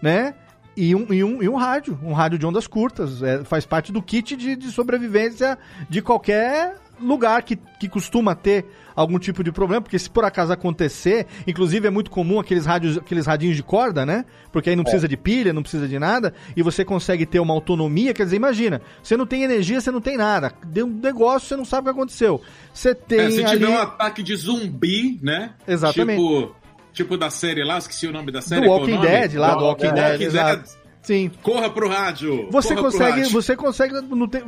B: né? E um, e um, e um rádio, um rádio de ondas curtas. É, faz parte do kit de, de sobrevivência de qualquer lugar que, que costuma ter algum tipo de problema, porque se por acaso acontecer, inclusive é muito comum aqueles rádios, aqueles radinhos de corda, né? Porque aí não precisa é. de pilha, não precisa de nada, e você consegue ter uma autonomia, quer dizer, imagina, você não tem energia, você não tem nada. Deu um negócio, você não sabe o que aconteceu. Você tem é,
F: se
B: ali...
F: tiver um ataque de zumbi, né?
B: Exatamente.
F: Tipo, tipo da série lá, esqueci o nome da série.
B: Do Walking Dead, lá, do Walking, Dead, Dead Sim.
F: Corra pro rádio.
B: Você consegue, rádio. você consegue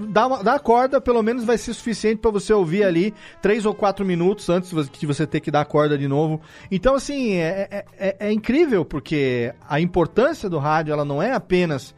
B: dar, uma, dar a corda, pelo menos vai ser suficiente para você ouvir ali três ou quatro minutos antes de você ter que dar a corda de novo. Então, assim, é, é, é, é incrível, porque a importância do rádio, ela não é apenas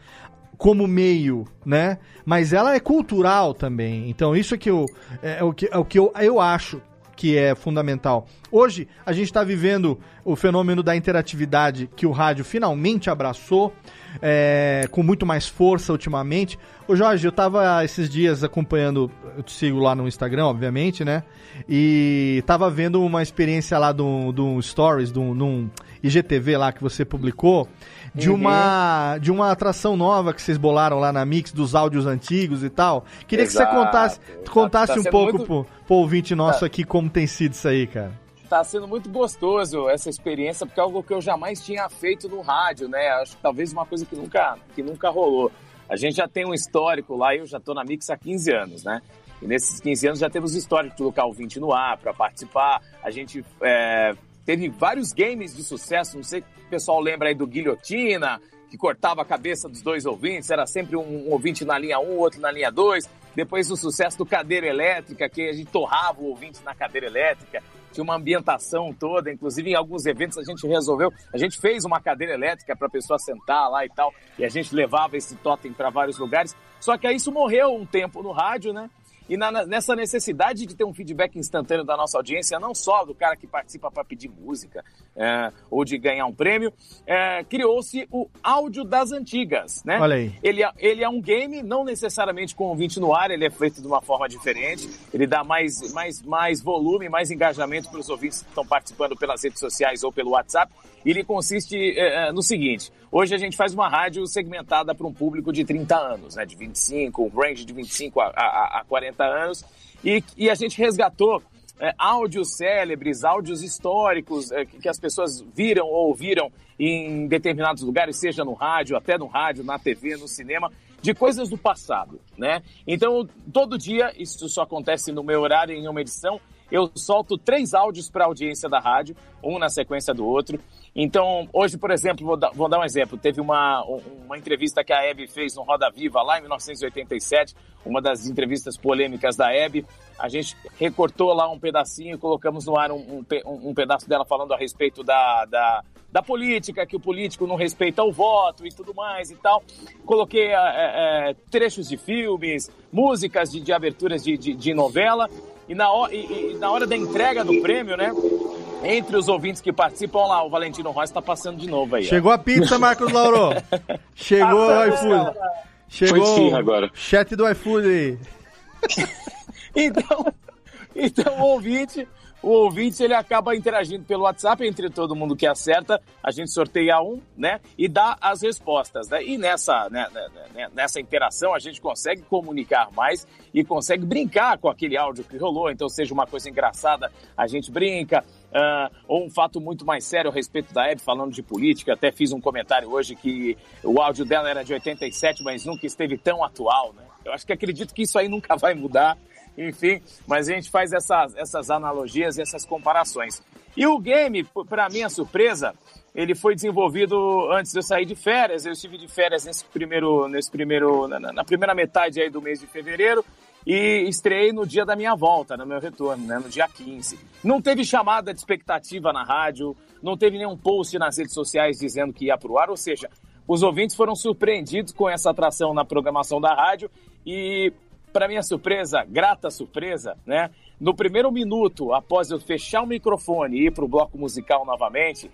B: como meio, né? Mas ela é cultural também. Então, isso é, que eu, é, é o que, é o que eu, eu acho que é fundamental. Hoje, a gente está vivendo o fenômeno da interatividade que o rádio finalmente abraçou é, com muito mais força ultimamente. Ô Jorge, eu tava esses dias acompanhando, eu te sigo lá no Instagram, obviamente, né? E tava vendo uma experiência lá do, do Stories, do, num IGTV lá que você publicou, de uhum. uma de uma atração nova que vocês bolaram lá na Mix dos áudios antigos e tal. Queria Exato. que você contasse, contasse tá, tá um pouco muito... pro, pro ouvinte nosso tá. aqui como tem sido isso aí, cara
E: tá sendo muito gostoso essa experiência, porque é algo que eu jamais tinha feito no rádio, né? Acho que talvez uma coisa que nunca, que nunca rolou. A gente já tem um histórico lá, eu já tô na Mix há 15 anos, né? E nesses 15 anos já temos histórico de colocar o 20 no ar para participar. A gente é, teve vários games de sucesso, não sei se o pessoal lembra aí do Guilhotina, que cortava a cabeça dos dois ouvintes, era sempre um, ouvinte na linha 1, outro na linha 2. Depois o sucesso do Cadeira Elétrica, que a gente torrava o ouvinte na cadeira elétrica tinha uma ambientação toda, inclusive em alguns eventos a gente resolveu, a gente fez uma cadeira elétrica para a pessoa sentar lá e tal, e a gente levava esse totem para vários lugares. Só que aí isso morreu um tempo no rádio, né? E na, nessa necessidade de ter um feedback instantâneo da nossa audiência, não só do cara que participa para pedir música é, ou de ganhar um prêmio, é, criou-se o áudio das antigas, né?
B: Olha aí.
E: Ele, é, ele é um game, não necessariamente com ouvinte no ar, ele é feito de uma forma diferente, ele dá mais, mais, mais volume, mais engajamento para os ouvintes que estão participando pelas redes sociais ou pelo WhatsApp. Ele consiste é, é, no seguinte: hoje a gente faz uma rádio segmentada para um público de 30 anos, né, de 25, um range de 25 a, a, a 40 anos, e, e a gente resgatou é, áudios célebres, áudios históricos é, que, que, as pessoas viram ou ouviram em determinados lugares, seja no rádio, até no rádio, na TV, no cinema, de coisas do passado, né? Então, todo dia, isso só acontece no meu horário em uma edição, eu solto três áudios para a audiência da rádio, um na sequência do outro. Então, hoje, por exemplo, vou dar, vou dar um exemplo. Teve uma, uma entrevista que a Hebe fez no Roda Viva lá em 1987, uma das entrevistas polêmicas da Hebe. A gente recortou lá um pedacinho colocamos no ar um, um, um pedaço dela falando a respeito da, da, da, política, que o político não respeita o voto e tudo mais e tal. Coloquei é, é, trechos de filmes, músicas de, de aberturas de, de, de novela. E na, e, e na hora da entrega do prêmio, né? Entre os ouvintes que participam lá, o Valentino Rossi está passando de novo aí.
B: Chegou ó. a pizza, Marcos Lauro. <laughs> Chegou o iFood. Chegou o
D: agora.
B: chat do iFood aí. <laughs>
E: então, então, o ouvinte o ouvinte ele acaba interagindo pelo WhatsApp entre todo mundo que acerta, a gente sorteia um, né, e dá as respostas, né? E nessa, né, né, né, nessa interação a gente consegue comunicar mais e consegue brincar com aquele áudio que rolou, então seja uma coisa engraçada, a gente brinca, uh, ou um fato muito mais sério a respeito da Hebe, falando de política, até fiz um comentário hoje que o áudio dela era de 87, mas nunca esteve tão atual, né? Eu acho que acredito que isso aí nunca vai mudar, enfim, mas a gente faz essas, essas analogias e essas comparações. E o game, para minha surpresa, ele foi desenvolvido antes de eu sair de férias. Eu estive de férias nesse primeiro, nesse primeiro, na, na primeira metade aí do mês de fevereiro e estreiei no dia da minha volta, no meu retorno, né, no dia 15. Não teve chamada de expectativa na rádio, não teve nenhum post nas redes sociais dizendo que ia pro ar, ou seja, os ouvintes foram surpreendidos com essa atração na programação da rádio e para minha surpresa, grata surpresa, né? No primeiro minuto, após eu fechar o microfone e ir para o bloco musical novamente,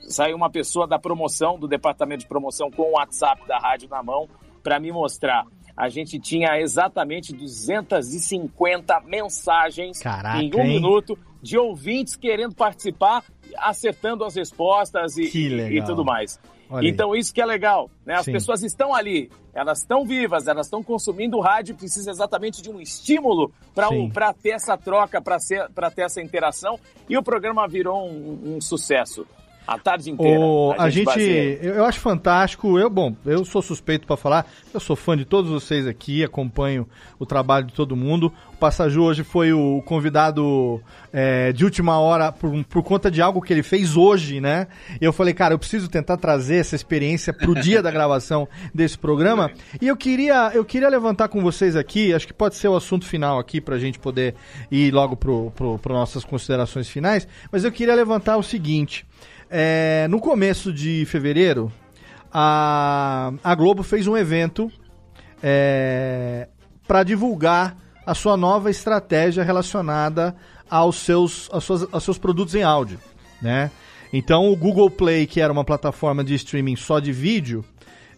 E: saiu uma pessoa da promoção, do departamento de promoção, com o WhatsApp da rádio na mão, para me mostrar. A gente tinha exatamente 250 mensagens
B: Caraca,
E: em um
B: hein?
E: minuto de ouvintes querendo participar, acertando as respostas e, e, e tudo mais.
B: Olha
E: então,
B: aí.
E: isso que é legal, né? As
B: Sim.
E: pessoas estão ali, elas estão vivas, elas estão consumindo o rádio, precisa exatamente de um estímulo para ter essa troca, para ter essa interação. E o programa virou um, um sucesso. A tarde inteira.
B: O, a gente,
E: baseia-
B: eu, eu acho fantástico. Eu, bom, eu sou suspeito pra falar. Eu sou fã de todos vocês aqui, acompanho o trabalho de todo mundo. O Passaju hoje foi o convidado é, de última hora por, por conta de algo que ele fez hoje, né? E eu falei, cara, eu preciso tentar trazer essa experiência pro <laughs> dia da gravação desse programa. E eu queria, eu queria levantar com vocês aqui, acho que pode ser o assunto final aqui pra gente poder ir logo pro, pro, pro nossas considerações finais. Mas eu queria levantar o seguinte. É, no começo de fevereiro, a, a Globo fez um evento para divulgar a sua nova estratégia relacionada aos seus, aos, seus, aos seus produtos em áudio. Né? Então, o Google Play, que era uma plataforma de streaming só de vídeo,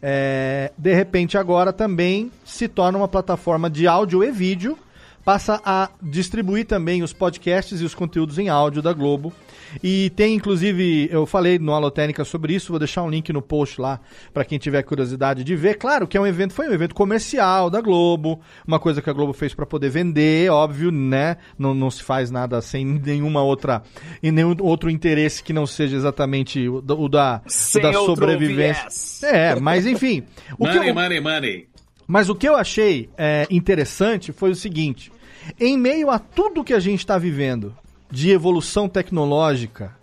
B: é, de repente agora também se torna uma plataforma de áudio e vídeo, passa a distribuir também os podcasts e os conteúdos em áudio da Globo. E tem inclusive, eu falei no Alotênica sobre isso, vou deixar um link no post lá para quem tiver curiosidade de ver. Claro que é um evento, foi um evento comercial da Globo, uma coisa que a Globo fez para poder vender, óbvio, né? Não, não se faz nada sem nenhuma outra e nenhum outro interesse que não seja exatamente o, da- o da, o da sobrevivência.
E: viés.
B: É, mas enfim. O que
F: money,
B: eu-
F: money, money.
B: mas o que eu achei é, interessante foi o seguinte: em meio a tudo que a gente está vivendo de evolução tecnológica,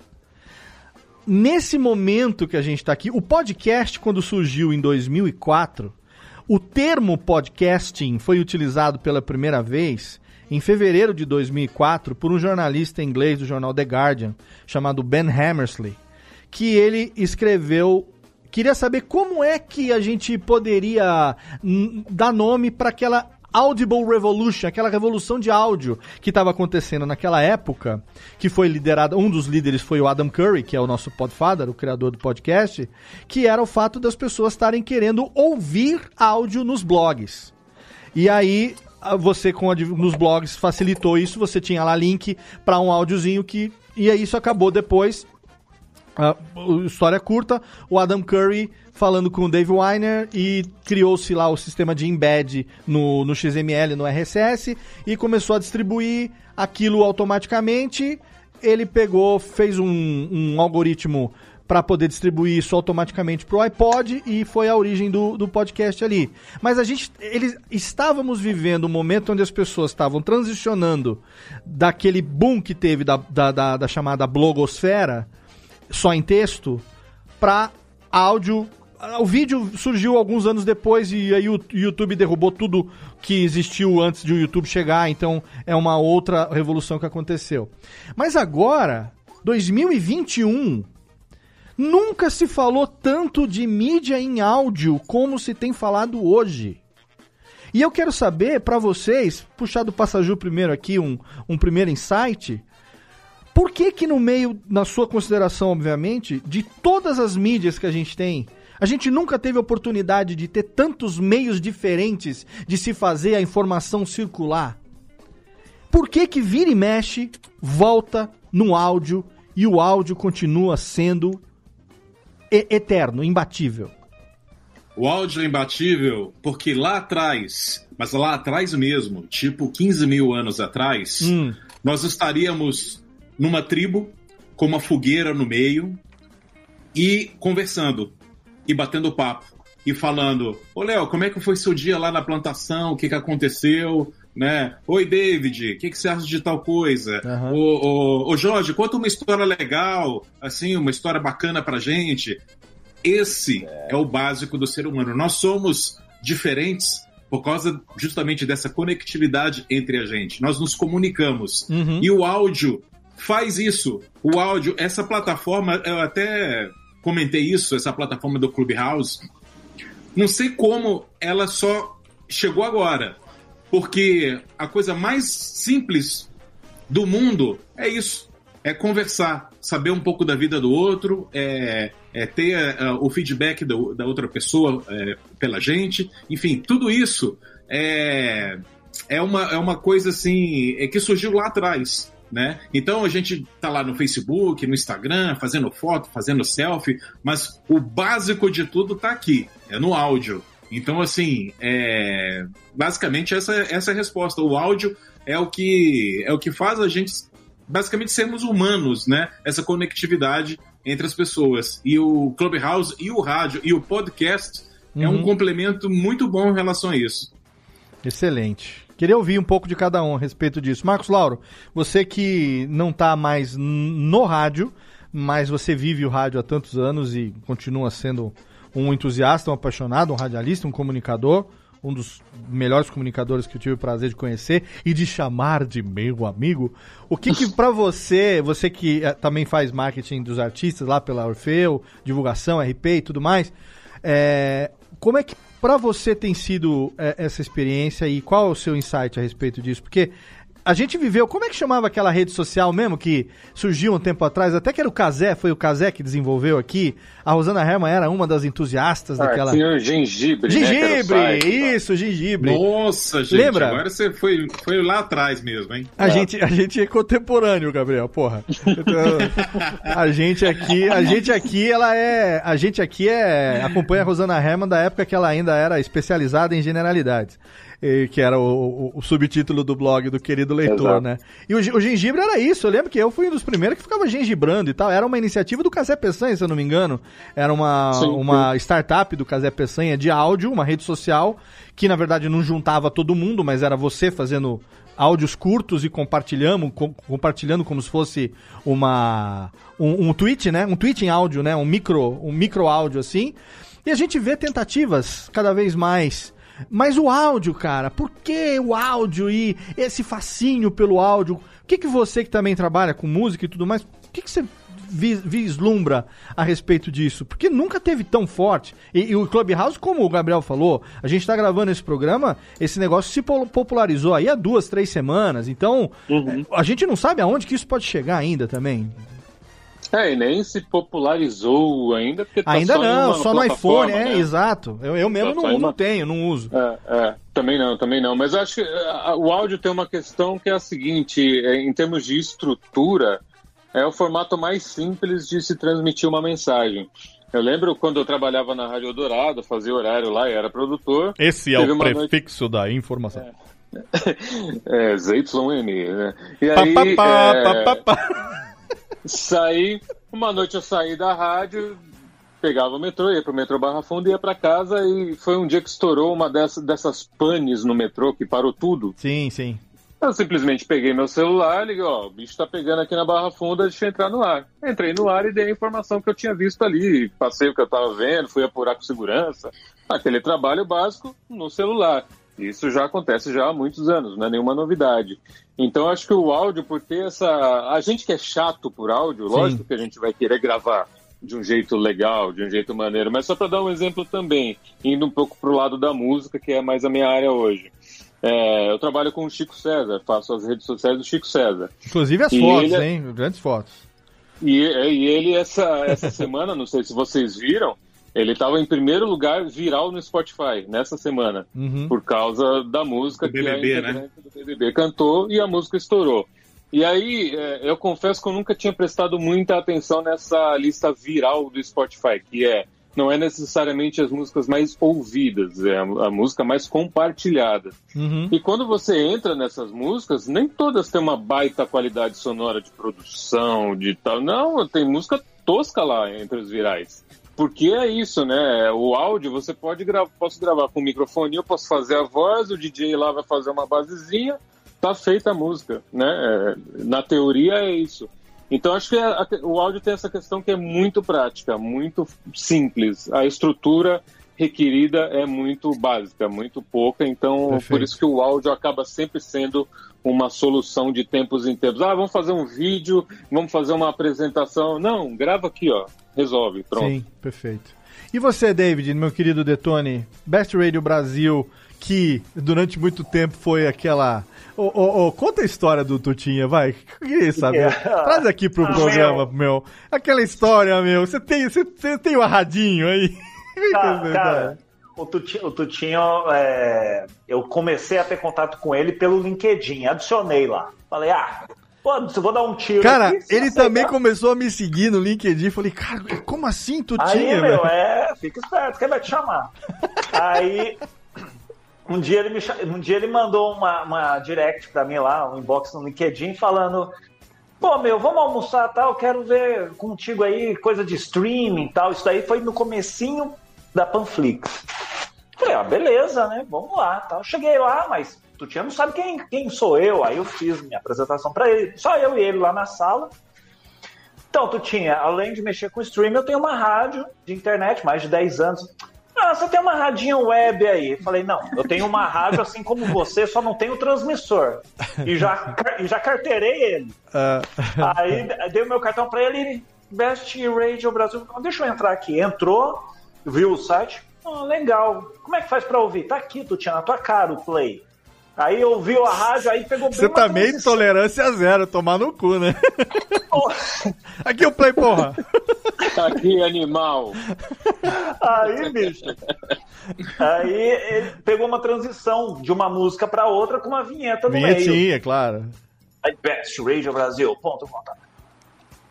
B: nesse momento que a gente está aqui, o podcast, quando surgiu em 2004, o termo podcasting foi utilizado pela primeira vez em fevereiro de 2004 por um jornalista inglês do jornal The Guardian, chamado Ben Hammersley, que ele escreveu. Queria saber como é que a gente poderia dar nome para aquela Audible Revolution, aquela revolução de áudio que estava acontecendo naquela época, que foi liderada, um dos líderes foi o Adam Curry, que é o nosso podfather, o criador do podcast, que era o fato das pessoas estarem querendo ouvir áudio nos blogs. E aí, você com a nos blogs facilitou isso, você tinha lá link para um áudiozinho que. E aí isso acabou depois. Ah, história curta, o Adam Curry falando com o Dave Weiner e criou-se lá o sistema de embed no, no XML, no RSS e começou a distribuir aquilo automaticamente. Ele pegou, fez um, um algoritmo para poder distribuir isso automaticamente para o iPod e foi a origem do, do podcast ali. Mas a gente, eles estávamos vivendo um momento onde as pessoas estavam transicionando daquele boom que teve da, da, da, da chamada blogosfera, só em texto, para áudio. O vídeo surgiu alguns anos depois e aí o YouTube derrubou tudo que existiu antes de o YouTube chegar, então é uma outra revolução que aconteceu. Mas agora, 2021, nunca se falou tanto de mídia em áudio como se tem falado hoje. E eu quero saber para vocês, puxar do Passaju primeiro aqui um, um primeiro insight, por que que no meio, na sua consideração, obviamente, de todas as mídias que a gente tem, a gente nunca teve oportunidade de ter tantos meios diferentes de se fazer a informação circular? por que que vira e mexe, volta no áudio e o áudio continua sendo eterno, imbatível?
F: O áudio é imbatível porque lá atrás, mas lá atrás mesmo, tipo 15 mil anos atrás, hum. nós estaríamos numa tribo com uma fogueira no meio e conversando e batendo papo e falando: Ô Léo, como é que foi seu dia lá na plantação? O que, que aconteceu? Né? Oi, David, o que, que você acha de tal coisa? Uhum. Ô, ô, ô, Jorge, conta uma história legal, assim, uma história bacana pra gente. Esse é. é o básico do ser humano. Nós somos diferentes por causa justamente dessa conectividade entre a gente. Nós nos comunicamos. Uhum. E o áudio faz isso. O áudio, essa plataforma, eu até comentei isso, essa plataforma do Clubhouse. Não sei como ela só chegou agora. Porque a coisa mais simples do mundo é isso: é conversar, saber um pouco da vida do outro, é, é ter uh, o feedback do, da outra pessoa é, pela gente. Enfim, tudo isso é, é, uma, é uma coisa assim é que surgiu lá atrás. Né? Então a gente tá lá no Facebook, no Instagram, fazendo foto, fazendo selfie, mas o básico de tudo tá aqui, é no áudio. Então, assim, é... basicamente essa, essa é a resposta. O áudio é o que é o que faz a gente basicamente sermos humanos, né? Essa conectividade entre as pessoas. E o Clubhouse e o rádio e o podcast uhum. é um uhum. complemento muito bom em relação a isso.
B: Excelente. Queria ouvir um pouco de cada um a respeito disso. Marcos Lauro, você que não está mais no rádio, mas você vive o rádio há tantos anos e continua sendo um entusiasta, um apaixonado, um radialista, um comunicador, um dos melhores comunicadores que eu tive o prazer de conhecer e de chamar de meu amigo. O que que <laughs> para você, você que é, também faz marketing dos artistas lá pela Orfeu, divulgação, RP e tudo mais, é, como é que para você tem sido é, essa experiência e qual é o seu insight a respeito disso? Porque a gente viveu, como é que chamava aquela rede social mesmo que surgiu um tempo atrás? Até que era o Casé, foi o Casé que desenvolveu aqui. A Rosana Herman era uma das entusiastas ah, daquela.
D: Tinha o gengibre.
B: Gengibre, né, isso, gengibre.
F: Nossa, gente. Lembra? Agora você foi, foi lá atrás mesmo, hein?
B: A, é. gente, a gente é contemporâneo, Gabriel, porra. Então, a gente aqui, a gente aqui, ela é. A gente aqui é. Acompanha a Rosana Herman da época que ela ainda era especializada em generalidades que era o, o, o, subtítulo do blog do querido leitor, Exato. né? E o, o, gengibre era isso, eu lembro que eu fui um dos primeiros que ficava gengibrando e tal. Era uma iniciativa do Casé Peçanha, se eu não me engano. Era uma, sim, uma sim. startup do Casé Peçanha de áudio, uma rede social, que na verdade não juntava todo mundo, mas era você fazendo áudios curtos e compartilhando, com, compartilhando como se fosse uma um, um tweet, né? Um tweet em áudio, né? Um micro, um micro áudio assim. E a gente vê tentativas cada vez mais mas o áudio, cara, por que o áudio e esse fascínio pelo áudio? O que, que você que também trabalha com música e tudo mais, o que, que você vislumbra a respeito disso? Porque nunca teve tão forte. E, e o Clubhouse, como o Gabriel falou, a gente está gravando esse programa, esse negócio se popularizou aí há duas, três semanas. Então, uhum. a gente não sabe aonde que isso pode chegar ainda também.
D: É, e nem se popularizou ainda, porque
B: tá Ainda só não, só no iPhone, é, né? exato. Eu, eu mesmo não, não tenho, não uso.
D: É, é, também não, também não. Mas eu acho que é, o áudio tem uma questão que é a seguinte, é, em termos de estrutura, é o formato mais simples de se transmitir uma mensagem. Eu lembro quando eu trabalhava na Rádio Dourado, fazia horário lá e era produtor.
B: Esse é o prefixo noite... da informação.
D: É, <laughs> é ZYN, né? E aí, pa, pa, é... Saí, uma noite eu saí da rádio, pegava o metrô, ia pro metrô Barra Funda, ia para casa e foi um dia que estourou uma dessas, dessas panes no metrô que parou tudo.
B: Sim, sim.
D: Eu simplesmente peguei meu celular, liguei, ó, o bicho tá pegando aqui na Barra Funda, deixa eu entrar no ar. Entrei no ar e dei a informação que eu tinha visto ali, passei o que eu tava vendo, fui apurar com segurança. Aquele trabalho básico no celular. Isso já acontece já há muitos anos, não é nenhuma novidade. Então acho que o áudio, por ter essa. A gente que é chato por áudio, Sim. lógico que a gente vai querer gravar de um jeito legal, de um jeito maneiro, mas só para dar um exemplo também, indo um pouco para o lado da música, que é mais a minha área hoje. É, eu trabalho com o Chico César, faço as redes sociais do Chico César.
B: Inclusive as e fotos, ele... É hein? Grandes fotos.
D: E, e ele, essa, essa <laughs> semana, não sei se vocês viram, Ele estava em primeiro lugar viral no Spotify nessa semana, uhum. por causa da música
F: que BBB, a né?
D: do BBB cantou e a música estourou. E aí, é, eu confesso que eu nunca tinha prestado muita atenção nessa lista viral do Spotify, que é não é necessariamente as músicas mais ouvidas, é a, a música mais compartilhada. Uhum. E quando você entra nessas músicas, nem todas têm uma baita qualidade sonora de produção, de tal. Não, tem música tosca lá entre os virais. Porque é isso, né? O áudio você pode gravar, posso gravar com microfone, eu posso fazer a voz, o DJ lá vai fazer uma basezinha, tá feita a música, né? É, na teoria é isso. Então acho que a, a, o áudio tem essa questão que é muito prática, muito simples. A estrutura requerida é muito básica, muito pouca, então Perfeito. por isso que o áudio acaba sempre sendo uma solução de tempos em tempos. Ah, vamos fazer um vídeo, vamos fazer uma apresentação. Não, grava aqui, ó. Resolve, pronto. Sim,
B: perfeito. E você, David, meu querido Detone, Best Radio Brasil, que durante muito tempo foi aquela. Oh, oh, oh, conta a história do Tutinha, vai. Queria saber. É. <laughs> Traz aqui pro ah, programa, meu. meu. Aquela história, meu. Você tem, você, você tem o arradinho aí? <laughs>
G: Tá, cara, o Tutinho, o Tutinho é... eu comecei a ter contato com ele pelo LinkedIn, adicionei lá. Falei, ah, Pô, vou dar um tiro.
B: Cara, aqui, ele também começou a me seguir no LinkedIn. Falei, cara, como assim tu
G: Aí,
B: tinha,
G: meu, velho? é, fica esperto, quem vai te chamar? Aí, um dia ele, me, um dia ele mandou uma, uma direct pra mim lá, um inbox no LinkedIn, falando: Pô, meu, vamos almoçar tal, quero ver contigo aí coisa de streaming tal. Isso daí foi no comecinho da Panflix. Falei, ah, beleza, né? Vamos lá. Tal. Cheguei lá, mas Tutinha não sabe quem, quem sou eu. Aí eu fiz minha apresentação para ele. Só eu e ele lá na sala. Então, Tutinha, além de mexer com streaming, eu tenho uma rádio de internet, mais de 10 anos. Ah, você tem uma radinha web aí. Falei, não, eu tenho uma rádio assim como você, só não tenho transmissor. E já, e já carteirei ele. Uh... Aí dei o meu cartão para ele, Best Radio Brasil. Deixa eu entrar aqui. Entrou, viu o site. Oh, legal. Como é que faz para ouvir? Tá aqui, Tutinha, na tua cara o play. Aí ouviu a rádio, aí pegou
B: bem Você também tá tolerância zero, tomar no cu, né? <laughs> Aqui o play, porra.
D: Tá aqui, animal.
G: Aí, bicho. Aí ele pegou uma transição de uma música pra outra com uma vinheta no Vinhetinha, meio.
B: Vinhetinha, claro.
G: Aí, Best Radio Brasil, ponto, ponto.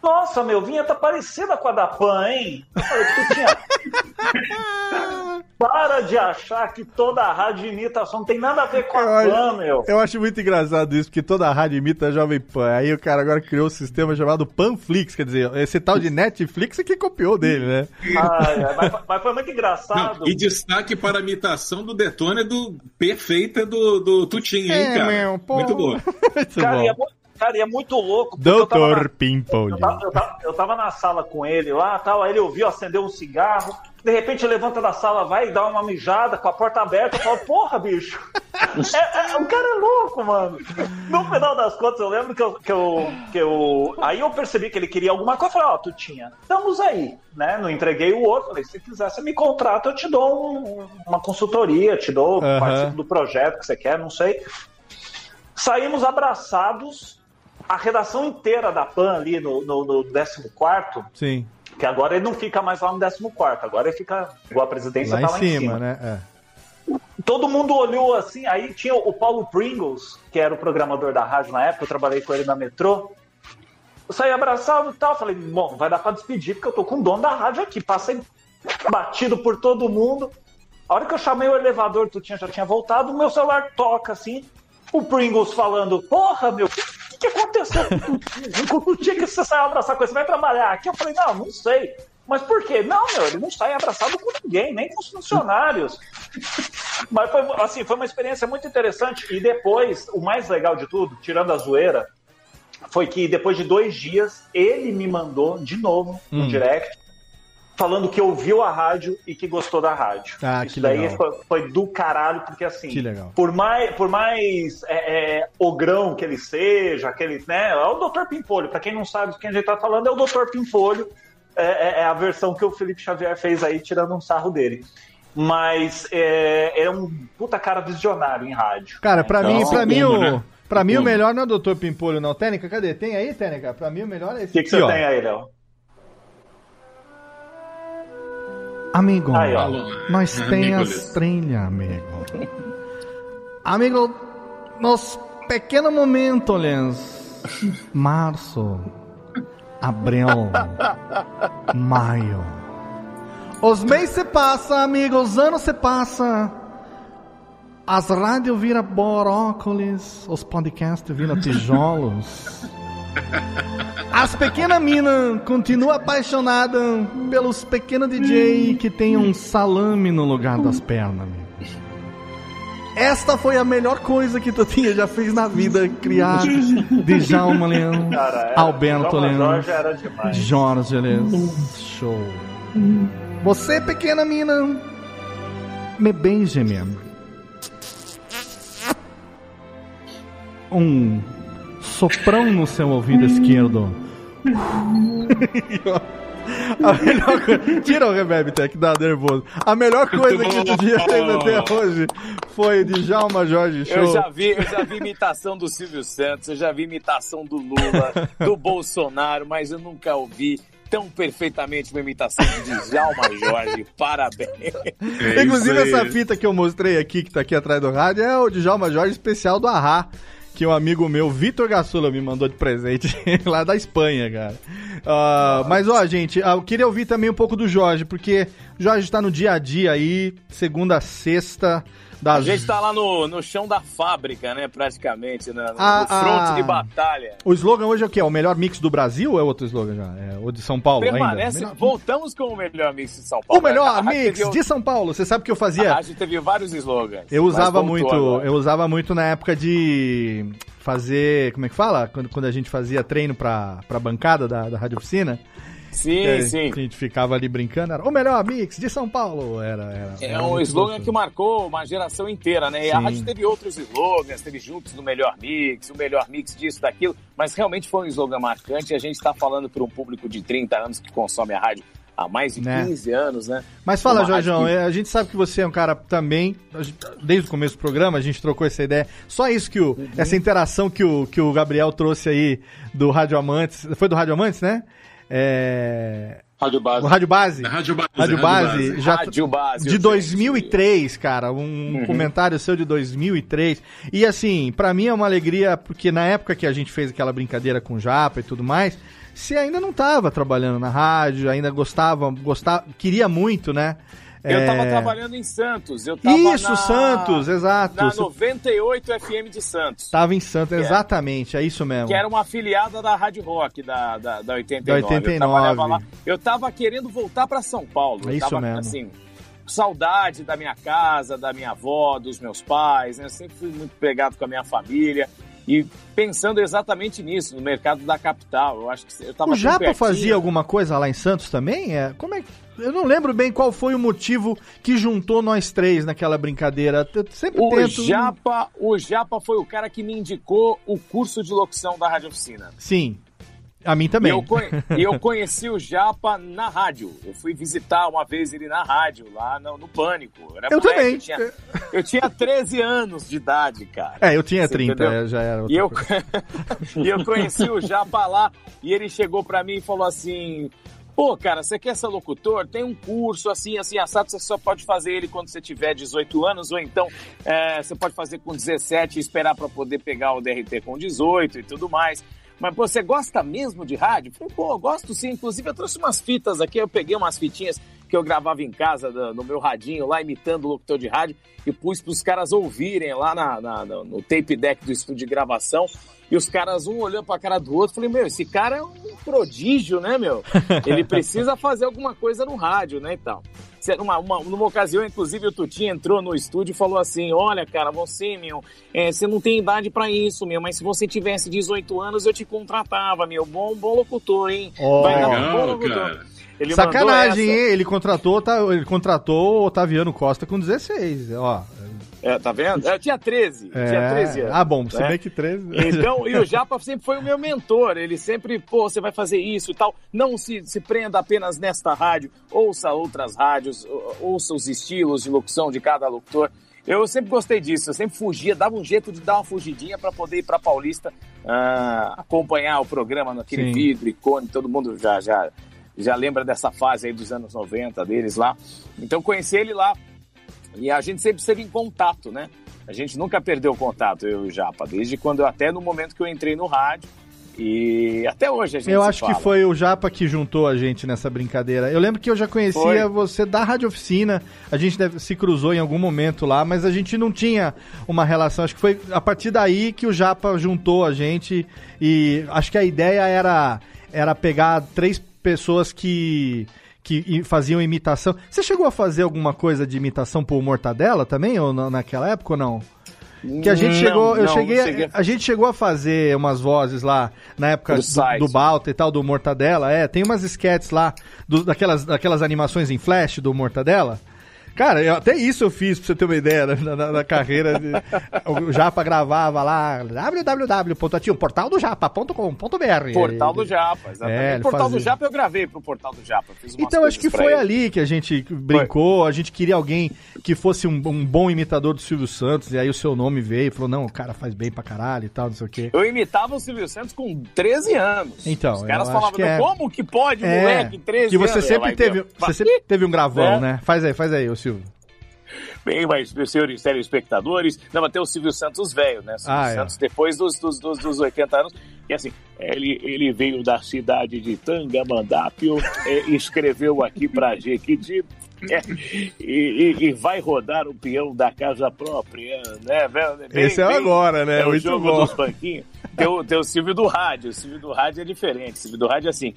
G: Nossa, meu, vinheta parecida com a da Pan, hein? Eu falei que tu tinha. <laughs> Para de achar que toda a rádio imita som, não tem nada a ver com a eu Pan, acho, meu.
B: Eu acho muito engraçado isso, porque toda a rádio imita a Jovem Pan. Aí o cara agora criou um sistema chamado Panflix, quer dizer, esse tal de Netflix é que copiou dele, né?
G: Ah, é, mas, mas, foi muito engraçado. Não,
F: e destaque para a imitação do Detone do perfeita do, do Tutinho, hein, é, cara? Meu, muito boa. <laughs> muito
G: cara, bom. E é muito Cara, e é muito louco.
B: Doutor Pimpolho.
G: Eu, eu, eu, tava na sala com ele lá, tal, aí ele ouviu, acendeu um cigarro, de repente levanta da sala, vai e dá uma mijada com a porta aberta, eu falo, porra, bicho. <laughs> É, é, o cara é louco, mano. No final das contas, eu lembro que eu, que eu, que eu. Aí eu percebi que ele queria alguma coisa. Eu falei, ó, oh, tu tinha. Estamos aí, né? Não entreguei o outro. Falei, se quiser, você me contrata, eu te dou um, uma consultoria, te dou, uhum. participo do projeto que você quer, não sei. Saímos abraçados a redação inteira da PAN ali no, no, no 14
B: Sim.
G: Que agora ele não fica mais lá no 14 agora ele fica. Igual a presidência
B: lá,
G: tá lá
B: em, cima, em cima. né?
G: É. Todo mundo olhou assim, aí tinha o Paulo Pringles, que era o programador da rádio na época, eu trabalhei com ele na metrô. Eu saí abraçado e tal, falei, bom, vai dar pra despedir, porque eu tô com o dono da rádio aqui. Passei batido por todo mundo. A hora que eu chamei o elevador, tu tinha, já tinha voltado, o meu celular toca assim. O Pringles falando, porra, meu, que aconteceu com o dia que você saiu abraçar com ele? Você vai trabalhar aqui? Eu falei, não, não sei. Mas por quê? Não, meu, ele não sai abraçado com ninguém, nem com os funcionários. Mas foi, assim, foi uma experiência muito interessante. E depois, o mais legal de tudo, tirando a zoeira, foi que depois de dois dias, ele me mandou de novo no hum. direct falando que ouviu a rádio e que gostou da rádio.
B: Ah, Isso daí
G: foi, foi, do caralho, porque assim, por mais, por mais é, é, ogrão que ele seja, aquele, né, é o Dr. Pimpolho, para quem não sabe de quem a gente tá falando, é o Dr. Pimpolho, é, é, é, a versão que o Felipe Xavier fez aí, tirando um sarro dele. Mas é, é um puta cara visionário em rádio.
B: Cara, para então, mim, para mim, o... Né? Pra mim, o melhor não é o Dr. Pimpolho, não. Técnica, cadê? Tem aí, Técnica? Pra mim, o melhor é esse.
G: O que, que você ó. tem aí, Léo?
B: Amigo, Aí, nós tem as trilhas, amigo. amigo, nos pequeno momento, Lens. Março, abril, maio. Os meses se passam, amigo, os anos se passam. As rádios viram borócolis, os podcasts viram tijolos. As pequenas minas continuam apaixonadas pelos pequenos DJ que tem um salame no lugar das pernas. Esta foi a melhor coisa que tu tinha já fez na vida, criar Djalma Leão, Alberto Leão. Jorge Leão. Show. Você, pequena mina, me beije mesmo. Um soprão no seu ouvido esquerdo. <laughs> A melhor coisa... Tira o reverb, que dá nervoso. A melhor coisa que tu dia fez até hoje foi de Jalma Jorge Show.
E: Eu já, vi, eu já vi imitação do Silvio Santos, eu já vi imitação do Lula, do Bolsonaro, mas eu nunca ouvi tão perfeitamente uma imitação de Djalma Jorge. Parabéns.
B: É Inclusive, essa fita que eu mostrei aqui, que tá aqui atrás do rádio, é o Djalma Jorge especial do Arra que um amigo meu, Vitor Gassula, me mandou de presente <laughs> lá da Espanha, cara. Uh, mas, ó, gente, uh, eu queria ouvir também um pouco do Jorge, porque o Jorge está no dia a dia aí, segunda sexta.
E: Das... A gente tá lá no, no chão da fábrica, né, praticamente, né, no, ah, fronte de batalha.
B: O slogan hoje é o quê? É o melhor mix do Brasil ou é outro slogan já? É o de São Paulo
E: Permanece,
B: ainda?
E: voltamos com o melhor mix de São Paulo.
B: O melhor mix de São Paulo. Você sabe que eu fazia...
E: A gente teve vários slogans.
B: Eu usava muito, agora. eu usava muito na época de fazer, como é que fala? Quando, quando a gente fazia treino pra, pra bancada da, da Rádio Oficina.
E: Sim,
B: é,
E: sim.
B: A gente ficava ali brincando, era o melhor mix de São Paulo. Era, era,
E: é era um slogan gostoso. que marcou uma geração inteira, né? E sim. a rádio teve outros slogans, teve juntos no melhor mix, o melhor mix disso, daquilo, mas realmente foi um slogan marcante e a gente está falando para um público de 30 anos que consome a rádio há mais de né? 15 anos, né?
B: Mas fala, Jorjão, que... a gente sabe que você é um cara também, desde o começo do programa, a gente trocou essa ideia. Só isso que o, uhum. essa interação que o, que o Gabriel trouxe aí do Rádio Amantes, foi do Rádio Amantes, né? É...
D: Rádio Base.
B: O Rádio Base.
F: Rádio Base.
B: Rádio Base.
F: Base.
B: Já
E: Rádio Base.
B: De 2003, cara. Um uhum. comentário seu de 2003. E assim, para mim é uma alegria, porque na época que a gente fez aquela brincadeira com o Japa e tudo mais, você ainda não estava trabalhando na rádio, ainda gostava, gostava, queria muito, né?
E: Eu estava é... trabalhando em Santos. Eu tava
B: Isso,
E: na...
B: Santos, exato.
E: Na 98 FM de Santos.
B: Estava em Santos, exatamente, é. é. isso mesmo.
E: Que era uma afiliada da Rádio Rock, da, da, da 89. Da 89. Eu, lá. eu tava querendo voltar para São Paulo.
B: É isso
E: tava,
B: mesmo.
E: Assim, saudade da minha casa, da minha avó, dos meus pais. Né? Eu sempre fui muito pegado com a minha família. E pensando exatamente nisso, no mercado da capital, eu acho que eu tava
B: O Japa fazia alguma coisa lá em Santos também? É, como é que eu não lembro bem qual foi o motivo que juntou nós três naquela brincadeira. Eu sempre
E: o
B: tento...
E: Japa, o Japa foi o cara que me indicou o curso de locução da Rádio Oficina.
B: Sim. A mim também.
E: E eu, conhe... eu conheci o Japa na rádio. Eu fui visitar uma vez ele na rádio, lá no, no Pânico.
B: Era eu moleque, também.
E: Eu tinha, eu tinha 13 anos de idade, cara.
B: É, eu tinha Você 30, é, já era.
E: E eu, <laughs> e eu conheci o Japa lá, e ele chegou para mim e falou assim: Pô, cara, você quer ser locutor? Tem um curso assim, assim, assado, você só pode fazer ele quando você tiver 18 anos, ou então é, você pode fazer com 17 e esperar para poder pegar o DRT com 18 e tudo mais. Mas pô, você gosta mesmo de rádio? falei, pô, gosto sim. Inclusive, eu trouxe umas fitas aqui, eu peguei umas fitinhas que eu gravava em casa no meu radinho, lá imitando o locutor de rádio, e pus para os caras ouvirem lá na, na, no tape deck do estúdio de gravação. E os caras, um olhando pra cara do outro, falei, meu, esse cara é um prodígio, né, meu? Ele precisa fazer alguma coisa no rádio, né, e tal. Numa, uma, numa ocasião, inclusive, o Tutinho entrou no estúdio e falou assim: Olha, cara, você, meu, é, você não tem idade para isso, meu, mas se você tivesse 18 anos, eu te contratava, meu. Bom, bom locutor, hein?
B: Oh, Vai legal, um bom locutor. Cara. Ele Sacanagem, hein? Ele contratou, tá, ele contratou o Otaviano Costa com 16, ó.
E: É, tá vendo? Eu tinha 13, é... tinha 13 anos.
B: Ah, bom, você né? vê que 13.
E: Então, e o <laughs> Japa sempre foi o meu mentor. Ele sempre, pô, você vai fazer isso e tal. Não se, se prenda apenas nesta rádio, ouça outras rádios, ouça os estilos de locução de cada locutor. Eu sempre gostei disso, eu sempre fugia, dava um jeito de dar uma fugidinha para poder ir para Paulista uh, acompanhar o programa naquele Sim. vidro, icone, todo mundo já, já já lembra dessa fase aí dos anos 90 deles lá. Então conheci ele lá. E a gente sempre esteve em contato, né? A gente nunca perdeu o contato, eu e o Japa, desde quando, até no momento que eu entrei no rádio. E até hoje a gente
B: Eu acho fala. que foi o Japa que juntou a gente nessa brincadeira. Eu lembro que eu já conhecia foi. você da Rádio Oficina, a gente deve, se cruzou em algum momento lá, mas a gente não tinha uma relação. Acho que foi a partir daí que o Japa juntou a gente e acho que a ideia era, era pegar três pessoas que que faziam imitação. Você chegou a fazer alguma coisa de imitação por Mortadela também, ou naquela época ou não? Que a gente chegou, eu não, cheguei, a, a, gente chegou a fazer umas vozes lá na época do, do Balta e tal, do Mortadela. É, tem umas sketches lá do, daquelas, daquelas animações em flash do Mortadela. Cara, eu, até isso eu fiz, pra você ter uma ideia, né, na, na, na carreira. De, o Japa gravava lá, www.portaldojapa.com.br.
E: Portal do Japa, exatamente. É, Portal fazia... do Japa eu gravei pro Portal do Japa.
B: então acho que foi ele. ali que a gente brincou, foi. a gente queria alguém que fosse um, um, bom imitador do Silvio Santos, e aí o seu nome veio e falou, não, o cara faz bem pra caralho e tal, não sei o quê.
E: Eu imitava o Silvio Santos com 13 anos.
B: Então,
E: Os caras falavam, que é... como que pode, é... moleque, 13
B: que você anos? Sempre teve, você sempre teve um gravão, é. né? Faz aí, faz aí, o Silvio.
E: Bem, mas, senhores telespectadores, não, até o Silvio Santos velho, né? Silvio ah, é. Santos depois dos, dos, dos, dos 80 anos. E assim, ele, ele veio da cidade de Tangamandápio, é, <laughs> escreveu aqui pra Jequiti, é, e, e, vai rodar o peão da casa própria, né?
B: Bem, Esse é bem, agora, né?
E: É o jogo bom. dos banquinhos. Tem o, tem o Silvio do rádio. O Silvio do rádio é diferente. O Silvio do rádio é assim.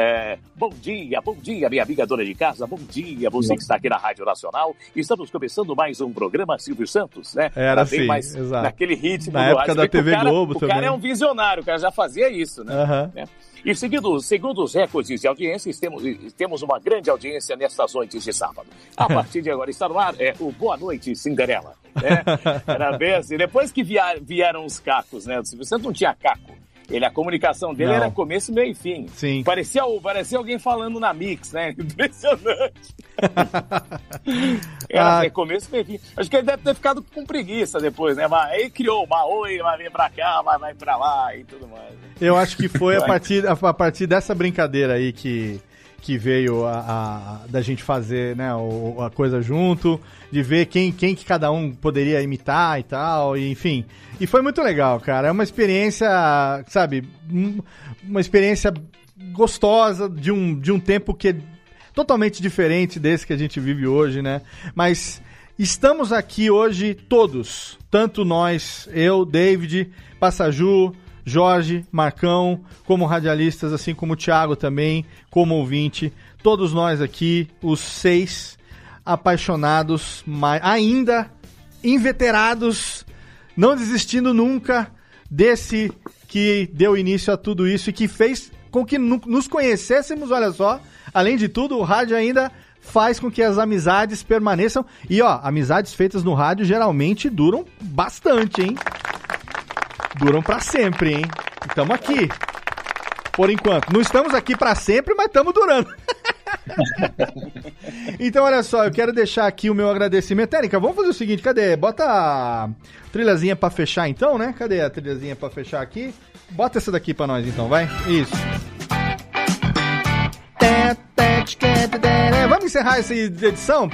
E: É, bom dia, bom dia, minha amiga dona de casa, bom dia, você que está aqui na Rádio Nacional. Estamos começando mais um programa Silvio Santos, né?
B: Era assim, mais exato.
E: naquele ritmo.
B: Na época da TV
E: cara,
B: Globo
E: o
B: também.
E: O cara é um visionário, o cara já fazia isso, né?
B: Uhum.
E: É. E seguindo, segundo os recordes de audiência, temos, temos uma grande audiência nestas noites de sábado. A <laughs> partir de agora está no ar é o Boa Noite Cinderela. Né? Era bem assim. Depois que vieram os cacos, né? O Silvio Santos não tinha caco. Ele, a comunicação dele Não. era começo, meio e fim.
B: Sim.
E: Parecia, parecia alguém falando na Mix, né? <laughs> Impressionante. <laughs> era ah. começo, meio e fim. Acho que ele deve ter ficado com preguiça depois, né? Mas aí criou uma oi, vai vir pra cá, vai, vai pra lá e tudo mais.
B: Eu acho que foi a <laughs> partir, a, partir dessa brincadeira aí que que veio a, a, da gente fazer né, o, a coisa junto, de ver quem, quem que cada um poderia imitar e tal, e, enfim. E foi muito legal, cara. É uma experiência, sabe, uma experiência gostosa de um, de um tempo que é totalmente diferente desse que a gente vive hoje, né? Mas estamos aqui hoje todos, tanto nós, eu, David, Passaju, Jorge, Marcão, como radialistas, assim como o Thiago também, como ouvinte. Todos nós aqui, os seis apaixonados, mas ainda inveterados, não desistindo nunca desse que deu início a tudo isso e que fez com que nos conhecêssemos, olha só. Além de tudo, o rádio ainda faz com que as amizades permaneçam. E ó, amizades feitas no rádio geralmente duram bastante, hein? Duram para sempre, hein? Estamos aqui. Por enquanto. Não estamos aqui para sempre, mas estamos durando. <laughs> então, olha só, eu quero deixar aqui o meu agradecimento. Térica, vamos fazer o seguinte, cadê? Bota a trilhazinha para fechar então, né? Cadê a trilhazinha para fechar aqui? Bota essa daqui para nós então, vai? Isso. Vamos encerrar essa edição?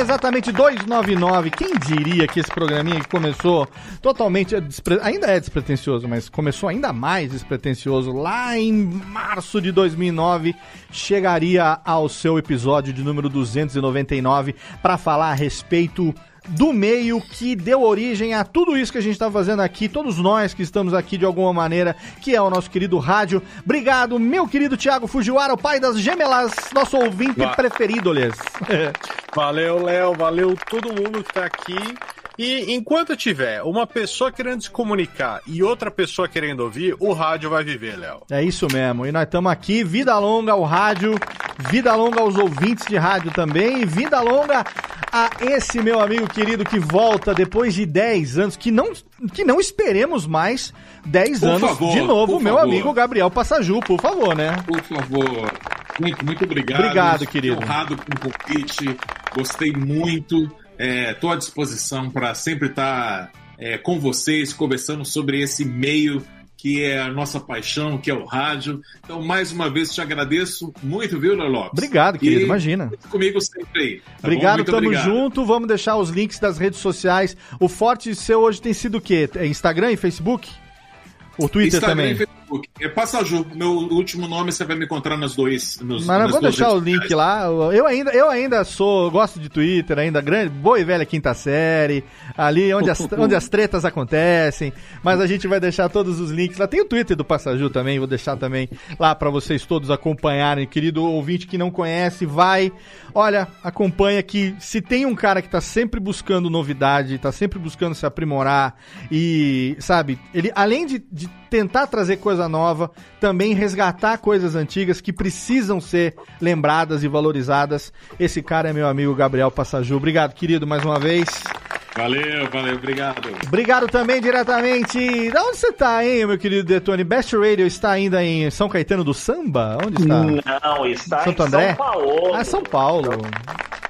B: Exatamente 299. Quem diria que esse programinha que começou totalmente. Despre... Ainda é despretensioso, mas começou ainda mais despretensioso lá em março de 2009. Chegaria ao seu episódio de número 299 para falar a respeito do meio que deu origem a tudo isso que a gente está fazendo aqui, todos nós que estamos aqui de alguma maneira, que é o nosso querido rádio. Obrigado, meu querido Thiago Fujiwara, o pai das gemelas, nosso ouvinte Va preferido, Lês. <laughs>
C: Valeu, Léo, valeu todo mundo que está aqui. E enquanto tiver uma pessoa querendo se comunicar e outra pessoa querendo ouvir, o rádio vai viver, Léo.
B: É isso mesmo. E nós estamos aqui, vida longa ao rádio, vida longa aos ouvintes de rádio também, e vida longa a esse meu amigo querido que volta depois de 10 anos, que não, que não esperemos mais 10 por anos favor, de novo, meu favor. amigo Gabriel Passaju, por favor, né?
F: Por favor. Muito, muito obrigado.
B: Obrigado, querido.
F: Honrado com o convite, gostei muito. Estou é, à disposição para sempre estar tá, é, com vocês, conversando sobre esse meio que é a nossa paixão, que é o rádio. Então, mais uma vez, te agradeço muito, viu, Léo Lopes?
B: Obrigado, querido, e imagina.
F: Comigo sempre aí.
B: Tá obrigado, tamo obrigado. junto. Vamos deixar os links das redes sociais. O forte seu hoje tem sido o quê? É Instagram e Facebook? O Twitter Instagram também? E
F: Facebook. É Passaju. Meu último nome você vai me encontrar nos dois. Nos,
B: Mas eu vou deixar o link lá. Eu ainda, eu ainda sou, gosto de Twitter, ainda grande, boa e velha quinta série, ali onde as, <laughs> onde as tretas acontecem. Mas a gente vai deixar todos os links lá. Tem o Twitter do Passaju também, vou deixar também lá para vocês todos acompanharem. Querido ouvinte que não conhece, vai. Olha, acompanha que se tem um cara que tá sempre buscando novidade, tá sempre buscando se aprimorar e, sabe, ele além de, de tentar trazer coisa nova, também resgatar coisas antigas que precisam ser lembradas e valorizadas. Esse cara é meu amigo Gabriel Passaju. Obrigado, querido, mais uma vez.
F: Valeu, valeu, obrigado.
B: Obrigado também diretamente. Da onde você está, hein, meu querido Detone? Best Radio está ainda em São Caetano do Samba? Onde está?
G: Não, está Santo em André? São Paulo.
B: Ah, São Paulo.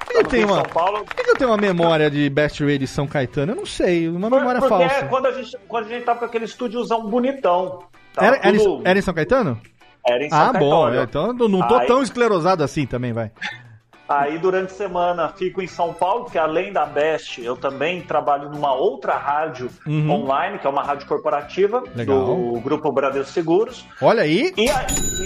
B: Por que, eu tenho uma, Paulo... por que eu tenho uma memória de Best Radio de São Caetano? Eu não sei, uma memória
G: Porque
B: falsa.
G: É quando a gente, quando a gente tá com aquele estúdiozão bonitão.
B: Tá era, tudo... era, em, era, São Caetano?
G: Era em São
B: ah,
G: Caetano.
B: Ah, bom, então não tô Aí... tão esclerosado assim também, vai.
G: Aí durante a semana fico em São Paulo, que além da Best, eu também trabalho numa outra rádio uhum. online, que é uma rádio corporativa Legal. do Grupo Bradesco Seguros.
B: Olha aí. E,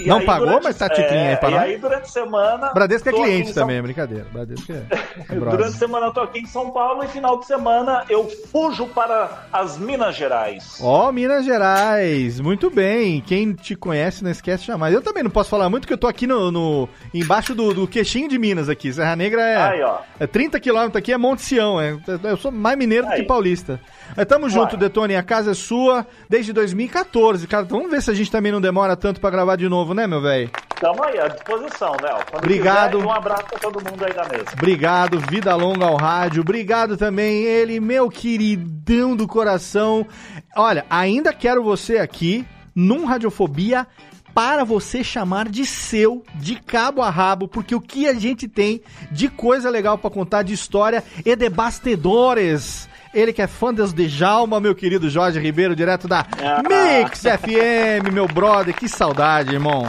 B: e Não aí, pagou, durante, mas tá tiquinho é, aí para
G: E aí durante a semana.
B: Bradesco é cliente também, é brincadeira. Bradesco é.
G: durante a semana eu tô aqui em São Paulo e final de semana eu fujo para as Minas Gerais.
B: Ó, oh, Minas Gerais. Muito bem. Quem te conhece não esquece jamais. Eu também não posso falar muito, porque eu tô aqui no, no embaixo do, do queixinho de Minas aqui. Serra Negra é, Aí, é 30 quilômetros aqui, é Monte Sião. É, eu sou mais mineiro Aí. do que paulista. Mas tamo Uai. junto, Detone. A casa é sua desde 2014. Cara, vamos ver se a gente também não demora tanto para gravar de novo, né, meu velho?
G: Tamo aí, à disposição, Léo.
B: Obrigado.
G: Quiser, um abraço pra todo mundo aí da mesa.
B: Obrigado, vida longa ao rádio. Obrigado também, ele, meu queridão do coração. Olha, ainda quero você aqui num Radiofobia para você chamar de seu, de cabo a rabo, porque o que a gente tem de coisa legal para contar de história e de bastidores. Ele que é fã dos Djalma, meu querido Jorge Ribeiro, direto da ah. Mix FM, meu brother. Que saudade, irmão.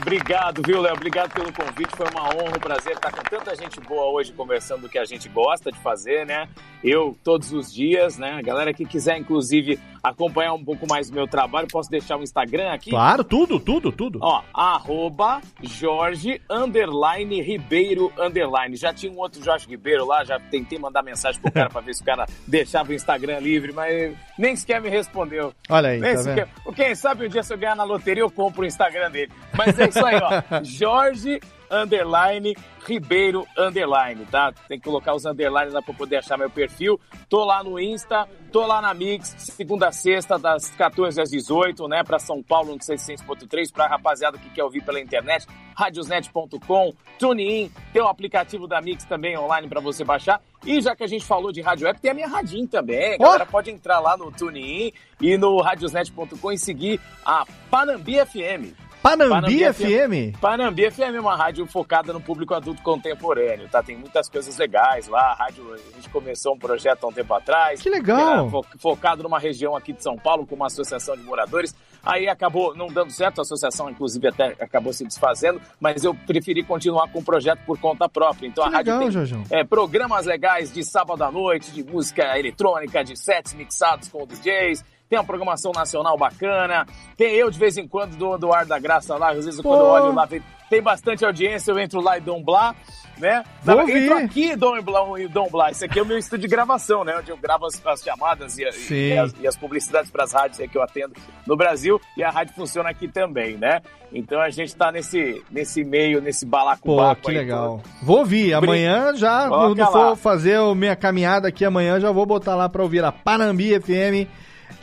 E: Obrigado, viu, Léo? Obrigado pelo convite. Foi uma honra, um prazer estar com tanta gente boa hoje conversando do que a gente gosta de fazer, né? Eu todos os dias, né? A galera que quiser, inclusive, acompanhar um pouco mais do meu trabalho, posso deixar o Instagram aqui?
B: Claro, tudo, tudo, tudo.
E: Ó, arroba Jorge underline Ribeiro underline. Já tinha um outro Jorge Ribeiro lá, já tentei mandar mensagem pro cara <laughs> pra ver se o cara deixava o Instagram livre, mas nem sequer me respondeu.
B: Olha aí, nem
E: tá sequer... Quem sabe um dia se eu ganhar na loteria eu compro o Instagram dele. Mas é isso aí, ó. <laughs> Jorge underline Ribeiro underline, tá? Tem que colocar os underlines lá pra poder achar meu perfil. Tô lá no Insta, tô lá na Mix, segunda a sexta, das 14 às 18, né? Pra São Paulo no 600.3, pra rapaziada que quer ouvir pela internet, radiosnet.com, TuneIn, tem o aplicativo da Mix também online pra você baixar. E já que a gente falou de Rádio App, tem a minha Radinho também. A galera oh! pode entrar lá no TuneIn e no radiosnet.com e seguir a Panambi FM.
B: Panambi, Panambi FM?
E: Panambi FM é uma rádio focada no público adulto contemporâneo, tá? Tem muitas coisas legais lá. A rádio, a gente começou um projeto há um tempo atrás.
B: Que legal!
E: Fo focado numa região aqui de São Paulo, com uma associação de moradores. Aí acabou não dando certo, a associação, inclusive, até acabou se desfazendo, mas eu preferi continuar com o projeto por conta própria. Então
B: que
E: a
B: legal,
E: rádio tem é, programas legais de sábado à noite, de música eletrônica, de sets mixados com DJs tem uma programação nacional bacana, tem eu de vez em quando do, do Ar da Graça lá, às vezes Pô. quando eu olho lá, tem bastante audiência, eu entro lá e dou um blá né? Vou entro aqui, Dom Blá, Dom Blá. Esse aqui é o meu estúdio de gravação, né? Onde eu gravo as, as chamadas e, e, as, e, as, publicidades para as rádios que eu atendo no Brasil. E a rádio funciona aqui também, né? Então a gente tá nesse, nesse meio, nesse balacobaco
B: Pô, que legal. Todo. Vou ouvir. Amanhã já, quando for fazer a minha caminhada aqui amanhã, já vou botar lá para ouvir a Panambi FM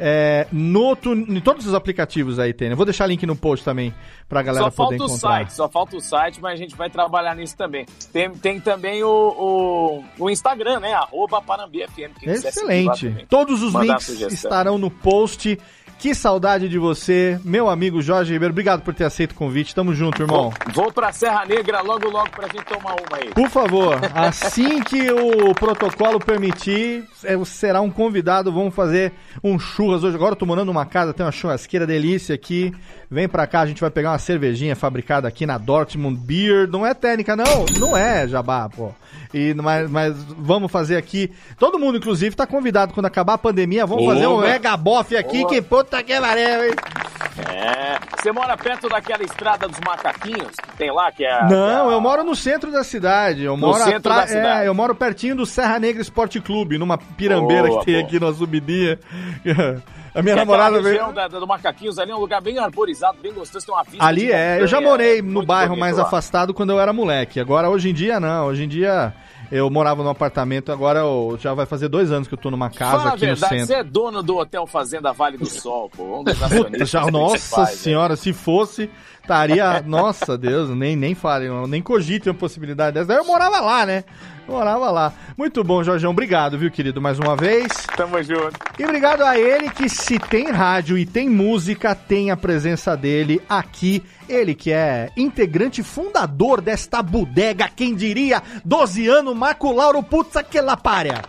B: é, no, em todos os aplicativos aí tem, né? Vou deixar link no post também pra galera só poder encontrar.
E: Só falta o site, só falta o site, mas a gente vai trabalhar nisso também. Tem, tem também o, o, o Instagram, né? Arroba
B: Excelente. Todos os links estarão no post. Que saudade de você, meu amigo Jorge Ribeiro. Obrigado por ter aceito o convite. Tamo junto, irmão.
E: Vou, vou pra Serra Negra logo, logo pra gente tomar uma aí.
B: Por favor, assim que o protocolo permitir, é, será um convidado. Vamos fazer um churras hoje. Agora eu tô morando numa casa, tem uma churrasqueira delícia aqui. Vem pra cá, a gente vai pegar uma cervejinha fabricada aqui na Dortmund Beer. Não é técnica, não. Não é, Jabá, pô. E, mas, mas vamos fazer aqui. Todo mundo, inclusive, tá convidado quando acabar a pandemia. Vamos Oba. fazer um mega bofe aqui. Oba. Que puta que pariu, hein?
E: É. Você mora perto daquela estrada dos macaquinhos que tem lá, que é.
B: Não,
E: que é...
B: eu moro no centro da cidade. Eu moro
E: no centro da cidade.
B: É, eu moro pertinho do Serra Negra Esporte Clube, numa pirambeira boa, que tem boa. aqui na subidinha. <laughs> A minha que namorada
E: veio. A da, do Macaquinhos ali é um lugar bem arborizado, bem gostoso, tem uma vista.
B: Ali é, eu já morei no bairro mais lá. afastado quando eu era moleque. Agora, hoje em dia, não. Hoje em dia eu morava num apartamento, agora eu, já vai fazer dois anos que eu tô numa casa Fala aqui verdade, no centro.
E: Você é dono do Hotel Fazenda Vale do Sol, pô. Um dos acionistas.
B: já, nossa senhora, né? se fosse, estaria. nossa Deus, nem, nem falem, nem cogite uma possibilidade dessa. Daí eu morava lá, né? Morava lá. Muito bom, Jorgeão. Obrigado, viu, querido, mais uma vez.
E: Tamo junto.
B: E obrigado a ele que, se tem rádio e tem música, tem a presença dele aqui. Ele que é integrante fundador desta bodega, quem diria, 12 anos, Marco Lauro Putz, aquela párea.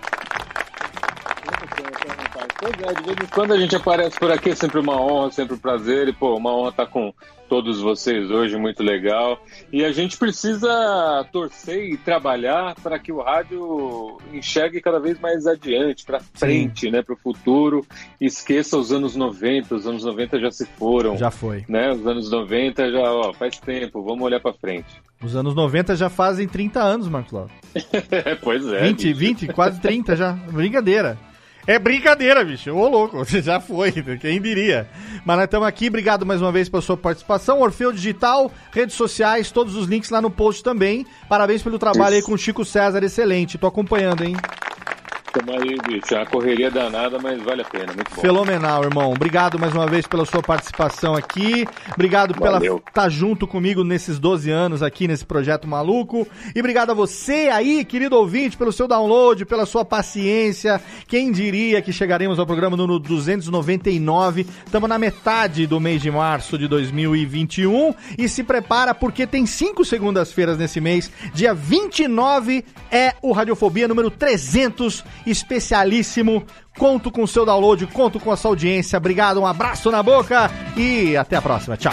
D: Pois é, de vez em quando a gente aparece por aqui, é sempre uma honra, sempre um prazer. E, pô, uma honra estar com todos vocês hoje, muito legal. E a gente precisa torcer e trabalhar para que o rádio enxergue cada vez mais adiante, para frente, Sim. né, para o futuro. Esqueça os anos 90, os anos 90 já se foram.
B: Já foi.
D: Né? Os anos 90 já, ó, faz tempo, vamos olhar para frente.
B: Os anos 90 já fazem 30 anos, Marcos Lauro. <laughs>
D: pois é.
B: 20, bicho. 20, quase 30 já. Brincadeira. É brincadeira, bicho. Ô, louco, você <laughs> já foi, quem diria. Mas nós estamos aqui, obrigado mais uma vez pela sua participação. Orfeu Digital, redes sociais, todos os links lá no post também. Parabéns pelo trabalho Isso. aí com o Chico César, excelente. Tô acompanhando, hein?
D: Tamo aí, bicho. É uma correria danada, mas vale a pena. Muito bom.
B: Fenomenal, irmão. Obrigado mais uma vez pela sua participação aqui. Obrigado Valeu. pela estar tá junto comigo nesses 12 anos aqui nesse projeto maluco. E obrigado a você aí, querido ouvinte, pelo seu download, pela sua paciência. Quem diria que chegaremos ao programa número 299? Estamos na metade do mês de março de 2021 e se prepara porque tem cinco segundas-feiras nesse mês. Dia 29 é o Radiofobia número 300 especialíssimo. Conto com o seu download, conto com a sua audiência. Obrigado, um abraço na boca e até a próxima. Tchau.